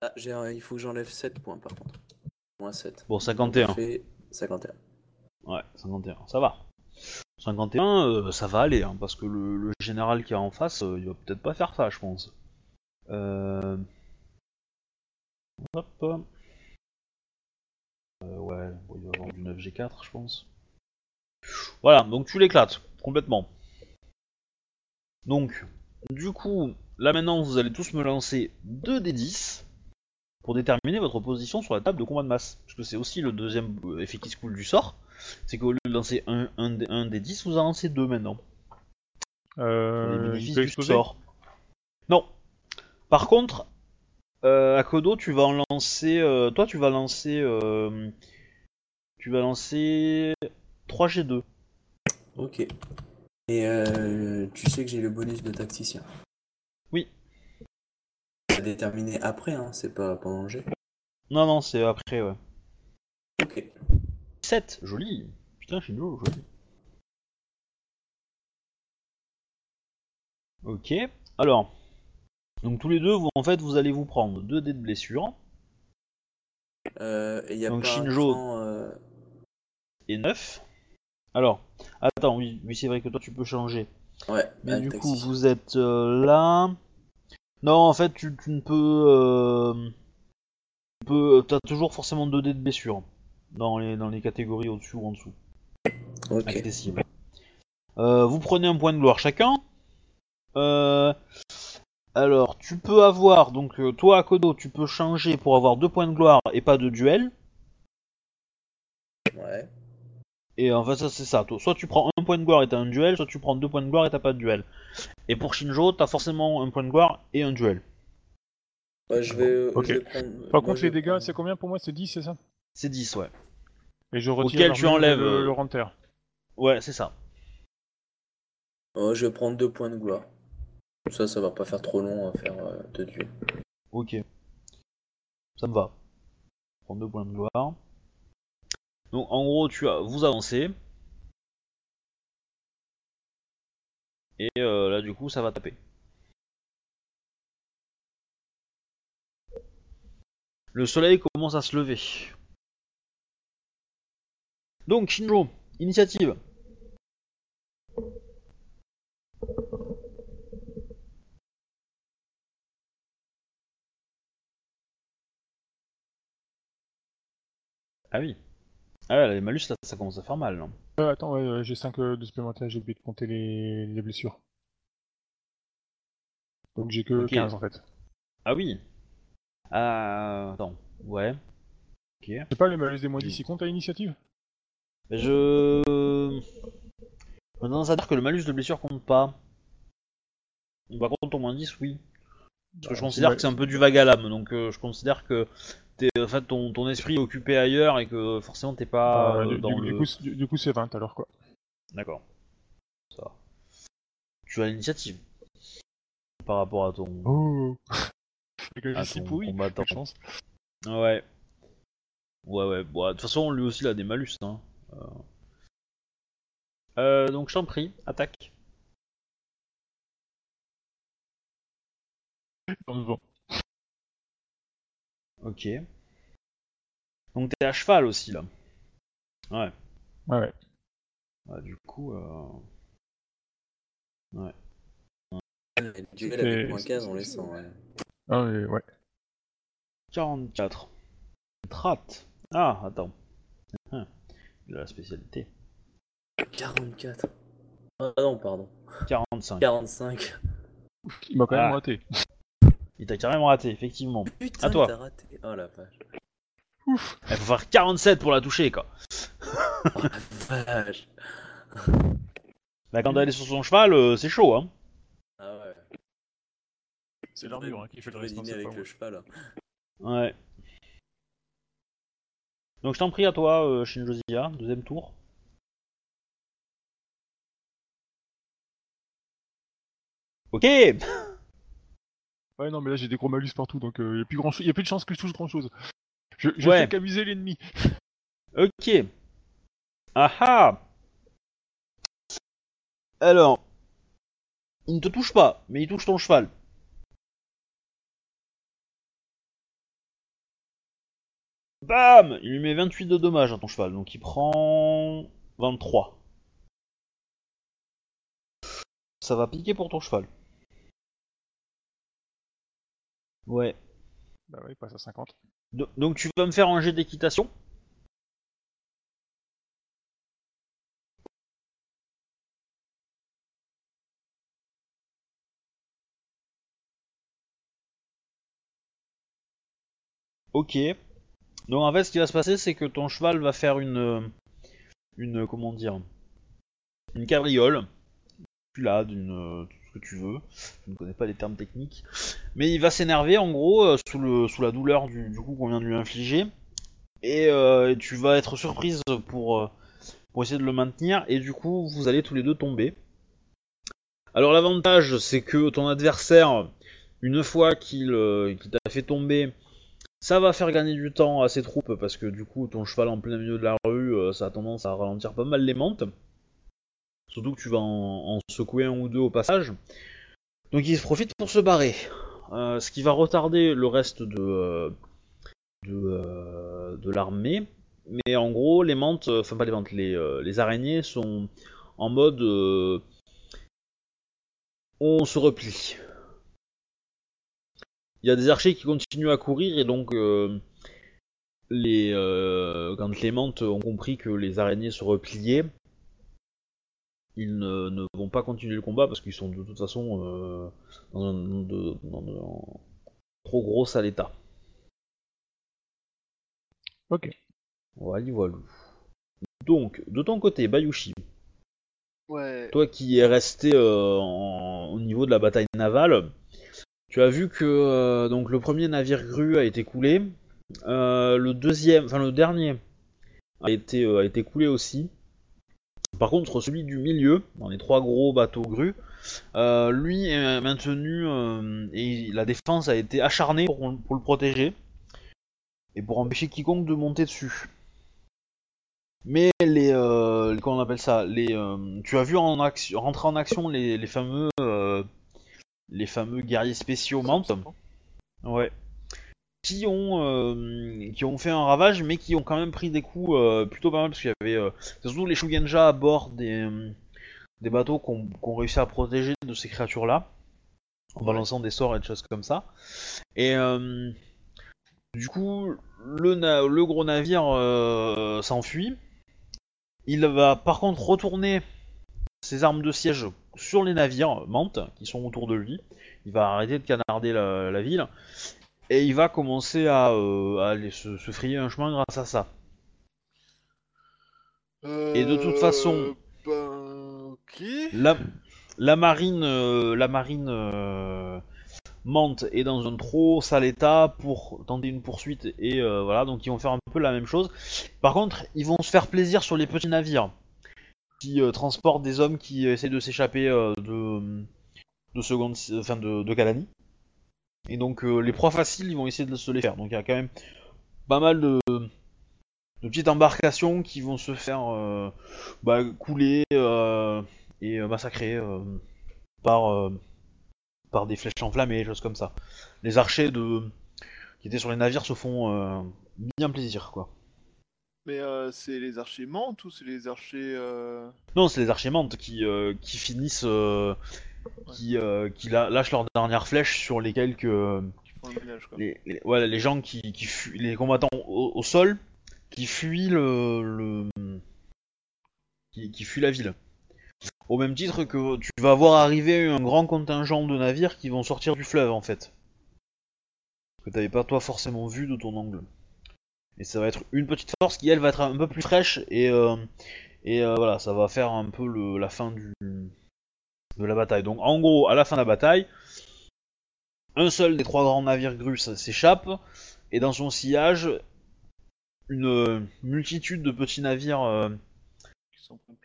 Ah, j'ai un- il faut que j'enlève 7 points par contre. Moins 7. Bon, 51. Ça fait 51. Ouais, 51, ça va. 51, euh, ça va aller, hein, parce que le, le général qui est en face, il va peut-être pas faire ça, je pense. Euh... Hop. Euh, ouais, bon, il va avoir du 9G4, je pense. Voilà, donc tu l'éclates, complètement. Donc, du coup, là maintenant, vous allez tous me lancer 2 des 10 pour déterminer votre position sur la table de combat de masse. Parce que c'est aussi le deuxième euh, effet qui se coule du sort. C'est qu'au lieu de lancer un, un, des- un des 10, vous en lancez deux maintenant. Pour les Euh, il bénéfices peut du exploser sort. Non. Par contre, euh, Akodo, tu vas en lancer. euh, toi, tu vas lancer. euh, tu vas lancer 3G2. Ok. Et euh, tu sais que j'ai le bonus de tacticien. Oui. C'est déterminé après, hein, c'est pas pendant le jet. Non, non, c'est après, ouais. Ok. 7, joli. Putain, Shinjo, joli. Ok. Alors. Donc tous les deux, vous, en fait, vous allez vous prendre 2 dés de blessure Euh, et y a Donc, pas Shinjo- euh, et 9. Alors, attends, oui, oui c'est vrai que toi tu peux changer. Ouais, Mais du coup, vous êtes euh, là. Non, en fait, tu, tu ne peux. Tu peux. T'as toujours forcément 2 dés de blessure. Dans les, dans les catégories au-dessus ou en dessous. Ok. accessible. Vous prenez un point de gloire chacun. Euh, alors, tu peux avoir, donc euh, toi, Akodo, tu peux changer pour avoir deux points de gloire et pas de duel. Ouais. Et en fait, ça c'est ça. Toi, Soit tu prends un point de gloire et t'as un duel, soit tu prends deux points de gloire et t'as pas de duel. Et pour Shinjo, t'as forcément un point de gloire et un duel. Ouais, je vais, Ok. je vais prendre. Par contre, les dégâts, prendre- c'est combien pour moi? C'est 10, c'est ça? C'est 10, ouais. Et je retire Auquel tu enlèves, le, euh, le renter. Ouais, c'est ça. Ouais, je vais prendre deux points de gloire. Ça, ça va pas faire trop long à faire euh, deux duels. Ok. Ça me va. Prends deux points de gloire. Donc en gros, tu as, vous avancez. Et euh, là, du coup, ça va taper. Le soleil commence à se lever. Donc, Shinjo, initiative. Ah oui. Ah ouais, les malus, là, ça commence à faire mal. hein. Euh, attends, ouais, euh, j'ai 5 de supplémentaires, j'ai oublié de compter les, les blessures. Donc j'ai que Ok. 15 en fait. Ah oui. Ah, attends. Ouais. Ok. Sais pas, les malus des moins Oui. 10 ils comptent à l'initiative? Mais je. J'ai tendance à dire que le malus de blessure compte pas. Par contre, au moins 10, oui. Parce que je Bah, considère c'est que c'est un peu du vague à l'âme, donc euh, je considère que t'es, en fait, ton, ton esprit est occupé ailleurs et que forcément t'es pas Bah, euh, du, dans du- le. du coup, c'est- du, du coup, c'est 20 alors quoi. D'accord. Ça. Tu as l'initiative. Par rapport à ton. Oh à ton pourri, combattant. quelle chance. Ouais. Ouais, ouais. Bon, de toute façon, lui aussi, il a des malus. Hein. Euh... Euh, donc, je t'en prie, attaque. Ok. Donc, t'es à cheval aussi, là. Ouais. Ouais, ouais. Ouais, du coup. Euh... Le duel avec moins c'est- 15, on c'est- les sent, ouais. Ah, mais ouais. 44. Trat. Ah, attends. Ah, Il a la spécialité. 44. Ah non, pardon. 45. 45. Il m'a quand même Ah. raté. Il t'a carrément raté, effectivement. Putain, À toi. t'as raté. Oh la vache. Il faut faire 47 pour la toucher, quoi. Oh la vache. Bah, quand elle est sur son cheval, euh, c'est chaud, hein. Ah ouais. C'est l'armure hein, qui fait le reste. hein, avec pas le cheval. hein. Ouais. Donc je t'en prie à toi, euh, Shinjozia, deuxième tour. Ok Ouais, non, mais là j'ai des gros malus partout, donc il y, a plus grand y a plus de chance que je touche grand chose. Je, je Ouais. fais qu'amuser l'ennemi. Ok. Ah ah Alors, il ne te touche pas, mais il touche ton cheval. Bam Il lui met 28 de dommages à ton cheval, donc il prend 23. Ça va piquer pour ton cheval. Ouais. Bah ouais, il passe à 50. Do- Donc tu vas me faire un jet d'équitation Ok. Donc en fait, ce qui va se passer, c'est que ton cheval va faire une, euh, une comment dire, une cabriole, là, d'une, euh, tu veux. Je ne connais pas les termes techniques, mais il va s'énerver en gros euh, sous la douleur du, coup qu'on vient de lui infliger, et euh, tu vas être surprise pour, euh, pour essayer de le maintenir, et du coup vous allez tous les deux tomber. Alors l'avantage, c'est que ton adversaire, une fois qu'il t'a fait tomber, ça va faire gagner du temps à ses troupes parce que du coup ton cheval en plein milieu de la rue, ça a tendance à ralentir pas mal les mantes. Surtout que tu vas en, secouer un ou deux au passage. Donc il se profite pour se barrer. Euh, ce qui va retarder le reste de, euh, de, euh, de l'armée. Mais en gros, les mantes, enfin pas les mantes, les, les araignées sont en mode on se replie. Il y a des archers qui continuent à courir et donc les, quand les mantes ont compris que les araignées se repliaient, ils ne, ne vont pas continuer le combat parce qu'ils sont de toute façon euh, dans, un, de- dans un trop gros sale état. Ok. Voilà, voilà. Donc, de ton côté, Bayushi, Ouais. toi qui es resté euh, en- au niveau de la bataille navale, tu as vu que euh, donc le premier navire grue a été coulé, euh, le deuxième, enfin le dernier a été euh, a été coulé aussi. Par contre, celui du milieu, dans les trois gros bateaux grues, euh, lui est maintenu euh, et la défense a été acharnée pour, pour le protéger et pour empêcher quiconque de monter dessus. Mais les, euh, les- comment on appelle ça, les, euh, tu as vu en action, rentrer en action les, les fameux, les fameux guerriers spéciaux Mantes, ouais, qui ont, euh, qui ont fait un ravage, mais qui ont quand même pris des coups euh, plutôt pas mal parce qu'il y avait, euh, surtout les Shugenja à bord des, des bateaux qu'on qu'on réussi à protéger de ces créatures-là, en balançant des sorts et des choses comme ça. Et Du coup, le, le gros navire s'enfuit. Il va par contre retourner ses armes de siège sur les navires Mantes qui sont autour de lui. Il va arrêter de canarder la, la ville. Et il va commencer à, euh, à aller se, se frayer un chemin grâce à ça. Et de toute façon- Ben. Ok. La, la marine, euh, la marine euh, Mante est dans un trop sale état pour tenter une poursuite et euh, voilà, donc ils vont faire un peu la même chose. Par contre, ils vont se faire plaisir sur les petits navires qui euh, transportent des hommes qui essaient de s'échapper euh, de de seconde, enfin de, de Kalani. Et donc euh, les proies faciles, ils vont essayer de se les faire. Donc il y a quand même pas mal de de petites embarcations qui vont se faire euh, bah, couler euh, et massacrer par, par des flèches enflammées, choses comme ça. Les archers de qui étaient sur les navires se font bien plaisir, quoi. Mais c'est les archers mantes ou c'est les archers. Non, c'est les archers mantes qui, qui finissent, qui, euh, qui lâchent leurs dernières flèches sur les quelques, euh, le quoi les, les- voilà, les gens qui, qui fuient, les combattants au, au sol, qui fuient le, le qui, qui fuient la ville. Au même titre que tu vas voir arriver un grand contingent de navires qui vont sortir du fleuve en fait. Que t'avais pas toi forcément vu de ton angle. Et ça va être une petite force qui elle va être un peu plus fraîche et euh, et euh, voilà, ça va faire un peu le, la fin du de la bataille. Donc en gros, à la fin de la bataille, un seul des trois grands navires grusses s'échappe, et dans son sillage, une multitude de petits navires, euh,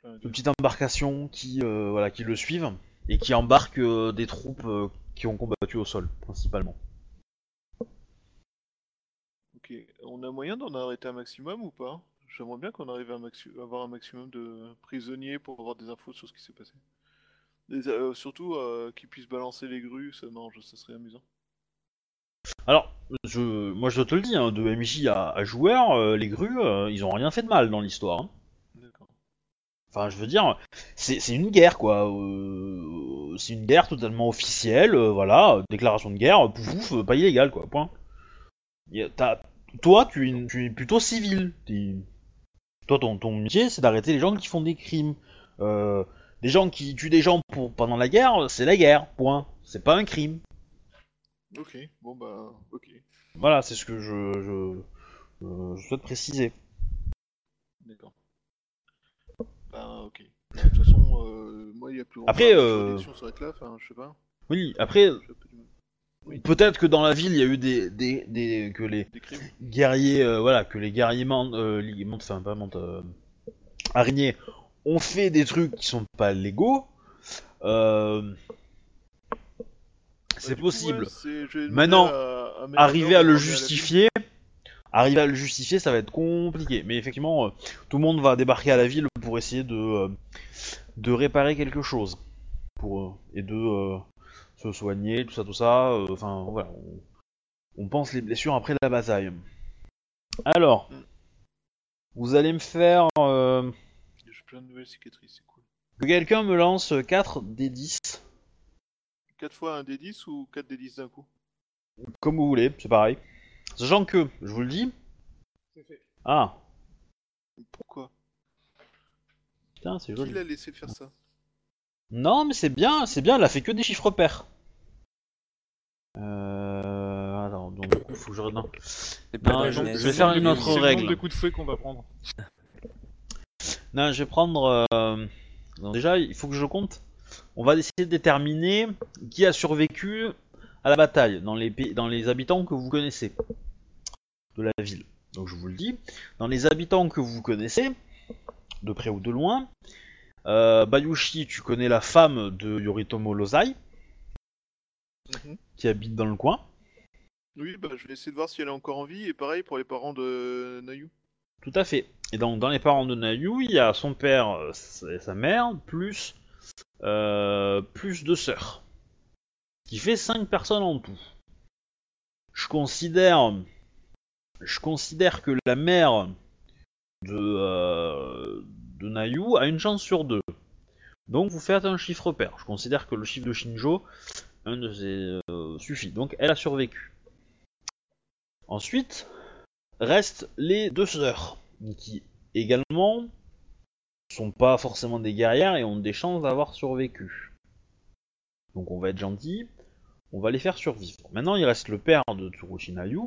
de petites embarcations qui, euh, voilà, qui le suivent, et qui embarquent euh, des troupes qui ont combattu au sol, principalement. Ok. On a moyen d'en arrêter un maximum ou pas? J'aimerais bien qu'on arrive à maxi- avoir un maximum de prisonniers pour avoir des infos sur ce qui s'est passé. Des- euh, surtout euh, qu'ils puissent balancer les grues, ça, je- ça serait amusant. Alors, je, moi je te le dis, hein, de MJ à, à joueur, euh, les grues, ils ont rien fait de mal dans l'histoire. hein. D'accord. Enfin, je veux dire, c'est c'est une guerre, quoi. C'est une guerre totalement officielle, voilà, déclaration de guerre, pouf, pouf, pas illégal, quoi, point. Y a- t'as- toi, tu es, une- tu es plutôt civil. T'es- Toi, ton, ton métier, c'est d'arrêter les gens qui font des crimes. Euh, des gens qui tuent des gens pour, pendant la guerre, c'est la guerre, point. C'est pas un crime. Ok, bon bah, ok. Voilà, c'est ce que je, je, je- je souhaite préciser. D'accord. Ben, ok. De toute façon, euh, moi, il y a plus Après, euh, s'arrête là, enfin, je sais pas. Oui, après, mal. peut-être que dans la ville, il y a eu des, des, des que les Des guerriers, euh, voilà, que les guerriers mantes, euh, enfin pas mantes, euh, araignées, ont fait des trucs qui sont pas légaux. Euh, c'est Bah, coup, possible. ouais, Maintenant, à- à mes Arriver à le justifier, arriver à le justifier, ça va être compliqué. Mais effectivement, euh, tout le monde va débarquer à la ville pour essayer de euh, de réparer quelque chose, pour et de se soigner, tout ça, tout ça. Enfin voilà, on, on pense les blessures après la bataille. Alors, Mm. vous allez me faire plein de nouvelles cicatrices, c'est cool. que quelqu'un me lance 4 des 10, 4 fois un D10 ou 4 D10 d'un coup? Comme vous voulez, c'est pareil. Sachant que, je vous le dis. Ah, Pourquoi? Putain, c'est Qui joli. l'a laissé faire ça? Non, mais c'est bien, c'est bien, elle a fait que des chiffres pairs. Euh... Attends, donc du coup, faut que je... Non, C'est Non, je- je vais faire une autre C'est le règle. nombre de coups de fouet qu'on va prendre. Non je vais prendre... euh, déjà, il faut que je compte. On va essayer de déterminer qui a survécu à la bataille dans les, dans les habitants que vous connaissez de la ville. Donc je vous le dis, dans les habitants que vous connaissez, de près ou de loin, euh, Bayushi, tu connais la femme de Yoritomo Lozai, Mhm. qui habite dans le coin. Oui, bah je vais essayer de voir si elle est encore en vie, et pareil pour les parents de Nayu. Tout à fait. Et donc dans les parents de Nayu, il y a son père euh, et sa mère, plus, euh, plus deux sœurs. Qui fait cinq personnes en tout. Je considère, je considère que la mère de, euh, Nayu a une chance sur deux. Donc vous faites un chiffre pair. Je considère que le chiffre de Shinjo, euh, suffit. Donc elle a survécu. Ensuite, restent les deux sœurs, qui également sont pas forcément des guerrières et ont des chances d'avoir survécu. Donc on va être gentil, on va les faire survivre. Maintenant, il reste le père de Tsurushinayu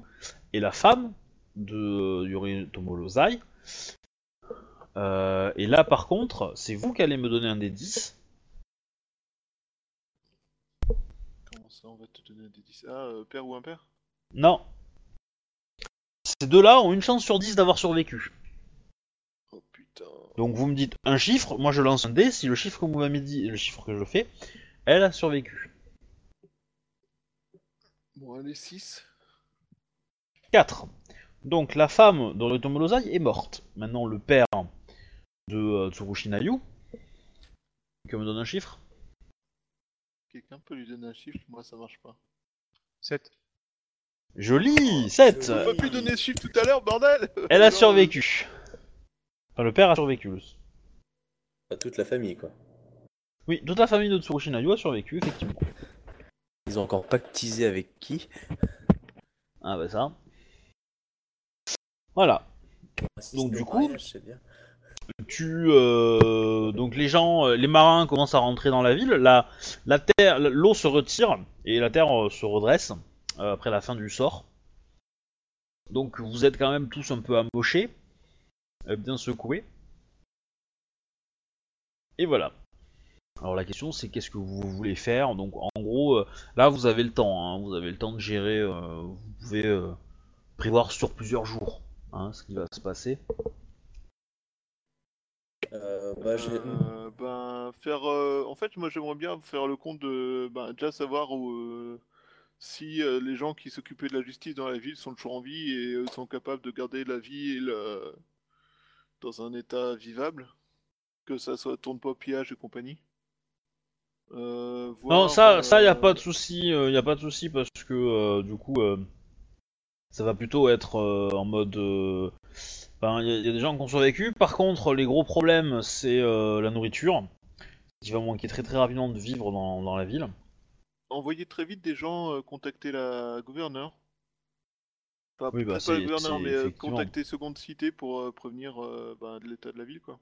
et la femme de Yoritomo Lozai. Euh, et là, par contre, c'est vous qui allez me donner un des 10. Comment ça, on va te donner des 10 Ah, euh, père ou impair Non. Ces deux-là ont une chance sur 10 d'avoir survécu. Oh putain. Donc vous me dites un chiffre, moi je lance un dé, si le chiffre que vous m'avez dit est le chiffre que je fais, elle a survécu. Bon, allez, 6. 4. Donc la femme de Lozai est morte. Maintenant le père de euh, Tsurushinayu, que me donne un chiffre? Quelqu'un peut lui donner un chiffre? Moi, ça marche pas. 7. Joli 7 On peut plus donner chiffre tout à l'heure, bordel Elle a Non, survécu. Enfin, le père a survécu. Pas toute la famille, quoi. Oui, toute la famille de Tsurushinayu a survécu, effectivement. Ils ont encore pactisé avec qui? Ah bah ça. Voilà. Si Donc, du coup- mariage, c'est bien. Tu, euh, donc les gens, euh, les marins commencent à rentrer dans la ville. La, la terre, l'eau se retire et la terre euh, se redresse après la fin du sort. Donc vous êtes quand même tous un peu amochés, euh, bien secoués. Et voilà. Alors la question c'est qu'est-ce que vous voulez faire? Donc en gros, euh, là vous avez le temps. hein, vous avez le temps de gérer. euh, vous pouvez euh, prévoir sur plusieurs jours hein, ce qui va se passer. Euh, bah, Euh, ben, faire. euh, En fait, moi, j'aimerais bien faire le compte de. Ben, déjà savoir où, euh, si euh, les gens qui s'occupaient de la justice dans la ville sont toujours en vie et euh, sont capables de garder la ville euh, dans un état vivable, que ça soit tourne pas au pillage et compagnie. Euh, Non, ça, ça, y a pas de souci, euh, y a pas de souci parce que du coup, ça va plutôt être en mode. Enfin, il y, a- y a des gens qui ont survécu. Par contre, les gros problèmes, c'est la nourriture, qui va manquer très très rapidement de vivre dans, dans la ville. Envoyer très vite des gens euh, contacter la gouverneure. Enfin, Oui, bah, pas c'est- la gouverneure, c'est mais euh, contacter Seconde Cité pour euh, prévenir euh, ben, de l'état de la ville, quoi.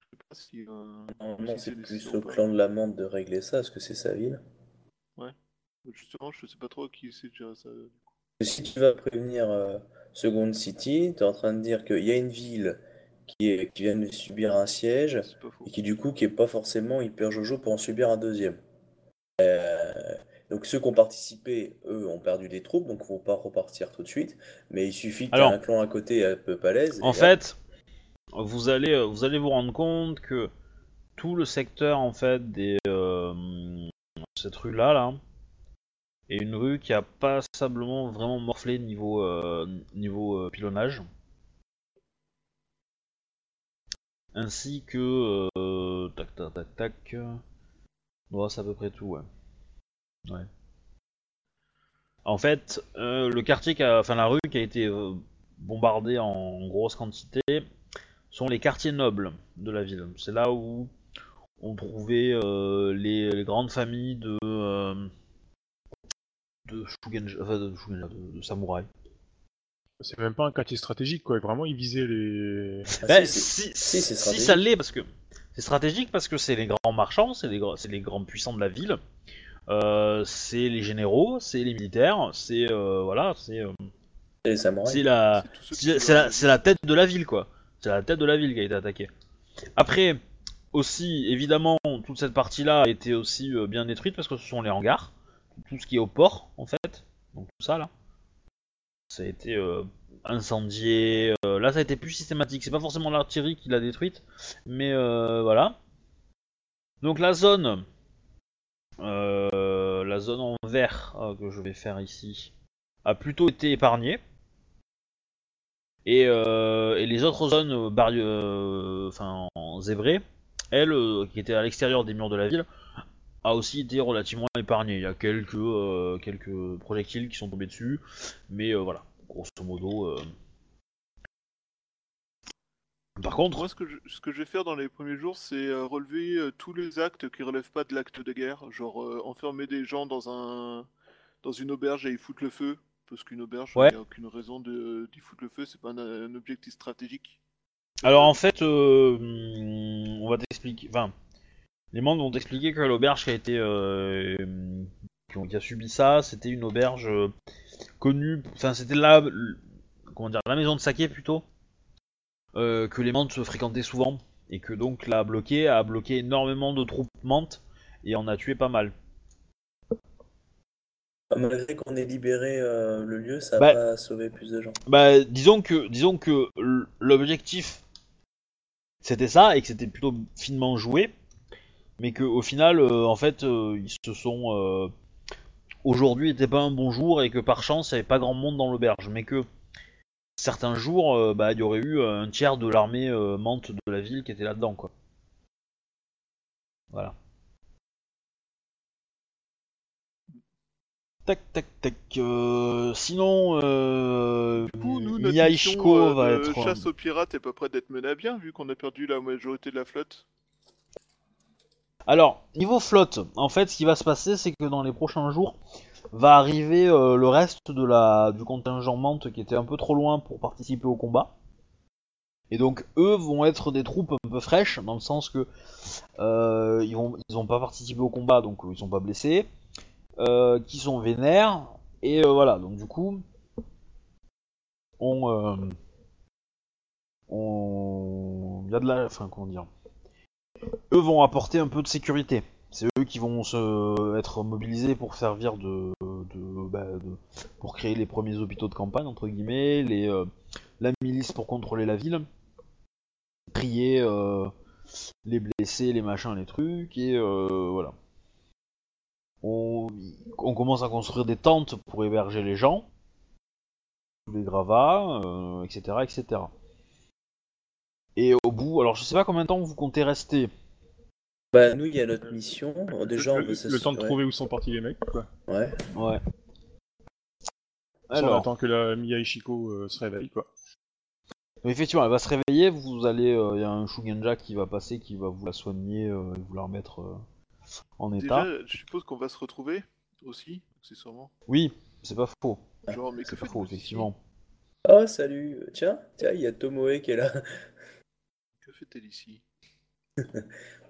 Je sais pas si. euh, Normalement, si c'est plus au clan de l'amande de régler ça, parce que c'est sa ville. Justement, je sais pas trop qui sait gérer ça. du coup. Si tu vas prévenir euh, Second City, tu es en train de dire qu'il y a une ville qui, est, qui vient de subir un siège C'est et qui du coup qui est pas forcément hyper jojo pour en subir un deuxième. Euh, donc ceux qui ont participé, eux, ont perdu des troupes, donc faut pas repartir tout de suite. Mais il suffit qu'il y ait Alors, un clan à côté un peu palaise. En fait, vous allez, euh, vous allez vous rendre compte que tout le secteur en fait des euh, cette rue là là est une rue qui a passablement vraiment morflé niveau euh, niveau euh, pilonnage, ainsi que tac tac tac tac. Ouais, c'est à peu près tout, ouais. Ouais. En fait, euh, le quartier, qui a, enfin la rue qui a été euh, bombardée en grosse quantité sont les quartiers nobles de la ville. C'est là où on trouvait euh, les, les grandes familles de euh, de, Shugenja- enfin, de, Shugenja, de- de samouraïs. C'est même pas un quartier stratégique, quoi. Vraiment, ils visaient les. Ah, Ben, si, si, si, si, ça l'est parce que c'est stratégique parce que c'est les grands marchands, c'est les, gr- c'est les grands puissants de la ville, euh, c'est les généraux, c'est les militaires, c'est euh, voilà, c'est euh, c'est la C'est la, la tête de la ville, quoi. C'est la tête de la ville qui a été attaquée. Après, aussi, évidemment, toute cette partie-là a été aussi euh, bien détruite parce que ce sont les hangars, tout ce qui est au port, en fait. Donc tout ça, là. Ça a été euh, incendié. euh, là, ça a été plus systématique. C'est pas forcément l'artillerie qui l'a détruite, mais euh, voilà. Donc la zone, euh, la zone en vert que je vais faire ici, a plutôt été épargnée. Et, les autres zones barri- enfin, en zébrées, elles, qui étaient à l'extérieur des murs de la ville, a aussi été relativement épargnées. Il y a quelques, quelques projectiles qui sont tombés dessus, mais voilà, grosso modo. euh. Par contre, Moi, ce que, je, ce que je vais faire dans les premiers jours, c'est euh, relever euh, tous les actes qui relèvent pas de l'acte de guerre. Genre euh, enfermer des gens dans un dans une auberge et y foutre le feu. Parce qu'une auberge, il Ouais. n'y a aucune raison de- d'y foutre le feu, c'est pas un, un objectif stratégique. Alors en fait, euh, on va t'expliquer. Enfin, les membres vont t'expliquer que l'auberge qui a été, euh, qui a subi ça, c'était une auberge euh, connue. Enfin, c'était la, comment dire, la maison de saké plutôt, euh, que les mantes se fréquentaient souvent et que donc l'a bloqué, a bloqué énormément de troupes mantes et en a tué pas mal. Malgré qu'on ait libéré euh, le lieu, ça n'a Bah. pas sauvé plus de gens. Bah, disons que, disons que l'objectif c'était ça et que c'était plutôt finement joué, mais que au final, euh, en fait, ils se sont aujourd'hui était pas un bon jour et que par chance il y avait pas grand monde dans l'auberge, mais que certains jours, euh, bah, il y aurait eu un tiers de l'armée euh, mante de la ville qui était là-dedans, quoi. Voilà. Tac, tac, tac. euh, sinon, euh, Du coup, nous, notre mission euh, va être. chasse aux pirates est pas près d'être menée à bien, vu qu'on a perdu la majorité de la flotte. Alors, niveau flotte, en fait, ce qui va se passer, c'est que dans les prochains jours, va arriver euh, le reste du contingent Mante qui était un peu trop loin pour participer au combat. Et donc, eux vont être des troupes un peu fraîches, dans le sens que euh, ils ils ont pas participé au combat, donc euh, ils sont pas blessés, qui sont vénères, et voilà. Donc du coup, on on il y a de la, enfin comment dire eux vont apporter un peu de sécurité. C'est eux qui vont se être mobilisés pour servir de, de, bah, pour créer les premiers hôpitaux de campagne entre guillemets, les euh, la milice pour contrôler la ville, trier euh, les blessés, les machins, les trucs et euh, voilà. On, on commence à construire des tentes pour héberger les gens, les gravats, etc., etc. Alors je sais pas combien de temps vous comptez rester. Bah, nous, il y a notre mission. Déjà, on le, veut le s'assurer- temps de trouver où sont partis les mecs, quoi. Ouais. Ouais. on Alors, attend que la Mia Ishiko euh, se réveille, quoi. mais effectivement, elle va se réveiller. Vous allez, il y a un Shugenja qui va passer, qui va vous la soigner euh, et vous la remettre euh, en état. Déjà, je suppose qu'on va se retrouver aussi, accessoirement. Oui, c'est pas faux. Genre, mais que C'est pas faux, effectivement. Oh, salut. Tiens, tiens, il y a Tomoe qui est là. Fait-elle ici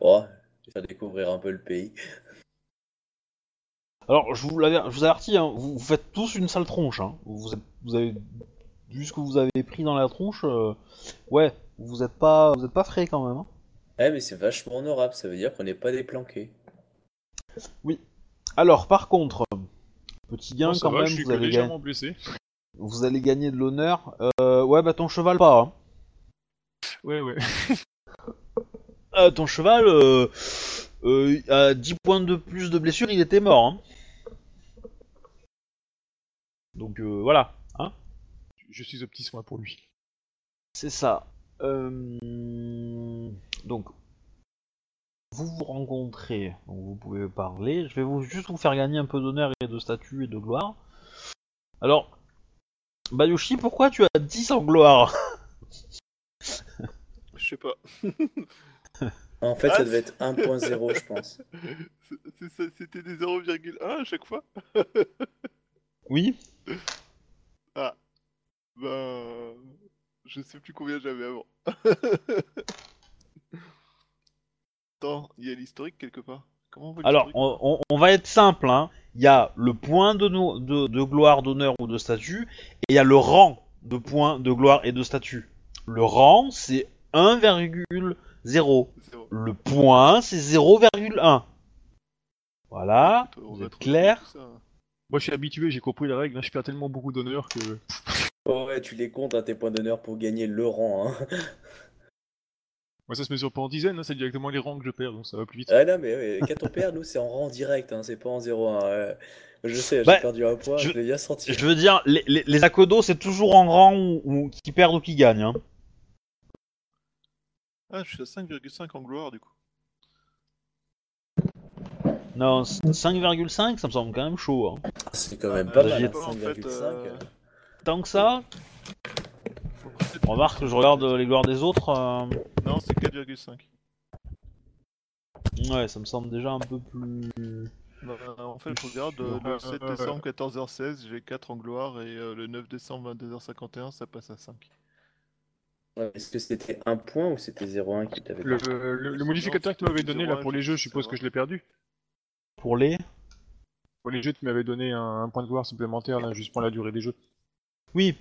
Oh, je vais faire découvrir un peu le pays. Alors, je vous, l'avais- je vous avertis, hein, vous, vous faites tous une sale tronche. Hein. Vous, êtes- vous avez vu ce que vous avez pris dans la tronche. euh, ouais, vous êtes pas, vous êtes pas frais quand même. hein. Eh, mais c'est vachement honorable, ça veut dire qu'on n'est pas déplanqué. Alors, par contre, petit gain quand va, même. je suis Vous que allez, légèrement gagner, blessé. vous allez gagner de l'honneur. Euh, ouais, bah ton cheval pas. Ouais, ouais. Euh, ton cheval, euh, euh, à 10 points de plus de blessure, il était mort. Hein. Donc euh, voilà, hein. Je suis au petit soin pour lui. c'est ça. Euh, donc, vous vous rencontrez, donc vous pouvez parler. Je vais vous, juste vous faire gagner un peu d'honneur et de statut et de gloire. Alors, Bayushi, pourquoi tu as 10 en gloire? Je sais pas. En fait, Ah, ça devait être 1.0, je pense. C'était des 0,1 à chaque fois Oui Ben. Je sais plus combien j'avais avant. Attends, il y a l'historique quelque part. Comment on voit Alors, l'historique on, on- on va être simple. Hein. Il y a le point de, no- de, de gloire, d'honneur ou de statut, et il y a le rang de points de gloire et de statut. Le rang, c'est 1,0. Zéro. Le point, c'est 0,1. Voilà, On vous êtes clair. Moi, je suis habitué, j'ai compris la règle, hein, je perds tellement beaucoup d'honneur que. Oh ouais, tu les comptes, hein, tes points d'honneur pour gagner le rang. Hein. Moi, ça se mesure pas en dizaines, hein, c'est directement les rangs que je perds, donc ça va plus vite. Ah non, mais ouais, quand on perd, nous, c'est en rang direct, hein, c'est pas en 0-1. ouais. Je sais, j'ai Bah, perdu un point, je- je, l'ai bien senti. Je veux dire, les, les, les Akodo, c'est toujours en rang ou, ou qui perdent ou qui gagnent. Hein. Ah, je suis à 5,5 en gloire du coup. Non, 5,5, ça me semble quand même chaud. Hein. C'est quand même Ah, pas bah, mal, hein, pas, en fait, 5,5. euh, Tant que ça, remarque que je regarde les gloires des autres. euh, Non, c'est 4,5. Ouais, ça me semble déjà un peu plus. Bah, en fait, je regarde euh, le 7 décembre 14h16, j'ai 4 en gloire et euh, le 9 décembre 22h51, ça passe à 5. Est-ce que c'était un point ou c'était 0,1 qui t'avait Le, le- le modificateur que tu m'avais donné là pour les jeux, je suppose que je l'ai perdu. Pour les Pour les jeux, tu m'avais donné un, un point de gloire supplémentaire là, juste pour la durée des jeux. Oui.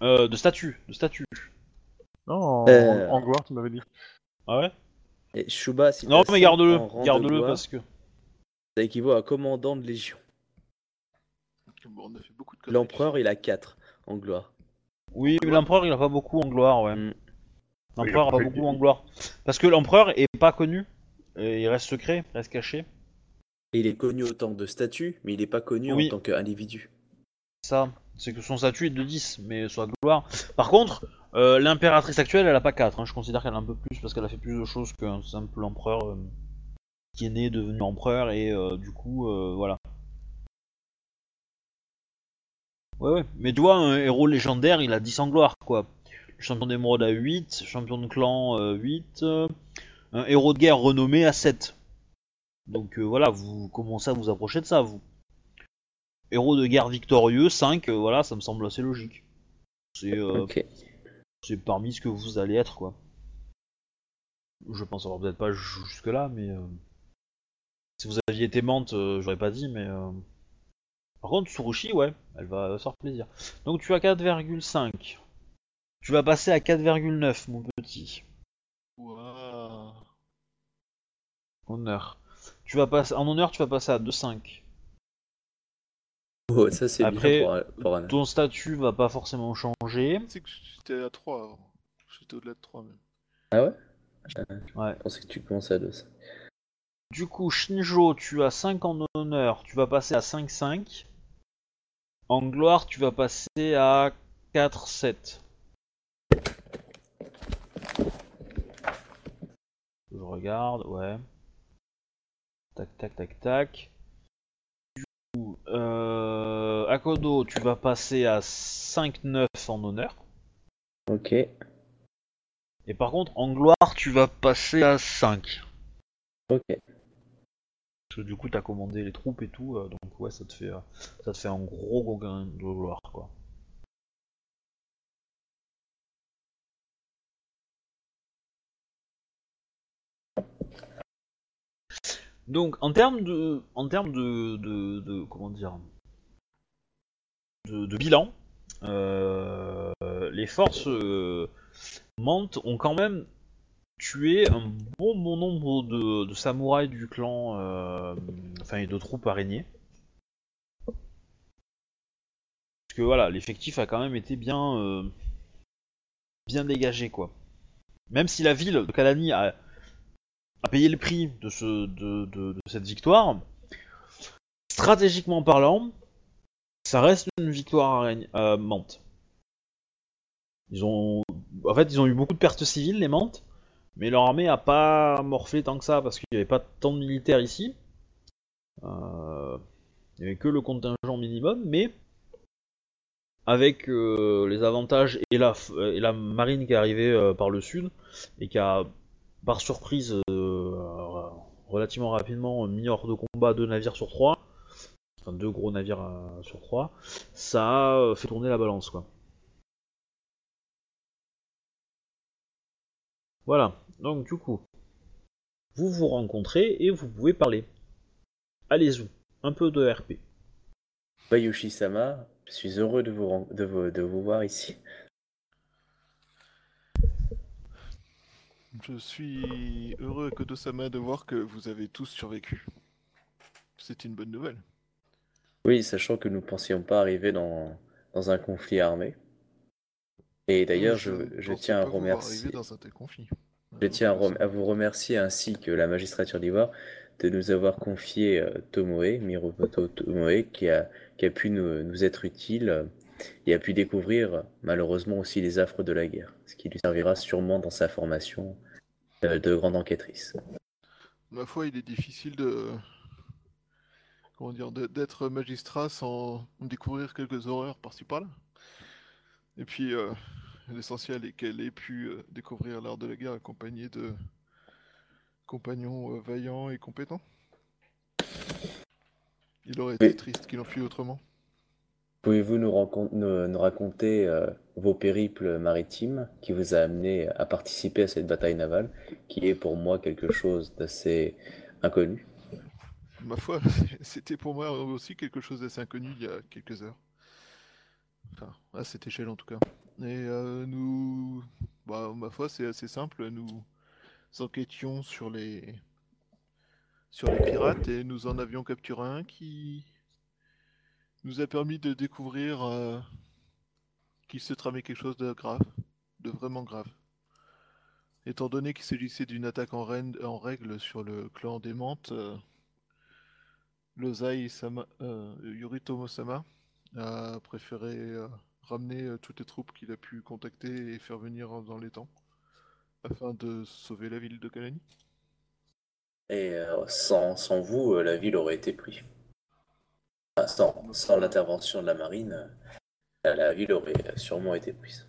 Euh, de statut, de statut. Non, en, Euh. en gloire, tu m'avais dit. Ah ouais? Et Shuba, si Non, mais garde-le, garde-le parce que. Ça équivaut à commandant de légion. Bon. L'empereur, il a 4 en gloire. Oui, mais l'empereur il a pas beaucoup en gloire, ouais. Mm. L'empereur a pas beaucoup en gloire. Parce que l'empereur est pas connu. Et il reste secret, il reste caché. Et il est connu autant de statut, mais il n'est pas connu Oui. en tant qu'individu. Ça, c'est que son statut est de 10, mais la gloire. Par contre, euh, l'impératrice actuelle, elle a pas 4. Je considère qu'elle a un peu plus parce qu'elle a fait plus de choses qu'un simple empereur euh, qui est né, devenu empereur, et euh, du coup, euh, voilà. Ouais, ouais. Mais tu vois, un héros légendaire, il a 10 en gloire, quoi. Le champion d'émeraude à 8, champion de clan euh, 8, euh, un héros de guerre renommé à 7. Donc euh, voilà, vous commencez à vous approcher de ça, vous? Héros de guerre victorieux, 5, euh, voilà, ça me semble assez logique. C'est euh, parmi ce que vous allez être, quoi. Je pense avoir peut-être pas ju- jusque-là, mais... Si vous aviez été menthe, euh, j'aurais pas dit, mais... euh, Par contre, Tsurushi, ouais, elle va se faire plaisir. Donc tu as 4,5. Tu vas passer à 4,9, mon petit. Waouh. Honneur. Tu vas passer... En honneur, tu vas passer à 2,5. Oh, ça c'est Après, bien pour, pour. Ton statut va pas forcément changer. Tu sais que j'étais à 3 avant. J'étais au-delà de 3 même. Ah ouais? Ouais. Je pensais que tu commençais à 2. Du coup, Shinjo, tu as 5 en honneur, tu vas passer à 5-5. En gloire, tu vas passer à 4-7. Je regarde, ouais. Tac, tac, tac, tac. Du coup, euh, Akodo, tu vas passer à 5-9 en honneur. Ok. Et par contre, en gloire, tu vas passer à 5. Ok. Parce du coup, t'as commandé les troupes et tout, euh, donc ouais, ça te fait, euh, ça te fait un gros gain de gloire, quoi. Donc, en termes de, en termes de, comment dire, de, bilan, euh, les forces Mantes ont quand même tué un bon bon nombre de, samouraïs du clan, euh, enfin et de troupes araignées. Parce que voilà, l'effectif a quand même été bien, euh, dégagé quoi. Même si la ville de Kalani a, payé le prix de, ce, de, cette victoire, stratégiquement parlant, ça reste une victoire euh, Mante. Ils ont, en fait, ils ont eu beaucoup de pertes civiles les Mantes. Mais leur armée a pas morflé tant que ça parce qu'il n'y avait pas tant de militaires ici. Euh, il n'y avait que le contingent minimum, mais avec euh, les avantages et la, f- et la marine qui est arrivée euh, par le sud et qui a par surprise euh, relativement rapidement mis hors de combat deux navires sur trois, enfin deux gros navires euh, sur trois, ça a euh, fait tourner la balance quoi. Voilà, donc du coup, vous vous rencontrez et vous pouvez parler. Allez-y, un peu de RP. Bayushi-sama, je suis heureux de vous, de vous, de vous voir ici. Je suis heureux, Kodo-sama, de voir que vous avez tous survécu. C'est une bonne nouvelle. Oui, sachant que nous ne pensions pas arriver dans, dans un conflit armé. Et d'ailleurs, je, je tiens à remercier. arriver dans un tel conflit. Je tiens à, vous remercier ainsi que la magistrature d'Ivoire de nous avoir confié euh, Tomoe, Miromoto Tomoe, qui a, pu nous, être utile euh, et a pu découvrir euh, malheureusement aussi les affres de la guerre, ce qui lui servira sûrement dans sa formation de grande enquêtrice. Ma foi, il est difficile de. Comment dire D'être magistrat sans découvrir quelques horreurs par-ci par-là. Et puis, l'essentiel est qu'elle ait pu euh, découvrir l'art de la guerre accompagnée de compagnons euh, vaillants et compétents. Il aurait été Oui. triste qu'il en fût autrement. Pouvez-vous nous, rancon- nous- nous raconter euh, vos périples maritimes qui vous a amené à participer à cette bataille navale, qui est pour moi quelque chose d'assez inconnu? Ma foi, c'était pour moi aussi quelque chose d'assez inconnu il y a quelques heures. Enfin, à cette échelle en tout cas. Et euh, nous, bah, ma foi, c'est assez simple. Nous enquêtions sur les sur les pirates et nous en avions capturé un qui nous a permis de découvrir euh, qu'il se tramait quelque chose de grave, de vraiment grave. Étant donné qu'il s'agissait d'une attaque en, en règle sur le clan des Mantes, euh, Lozai Sama, euh, Yoritomo Sama a préféré euh, ramener euh, toutes les troupes qu'il a pu contacter et faire venir dans les temps afin de sauver la ville de Kalani. Et euh, sans, sans vous, euh, la ville aurait été prise. Enfin, sans sans l'intervention de la marine, la ville aurait sûrement été prise.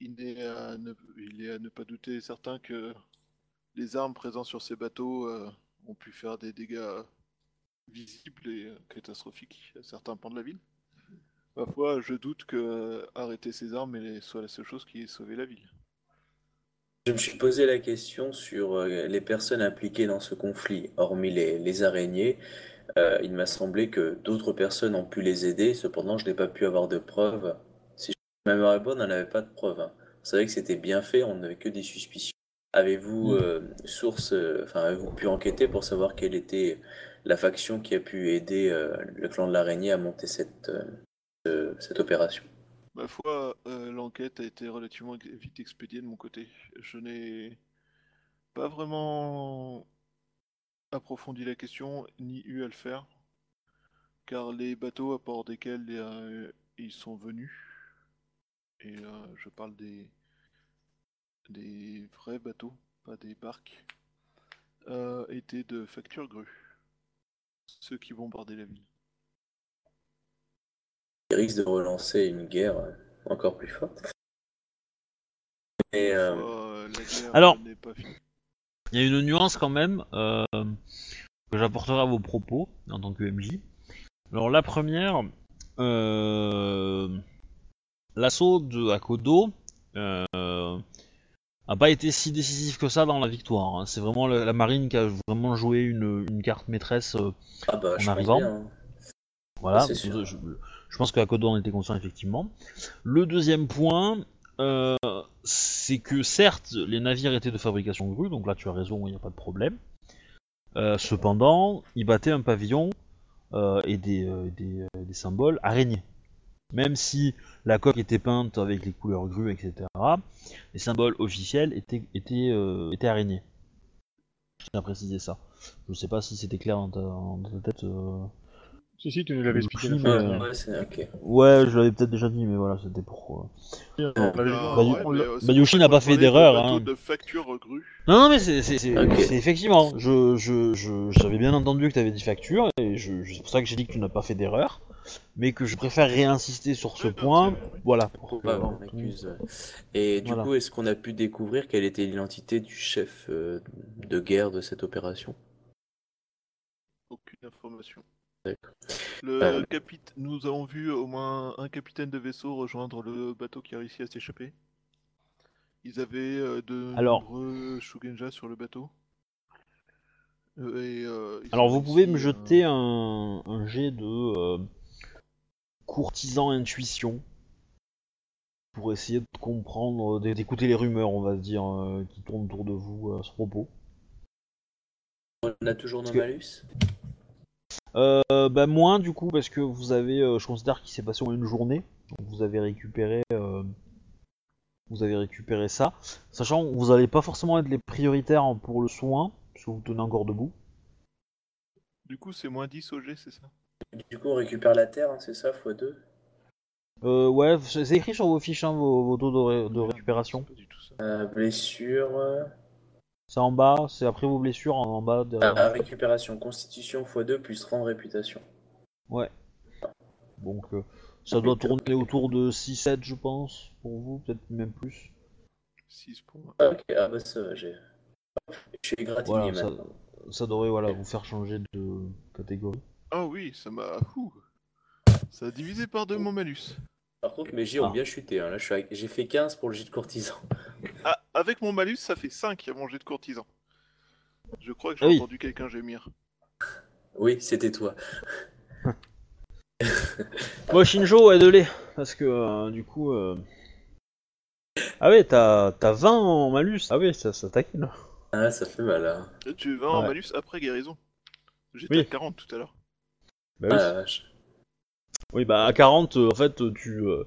Il est, à ne, il est à ne pas douter certain que les armes présentes sur ces bateaux euh, ont pu faire des dégâts visibles et catastrophiques à certains pans de la ville. Ma foi, je doute que euh, arrêter ces armes est- soit la seule chose qui ait sauvé la ville. Je me suis posé la question sur euh, les personnes impliquées dans ce conflit, hormis les, les araignées. Euh, il m'a semblé que d'autres personnes ont pu les aider, cependant je n'ai pas pu avoir de preuves. Si ma mémoire est bonne, on n'avait pas de preuves. hein. On savait que c'était bien fait, on n'avait que des suspicions. Avez-vous euh, source, euh, enfin avez-vous pu enquêter pour savoir quelle était la faction qui a pu aider euh, le clan de l'araignée à monter cette, euh, ce- cette opération? Ma foi, euh, l'enquête a été relativement vite expédiée de mon côté. Je n'ai pas vraiment approfondi la question, ni eu à le faire, car les bateaux à bord desquels euh, ils sont venus, et euh, je parle des, des vrais bateaux, pas des barques, étaient de facture grue, ceux qui bombardaient la ville. Risque de relancer une guerre encore plus forte. Et, euh, guerre Alors-. Il y a une nuance quand même euh, que j'apporterai à vos propos en tant que MJ. Alors la première, euh, l'assaut de Akodo euh, a pas été si décisif que ça dans la victoire. hein. C'est vraiment la, la marine qui a vraiment joué une, une carte maîtresse. euh, ah bah, je pense arrivant. bien, hein. voilà, c'est sûr. je, je pense que Akodo en était conscient effectivement. Le deuxième point, euh, c'est que certes, les navires étaient de fabrication grue, donc là tu as raison, il n'y a pas de problème. Euh, cependant, ils battaient un pavillon euh, et des, symboles araignées. Même si la coque était peinte avec les couleurs grues, etc., les symboles officiels étaient, araignées. Je tiens à préciser ça. Je sais pas si c'était clair dans ta tête. Euh. Si, si, tu nous l'avais expliqué la dernière. Ouais, je l'avais peut-être déjà dit, mais voilà, c'était pour. euh, Bah, ouais, euh, bah, n'a pas fait d'erreur, hein. de facture grue. Non, non, mais c'est effectivement. Je je- je- j'avais bien entendu que tu avais dit facture, et je, c'est pour ça que j'ai dit que tu n'as pas fait d'erreur, mais que je préfère réinsister sur ce point. Voilà. Pour que- pas avoir d'accuse. Et du Voilà. coup, est-ce qu'on a pu découvrir quelle était l'identité du chef euh, de guerre de cette opération? Aucune information. Le Euh. capit- Nous avons vu au moins un capitaine de vaisseau rejoindre le bateau qui a réussi à s'échapper. Ils avaient euh, de Alors. nombreux Shugenja sur le bateau. Euh, et, euh, Alors vous pouvez me jeter un, un jet de euh, courtisan intuition pour essayer de comprendre, d'é- d'écouter les rumeurs, on va dire, euh, qui tournent autour de vous à ce propos. On a toujours nos que- malus? Euh, bah moins du coup parce que vous avez, euh, je considère qu'il s'est passé en une journée, donc vous avez récupéré, euh, vous avez récupéré ça, sachant que vous allez pas forcément être les prioritaires pour le soin, parce que vous tenez encore debout. Du coup, c'est moins 10 au G, c'est ça? Du coup, on récupère la terre, hein, c'est ça, x2? Euh, ouais, c'est écrit sur vos fiches, hein, vos, vos taux de, ré- de récupération. c'est pas du tout ça. Euh, blessure. C'est en bas, c'est après vos blessures en, en bas. derrière. ah, récupération, constitution x2 plus rang de réputation. Ouais. Donc euh, ça doit tourner autour de 6-7 je pense, pour vous, peut-être même plus. 6 points. Ah, ok, ah bah ça va, j'ai. Je suis égratigné Voilà, ça, maintenant. ça devrait voilà, vous faire changer de catégorie. Ah oui, ça m'a. Ça a divisé par deux mon malus. Par contre, mes jets ont Ah. bien chuté. hein. Là, je suis à- j'ai fait 15 pour le jet de courtisan. Ah, avec mon malus, ça fait 5 à manger de courtisan. Je crois que j'ai Ah oui. entendu quelqu'un gémir. Oui, c'était toi. Moi, Shinjo, aide-les. Parce que, euh, du coup. euh, Ah ouais, t'as t'as 20 en malus. Ah ouais, ça, ça taquine. Ah, ça fait mal. Hein. Tu vas en Ouais. malus après guérison. J'étais Oui. à 40 tout à l'heure. Bah Ah, oui. la vache. Oui, bah à 40, euh, en fait, tu, euh,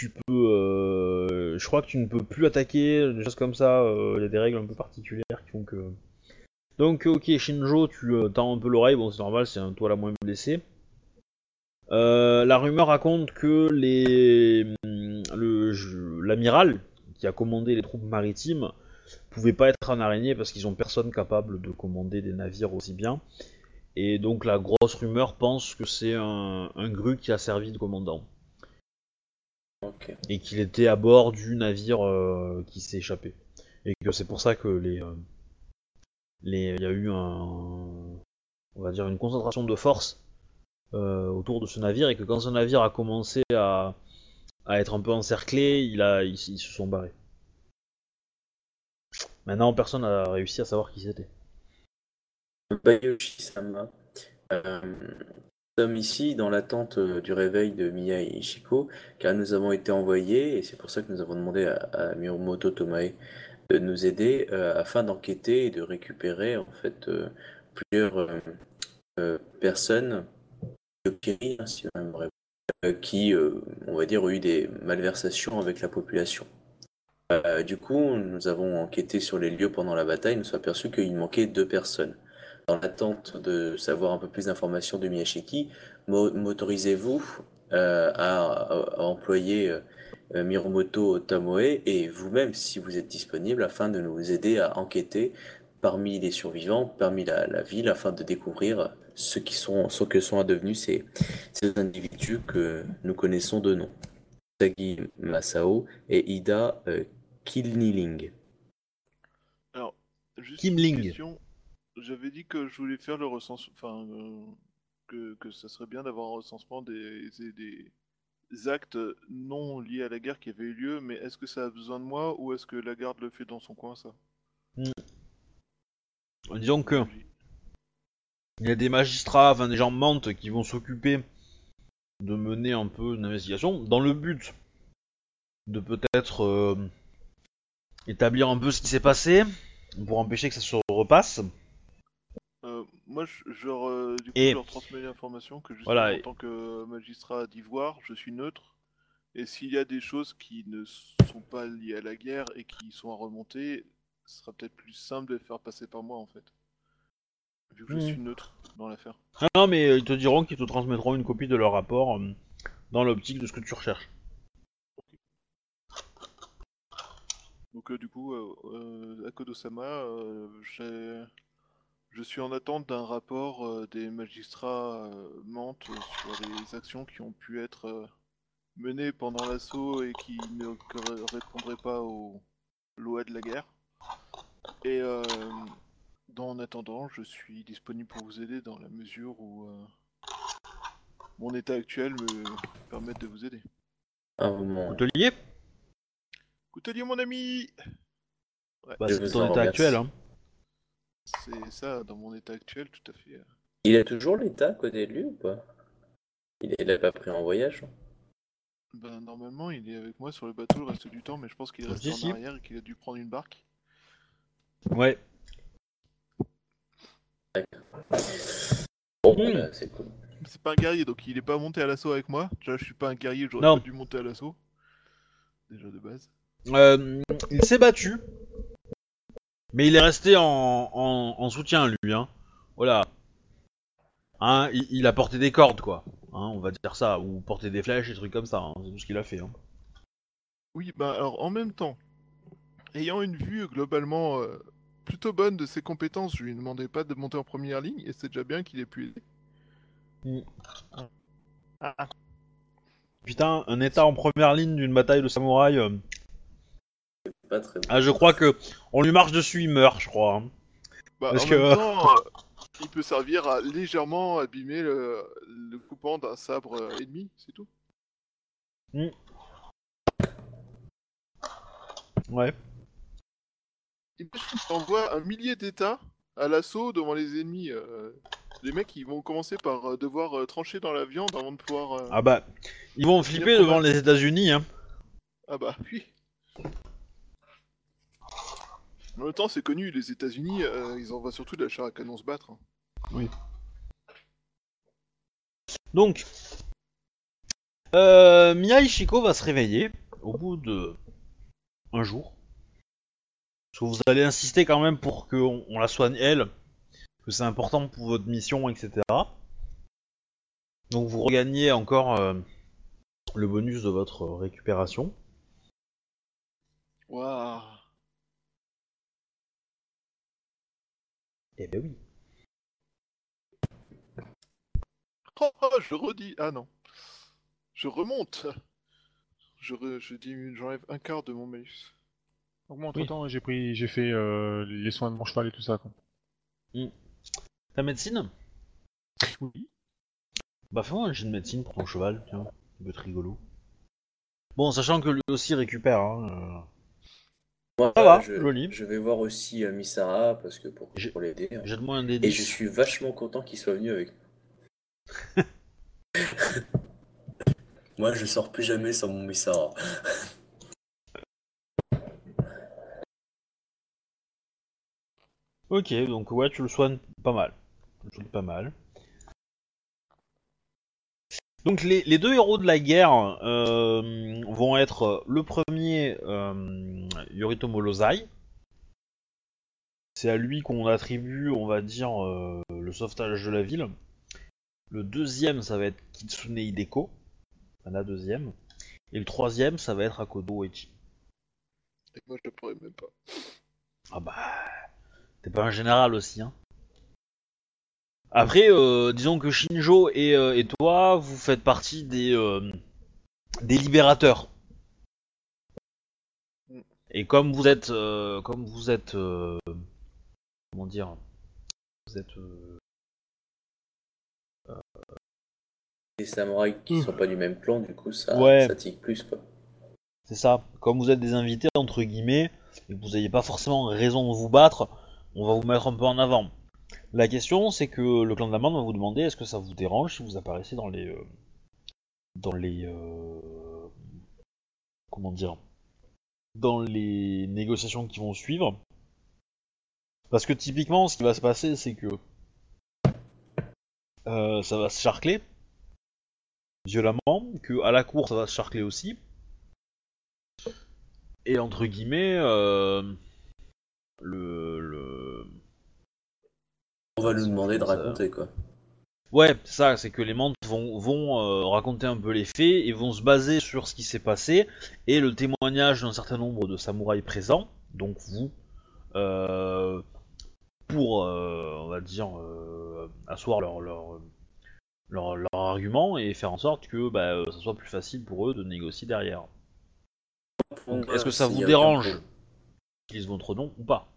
tu peux. euh, je crois que tu ne peux plus attaquer, des choses comme ça. euh, Il y a des règles un peu particulières qui font que. Donc, ok, Shinjo, tu euh, tends un peu l'oreille, bon, c'est normal, c'est un- toi la moins blessée. La rumeur raconte que les le je- l'amiral qui a commandé les troupes maritimes pouvait pas être un araignée parce qu'ils ont personne capable de commander des navires aussi bien. Et donc la grosse rumeur pense que c'est un, un gru qui a servi de commandant Et qu'il était à bord du navire euh, qui s'est échappé. Et que c'est pour ça que les euh, les il y a eu un on va dire une concentration de force euh, autour de ce navire et que quand ce navire a commencé à, à être un peu encerclé, il a ils, ils se sont barrés. Maintenant personne n'a réussi à savoir qui c'était. Bayoshi-sama. Euh, nous sommes ici dans l'attente euh, du réveil de Miya et Ishiko, car nous avons été envoyés, et c'est pour ça que nous avons demandé à, à Miromoto Tomae de nous aider euh, afin d'enquêter et de récupérer en fait euh, plusieurs euh, personnes, hein, si euh, qui, on va dire, ont eu des malversations avec la population. Du coup, nous avons enquêté sur les lieux pendant la bataille, nous sommes aperçus qu'il manquait deux personnes. Dans l'attente de savoir un peu plus d'informations de Miyashiki, m'autorisez-vous euh, à, employer euh, Miromoto Tamoe et vous-même, si vous êtes disponible, afin de nous aider à enquêter parmi les survivants, parmi la, la ville, afin de découvrir ce, qui sont, ce que sont devenus ces, ces individus que nous connaissons de nom. Sagi Masao et Ida euh, Kilniling. Alors, juste Kim une Ling. question. J'avais dit que je voulais faire le recensement. Enfin, euh, que, que ça serait bien d'avoir un recensement des, des, des actes non liés à la guerre qui avaient eu lieu, mais est-ce que ça a besoin de moi ou est-ce que la garde le fait dans son coin, ça? Disons que il y a des magistrats, enfin des gens mentent qui vont s'occuper de mener un peu une investigation dans le but de peut-être euh, établir un peu ce qui s'est passé pour empêcher que ça se repasse. Moi, je, euh, du coup, Et- je leur transmets l'information que justement, Voilà, en et- tant que magistrat d'ivoire, je suis neutre. Et s'il y a des choses qui ne sont pas liées à la guerre et qui sont à remonter, ce sera peut-être plus simple de les faire passer par moi, en fait. Vu que je suis neutre dans l'affaire. Ah non, mais euh, ils te diront qu'ils te transmettront une copie de leur rapport euh, dans l'optique de ce que tu recherches. Donc, euh, du coup, euh, euh, Akodo-sama, euh, j'ai- je suis en attente d'un rapport euh, des magistrats euh, Mantes sur les actions qui ont pu être euh, menées pendant l'assaut et qui ne répondraient pas aux lois de la guerre. Et euh, dans, en attendant, je suis disponible pour vous aider dans la mesure où euh, mon état actuel me permet de vous aider. Un moment. Hôtelier Coutelier, mon ami Ouais, Bah, c'est ton état actuel. Hein. C'est ça, dans mon état actuel, tout à fait. euh. Il a toujours l'état à côté de lui ou pas? Il l'a pas pris en voyage Ben, normalement, il est avec moi sur le bateau le reste du temps, mais je pense qu'il est resté en arrière et qu'il a dû prendre une barque. Ouais. Bon, Hmm. c'est cool. C'est pas un guerrier, donc il est pas monté à l'assaut avec moi. Déjà, je suis pas un guerrier, j'aurais pas dû monter à l'assaut. Déjà de base. Euh, il s'est battu, mais il est resté en, en, en soutien lui. Hein. Voilà. Hein, il, il a porté des cordes quoi. Hein, on va dire ça, ou porté des flèches, des trucs comme ça. hein. C'est tout ce qu'il a fait. Hein. Oui, bah alors en même temps, ayant une vue globalement euh, plutôt bonne de ses compétences, je lui demandais pas de monter en première ligne et c'est déjà bien qu'il ait pu aider. Mm. Ah, Putain, un état en première ligne d'une bataille de samouraï. euh, Pas très bon. Ah, je crois que on lui marche dessus, il meurt, je crois. hein. Bah, Parce en que- même temps, euh, Il peut servir à légèrement abîmer le, le coupant d'un sabre euh, ennemi, c'est tout. Ouais. Imagine, t'envoies un millier d'états à l'assaut devant les ennemis. euh, les mecs, ils vont commencer par euh, devoir euh, trancher dans la viande avant de pouvoir. euh, Ah bah, ils vont flipper devant les États-Unis, hein. Ah bah oui. En même temps, c'est connu, les États-Unis, euh, ils envoient surtout de la chair à canon se battre. hein. Donc, euh, Mia Ishiko va se réveiller au bout de un jour. Parce que vous allez insister quand même pour qu'on on la soigne elle, que c'est important pour votre mission, etc. Donc vous regagnez encore euh, le bonus de votre récupération. Waouh. Eh ben oui. Oh, oh, je redis. Ah non. Je remonte. Je, re- je diminue, j'enlève un quart de mon malus. Donc moi, entre temps, j'ai pris, j'ai fait euh, les soins de mon cheval et tout ça. Quoi. Ta médecine? Oui. Bah fais-moi un jet de médecine pour ton cheval, tiens, ça peut être rigolo. Bon, sachant que lui aussi récupère, hein. Moi, Ça va, je, joli. je vais voir aussi euh, Misara parce que pour, J'ai- pour l'aider. Jette-moi un dé Et je 10. suis vachement content qu'il soit venu avec moi. Moi, je sors plus jamais sans mon Misara. Ok, donc ouais, tu le soignes pas mal. Tu le soignes pas mal. Donc les, les deux héros de la guerre euh, vont être le premier euh, Yoritomo Lozai. C'est à lui qu'on attribue, on va dire, euh, le sauvetage de la ville. Le deuxième, ça va être Kitsune Hideko, enfin, la deuxième. Et le troisième, ça va être Akodo Uechi. Et moi, je pourrais même pas. Ah bah, t'es pas un général aussi, hein. Après, euh, disons que Shinjo et, euh, et toi, vous faites partie des, euh, des libérateurs. Et comme vous êtes, euh, comme vous êtes, euh, comment dire, vous êtes, euh, Les samouraïs qui sont pas du même clan, du coup, ça, Ouais. ça tique plus, quoi. c'est ça. Comme vous êtes des invités entre guillemets et que vous n'ayez pas forcément raison de vous battre, on va vous mettre un peu en avant. La question, c'est que le clan de la Mande va vous demander est-ce que ça vous dérange si vous apparaissez dans les. euh, dans les. euh, comment dire Dans les négociations qui vont suivre. Parce que typiquement, ce qui va se passer, c'est que. euh, ça va se charcler. Violemment. Que à la cour, ça va se charcler aussi. Et entre guillemets. euh, le. le... On va nous demander de raconter, quoi. Ouais, c'est ça, c'est que les mantes vont, vont euh, raconter un peu les faits et vont se baser sur ce qui s'est passé et le témoignage d'un certain nombre de samouraïs présents, donc vous, euh, pour, euh, on va dire, asseoir leur, leur, leur, leur argument et faire en sorte que bah, ça soit plus facile pour eux de négocier derrière. Donc, est-ce que ça vous dérange qu'ils utilisent votre nom ou pas?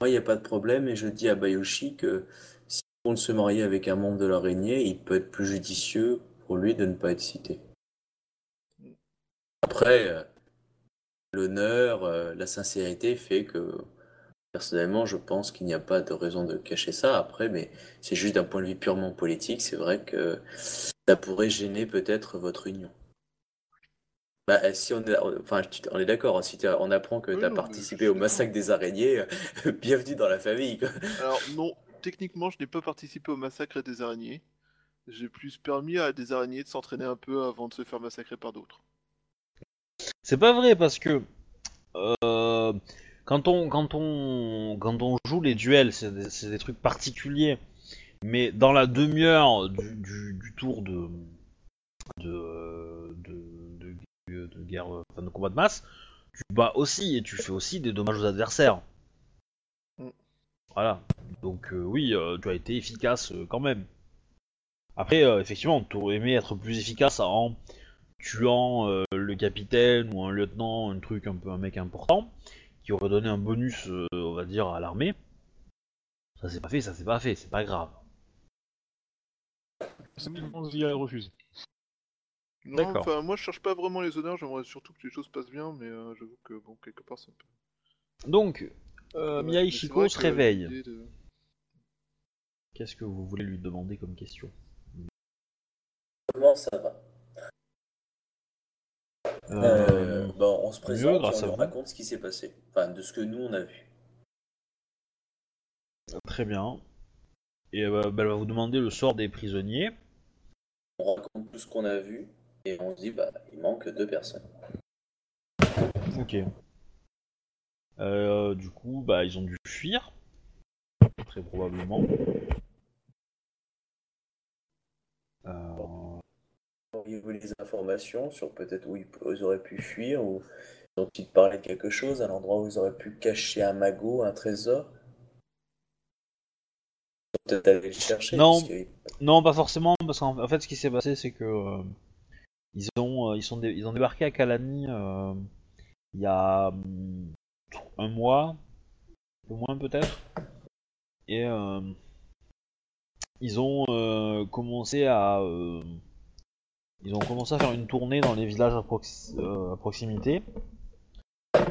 Moi, il n'y a pas de problème, et je dis à Bayoshi que si on se marier avec un membre de l'araignée, il peut être plus judicieux pour lui de ne pas être cité. Après, euh, l'honneur, euh, la sincérité fait que, personnellement, je pense qu'il n'y a pas de raison de cacher ça. Après, mais c'est juste d'un point de vue purement politique, c'est vrai que ça pourrait gêner peut-être votre union. Bah, si on est, enfin, on est d'accord, hein, si on apprend que tu as participé au massacre des araignées, bienvenue dans la famille. quoi. Alors non, techniquement, je n'ai pas participé au massacre des araignées. J'ai plus permis à des araignées de s'entraîner un peu avant de se faire massacrer par d'autres. C'est pas vrai parce que euh, quand on quand on quand on joue les duels, c'est des, trucs particuliers. Mais dans la demi-heure du, du, du tour de de, de, de, de guerre, enfin de combat de masse, tu bats aussi et tu fais aussi des dommages aux adversaires. Mm. Voilà. Donc euh, oui, euh, tu as été efficace euh, quand même. Après, euh, effectivement, tu aurais aimé être plus efficace en tuant euh, le capitaine ou un lieutenant, un truc un peu un mec important, qui aurait donné un bonus, euh, on va dire, à l'armée. Ça s'est pas fait, ça s'est pas fait, c'est pas grave. Simplement, Zia refuse. Non, D'accord. enfin, moi je cherche pas vraiment les honneurs, j'aimerais surtout que les choses passent bien, mais euh, j'avoue que bon, quelque part c'est un peu. Donc, euh, vrai se réveille. de- Qu'est-ce que vous voulez lui demander comme question? Comment ça va? Euh, Euh, bon, on se présente grâce on à lui vous. raconte ce qui s'est passé. Enfin, de ce que nous on a vu. Très bien. Et euh, bah, elle va vous demander le sort des prisonniers. On raconte tout ce qu'on a vu et on se dit, bah, il manque deux personnes. Ok. Euh, du coup, bah, ils ont dû fuir. Très probablement. Euh, Auriez-vous des informations sur peut-être où ils, auraient pu fuir ou ont-ils parlé de quelque chose, un endroit où ils auraient pu cacher un magot, un trésor Peut-être aller le chercher. Non. parce que- Non, pas forcément, parce qu'en en fait, ce qui s'est passé, c'est que euh, ils ont, euh, ils sont, dé- ils ont débarqué à Kalani euh, il y a hum, un mois, un peu moins peut-être, et euh, ils ont euh, commencé à, euh, ils ont commencé à faire une tournée dans les villages à, euh, proximité,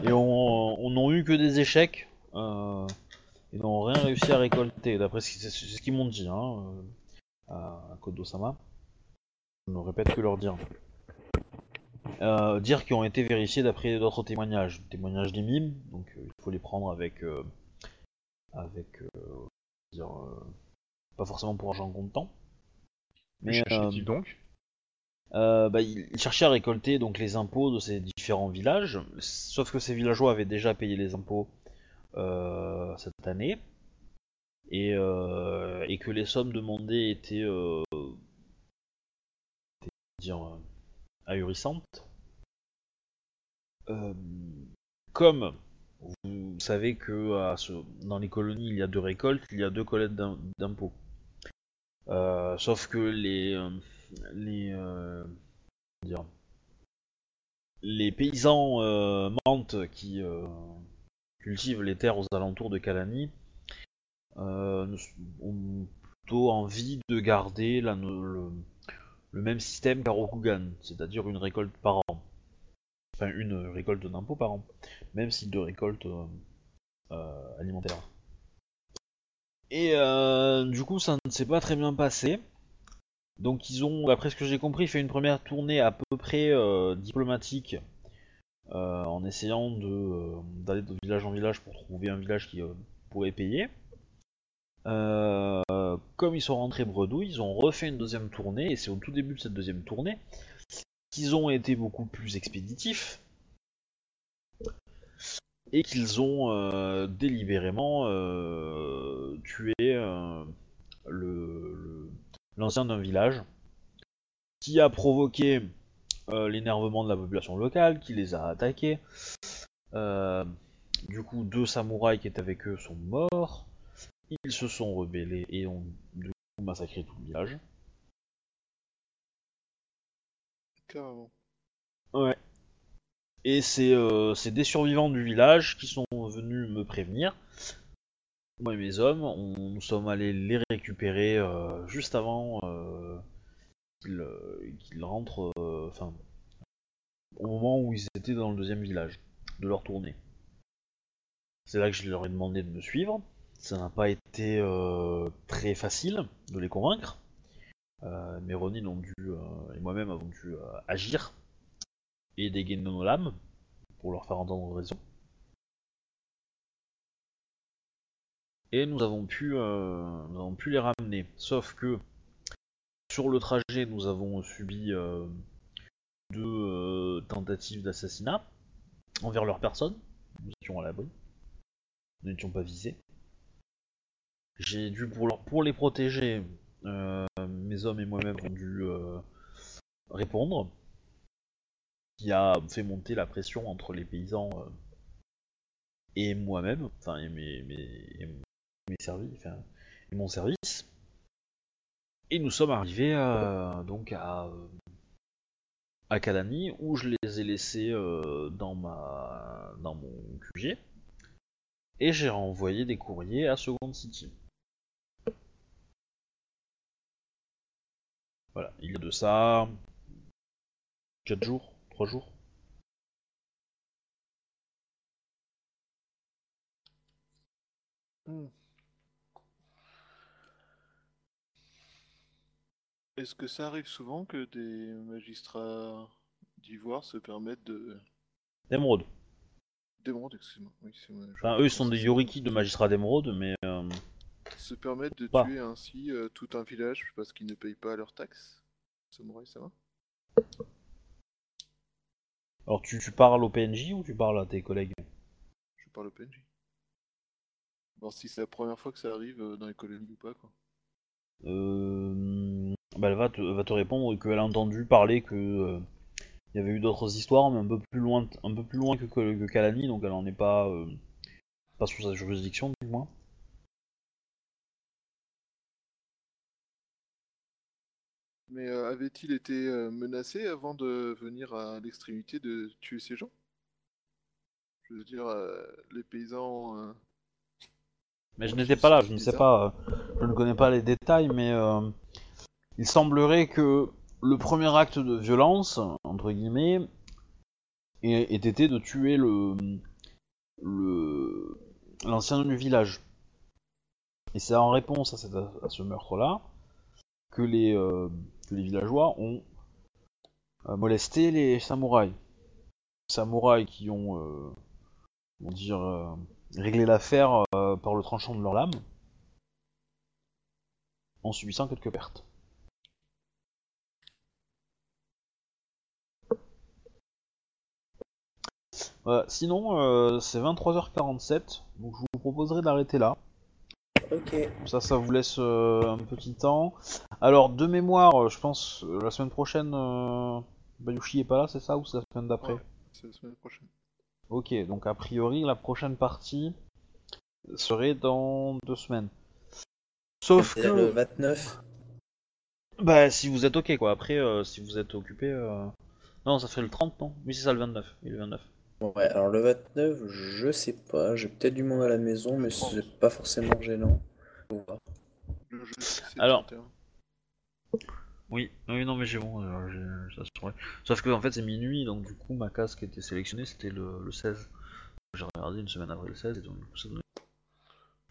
et on, on n'ont eu que des échecs. ils n'ont rien réussi à récolter, d'après ce qu'ils m'ont dit. Hein, à Kodo-sama. Je ne répète que leur dire. Dire qui ont été vérifiés d'après d'autres témoignages. Témoignages des mimes, donc il faut les prendre avec. avec. Pas forcément pour argent comptant. Mais euh, donc? euh, bah, ils cherchaient à récolter donc les impôts de ces différents villages, sauf que ces villageois avaient déjà payé les impôts euh, cette année, et, euh, et que les sommes demandées étaient, étaient, dire, ahurissantes. Comme vous savez que à ce- dans les colonies il y a deux récoltes, il y a deux collectes d'im- d'impôts. Euh, sauf que les, euh, les, euh, les paysans mantes qui cultivent les terres aux alentours de ne- ont plutôt envie de garder la- le, le même système qu'à Rokugan, c'est-à-dire une récolte par an. Enfin, une récolte d'impôts par an, même si deux récoltes euh, alimentaires. Et euh, du coup, ça ne s'est pas très bien passé. Donc ils ont, d'après ce que j'ai compris, fait une première tournée à peu près euh, diplomatique euh, en essayant d'aller de village en village pour trouver un village qui pourrait payer. Comme ils sont rentrés bredouilles, ils ont refait une deuxième tournée et c'est au tout début de cette deuxième tournée qu'ils ont été beaucoup plus expéditifs et qu'ils ont euh, délibérément euh, tué euh, le- l'ancien d'un village, qui a provoqué l'énervement de la population locale, qui les a attaqués. Du coup, deux samouraïs qui étaient avec eux sont morts. Ils se sont rebellés et ont du coup massacré tout le village. Carrément. Ouais. Et c'est euh, c'est des survivants du village qui sont venus me prévenir. Moi et mes hommes, nous sommes allés les récupérer euh, juste avant euh, qu'ils rentrent, enfin, au moment où ils étaient dans le deuxième village de leur tournée. C'est là que je leur ai demandé de me suivre. Ça n'a pas été très facile de les convaincre. Euh, mais Ronin ont dû, et moi-même avons dû agir et dégainer nos lames pour leur faire entendre raison. Et nous avons pu, euh, nous avons pu les ramener. Sauf que sur le trajet, nous avons subi euh, deux euh, tentatives d'assassinat envers leur personne. Nous étions à l'abri. Nous n'étions pas visés. J'ai dû, pour, leur- pour les protéger, euh, mes hommes et moi-même ont dû répondre qui a euh, fait monter la pression entre les paysans euh, et moi-même, enfin et mes, et services, enfin, et mon service. Et nous sommes arrivés euh, donc à à Kalani où je les ai laissés dans ma dans mon QG et j'ai renvoyé des courriers à Second City. Voilà, il y a de ça 4 jours. 3 jours Hmm. Est-ce que ça arrive souvent que des magistrats d'ivoire se permettent de... D'émeraude. D'émeraude, excuse-moi. Oui, c'est moi. je- Enfin, eux, ils sont des yoriki de magistrats d'émeraude, mais. euh, Se permettent de Pas. tuer ainsi euh, tout un village parce qu'ils ne payent pas leurs taxes Samouraï, ça va? Alors, tu, tu parles au PNJ ou tu parles à tes collègues Je parle au PNJ. Voir si c'est la première fois que ça arrive euh, dans les colonies ou pas, quoi. euh... bah, elle va te, va te répondre qu'elle a entendu parler que euh, il y avait eu d'autres histoires, mais un peu plus loin, un peu plus loin que, que, que Kalani, donc elle en est pas, pas sous sa juridiction du moins. Mais euh, avait-il été euh, menacé avant de venir à l'extrémité de tuer ces gens? Je veux dire, euh, les paysans... Mais je n'étais pas là, je ne sais pas, je ne connais pas les détails, mais il semblerait que le premier acte de violence, entre guillemets, ait, ait été de tuer le le l'ancien du village. Et c'est en réponse à, cette- à ce meurtre-là que les euh, les villageois ont euh, molesté les samouraïs. Samouraïs qui ont, euh, dire, euh, réglé l'affaire par le tranchant de leur lame, en subissant quelques pertes. Voilà, sinon, c'est 23h47, donc je vous proposerai d'arrêter là. Ok. Ça, ça vous laisse euh, un petit temps. Alors, de mémoire, euh, je pense, euh, la semaine prochaine, euh, Bayushi est pas là, c'est ça, ou c'est la semaine d'après Ouais. C'est la semaine prochaine. Ok, donc a priori, la prochaine partie serait dans deux semaines. Sauf C'est-à-dire le que, 29. bah, si vous êtes ok, quoi. Après, euh, si vous êtes occupé, euh... non, ça ferait le 30, non? Oui, c'est ça, le 29. Oui, le 29. Bon, ouais, alors le 29, je sais pas. J'ai peut-être du monde à la maison, mais c'est pas forcément gênant. Le jeu, c'est Alors. 31. Oui, oui, non, mais j'ai bon, euh, j'ai- ça se saurait. Sauf que, en fait, c'est minuit, donc du coup, ma casque était sélectionnée, c'était le, le 16. J'ai regardé une semaine après le 16, et donc du coup, ça donnait.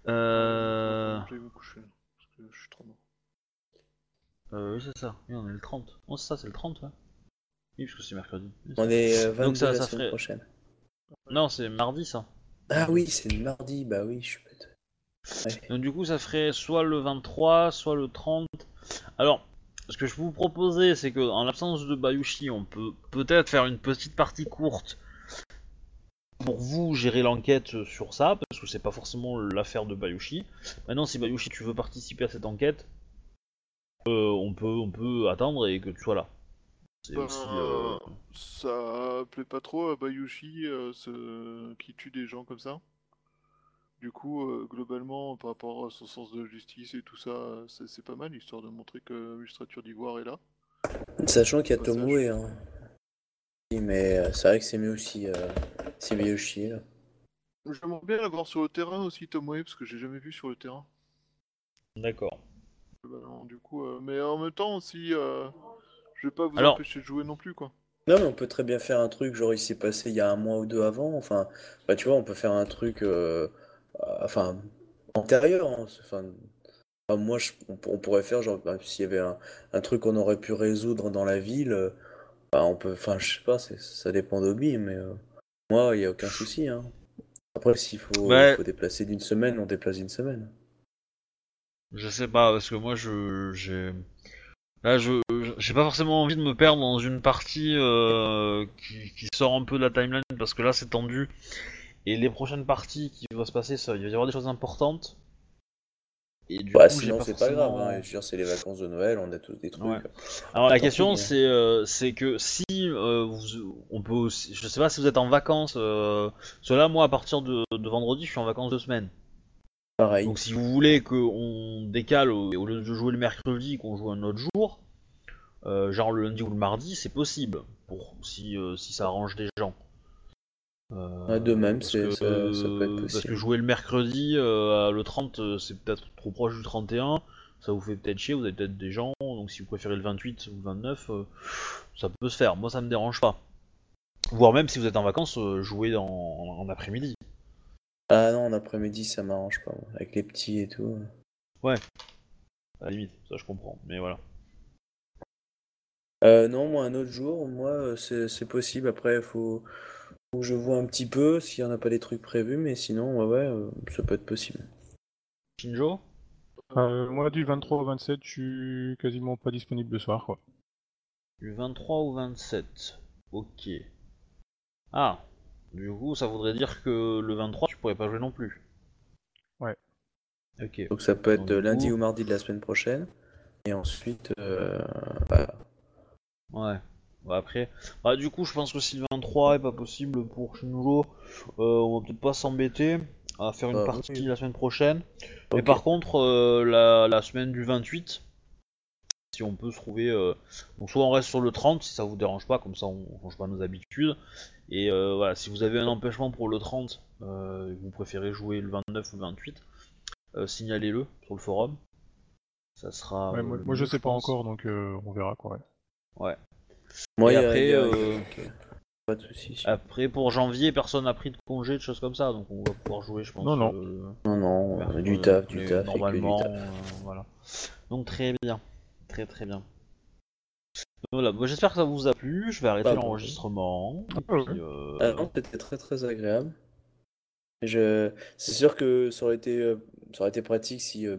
Euh. Je vais me coucher, parce que je suis trop mort. euh oui, c'est ça. Oui, on est le 30. Oh, c'est ça, c'est le 30, ouais. Oui, parce que c'est mercredi. Oui, On est euh, 22 Donc ça- la ça semaine ferait- prochaine. Non, c'est mardi, ça. Ah oui, c'est le mardi. Bah oui, je suis bête. Ouais. Donc du coup, ça ferait soit le 23, soit le 30. Alors, ce que je peux vous proposer, c'est que en l'absence de Bayushi, on peut peut-être faire une petite partie courte pour vous gérer l'enquête sur ça, parce que c'est pas forcément l'affaire de Bayushi. Maintenant, si Bayushi, tu veux participer à cette enquête, euh, on peut, on peut attendre et que tu sois là. C'est Bah, aussi. euh, Ça plaît pas trop à Bayushi euh, ce... qui tue des gens comme ça. Du coup, euh, globalement, par rapport à son sens de justice et tout ça, c'est c'est pas mal, histoire de montrer que la magistrature d'Ivoire est là. Sachant qu'il y a Passage. Tomoe. Hein. Oui, Mais euh, c'est vrai que c'est mieux aussi. Euh, c'est Miyoshi. Là. J'aimerais bien l'avoir sur le terrain aussi, Tomoe, parce que j'ai jamais vu sur le terrain. D'accord. du coup, euh, mais en même temps, si euh, je vais pas vous Alors- empêcher de jouer non plus, quoi. Non, mais on peut très bien faire un truc, genre il s'est passé il y a un mois ou deux avant. Enfin, bah tu vois, on peut faire un truc, euh, euh, enfin, antérieur. hein, Enfin, enfin, moi, je- on, on pourrait faire, genre, bah, s'il y avait un, un truc qu'on aurait pu résoudre dans la ville, euh, bah, on peut, enfin, je sais pas, c'est- ça dépend d'Obi, mais euh, moi, il y a aucun souci. Hein. Après, s'il faut, Ouais. faut déplacer d'une semaine, on déplace d'une semaine. Je sais pas, parce que moi, je, j'ai, là, je, j'ai pas forcément envie de me perdre dans une partie euh, qui, qui sort un peu de la timeline, parce que là, c'est tendu. Et les prochaines parties qui vont se passer, ça, il va y avoir des choses importantes. Et du Bah, coup, sinon, c'est pas grave. Hein. Je veux dire, c'est les vacances de Noël, on a tous des trucs. Ouais. Alors la question hein. c'est euh, c'est que si euh, vous, on peut aussi, je sais pas si vous êtes en vacances, euh, cela moi à partir de, de vendredi je suis en vacances deux semaines. Pareil. Donc si vous voulez qu'on décale au, au lieu de jouer le mercredi qu'on joue un autre jour, euh, genre le lundi ou le mardi, c'est possible pour si euh, si ça arrange des gens. Euh, de même, parce que- ça- ça peut être Parce possible. que jouer le mercredi, euh, le 30, euh, c'est peut-être trop proche du 31, ça vous fait peut-être chier, vous avez peut-être des gens, donc si vous préférez le 28 ou le 29, euh, ça peut se faire. Moi, ça me dérange pas. Voire même si vous êtes en vacances, jouer en, en après-midi. Ah non, en après-midi, ça m'arrange pas, moi, avec les petits et tout. À la limite, ça je comprends. Mais voilà. Euh, non, moi, un autre jour, moi, euh, c'est possible. Après, il faut... faut que je vois un petit peu s'il n'y en a pas des trucs prévus, mais sinon, ouais, ouais, euh, ça peut être possible. Shinjo? Euh, moi, du 23 au 27, je suis quasiment pas disponible le soir, quoi. Du 23 au 27. Ok. Ah. Du coup, ça voudrait dire que le 23, tu pourrais pas jouer non plus. Ouais. Ok. Donc ça peut être Donc, lundi coup- ou mardi de la semaine prochaine. Et ensuite, euh, bah, Ouais. Bah, après, bah, du coup, je pense que si le 23 est pas possible pour Shinjo, euh, on va peut-être pas s'embêter à faire une Bah, partie oui. la semaine prochaine. Mais par contre, euh, la, la semaine du 28, si on peut se trouver. euh, Donc, soit on reste sur le 30 si ça vous dérange pas, comme ça on change pas nos habitudes. Et euh, voilà, si vous avez un empêchement pour le 30 euh, et que vous préférez jouer le 29 ou le 28, euh, signalez-le sur le forum. Ça sera. Ouais, euh, moi, je sais pas encore, donc euh, on verra, quoi. ouais. Ouais. moi, Et y après, y a- euh. Pas de soucis. Après, pour janvier, personne n'a pris de congé, de choses comme ça, donc on va pouvoir jouer, je pense. Non, non. euh, Non, non, euh, du taf, du taf, et que du Normalement, taf. euh, voilà. Donc très bien, très très bien. Voilà, moi j'espère que ça vous a plu. Je vais arrêter Ah bon. l'enregistrement. et Ah puis, euh, Ah non, c'était très très agréable. Je... C'est sûr que ça aurait été, euh, ça aurait été pratique si euh,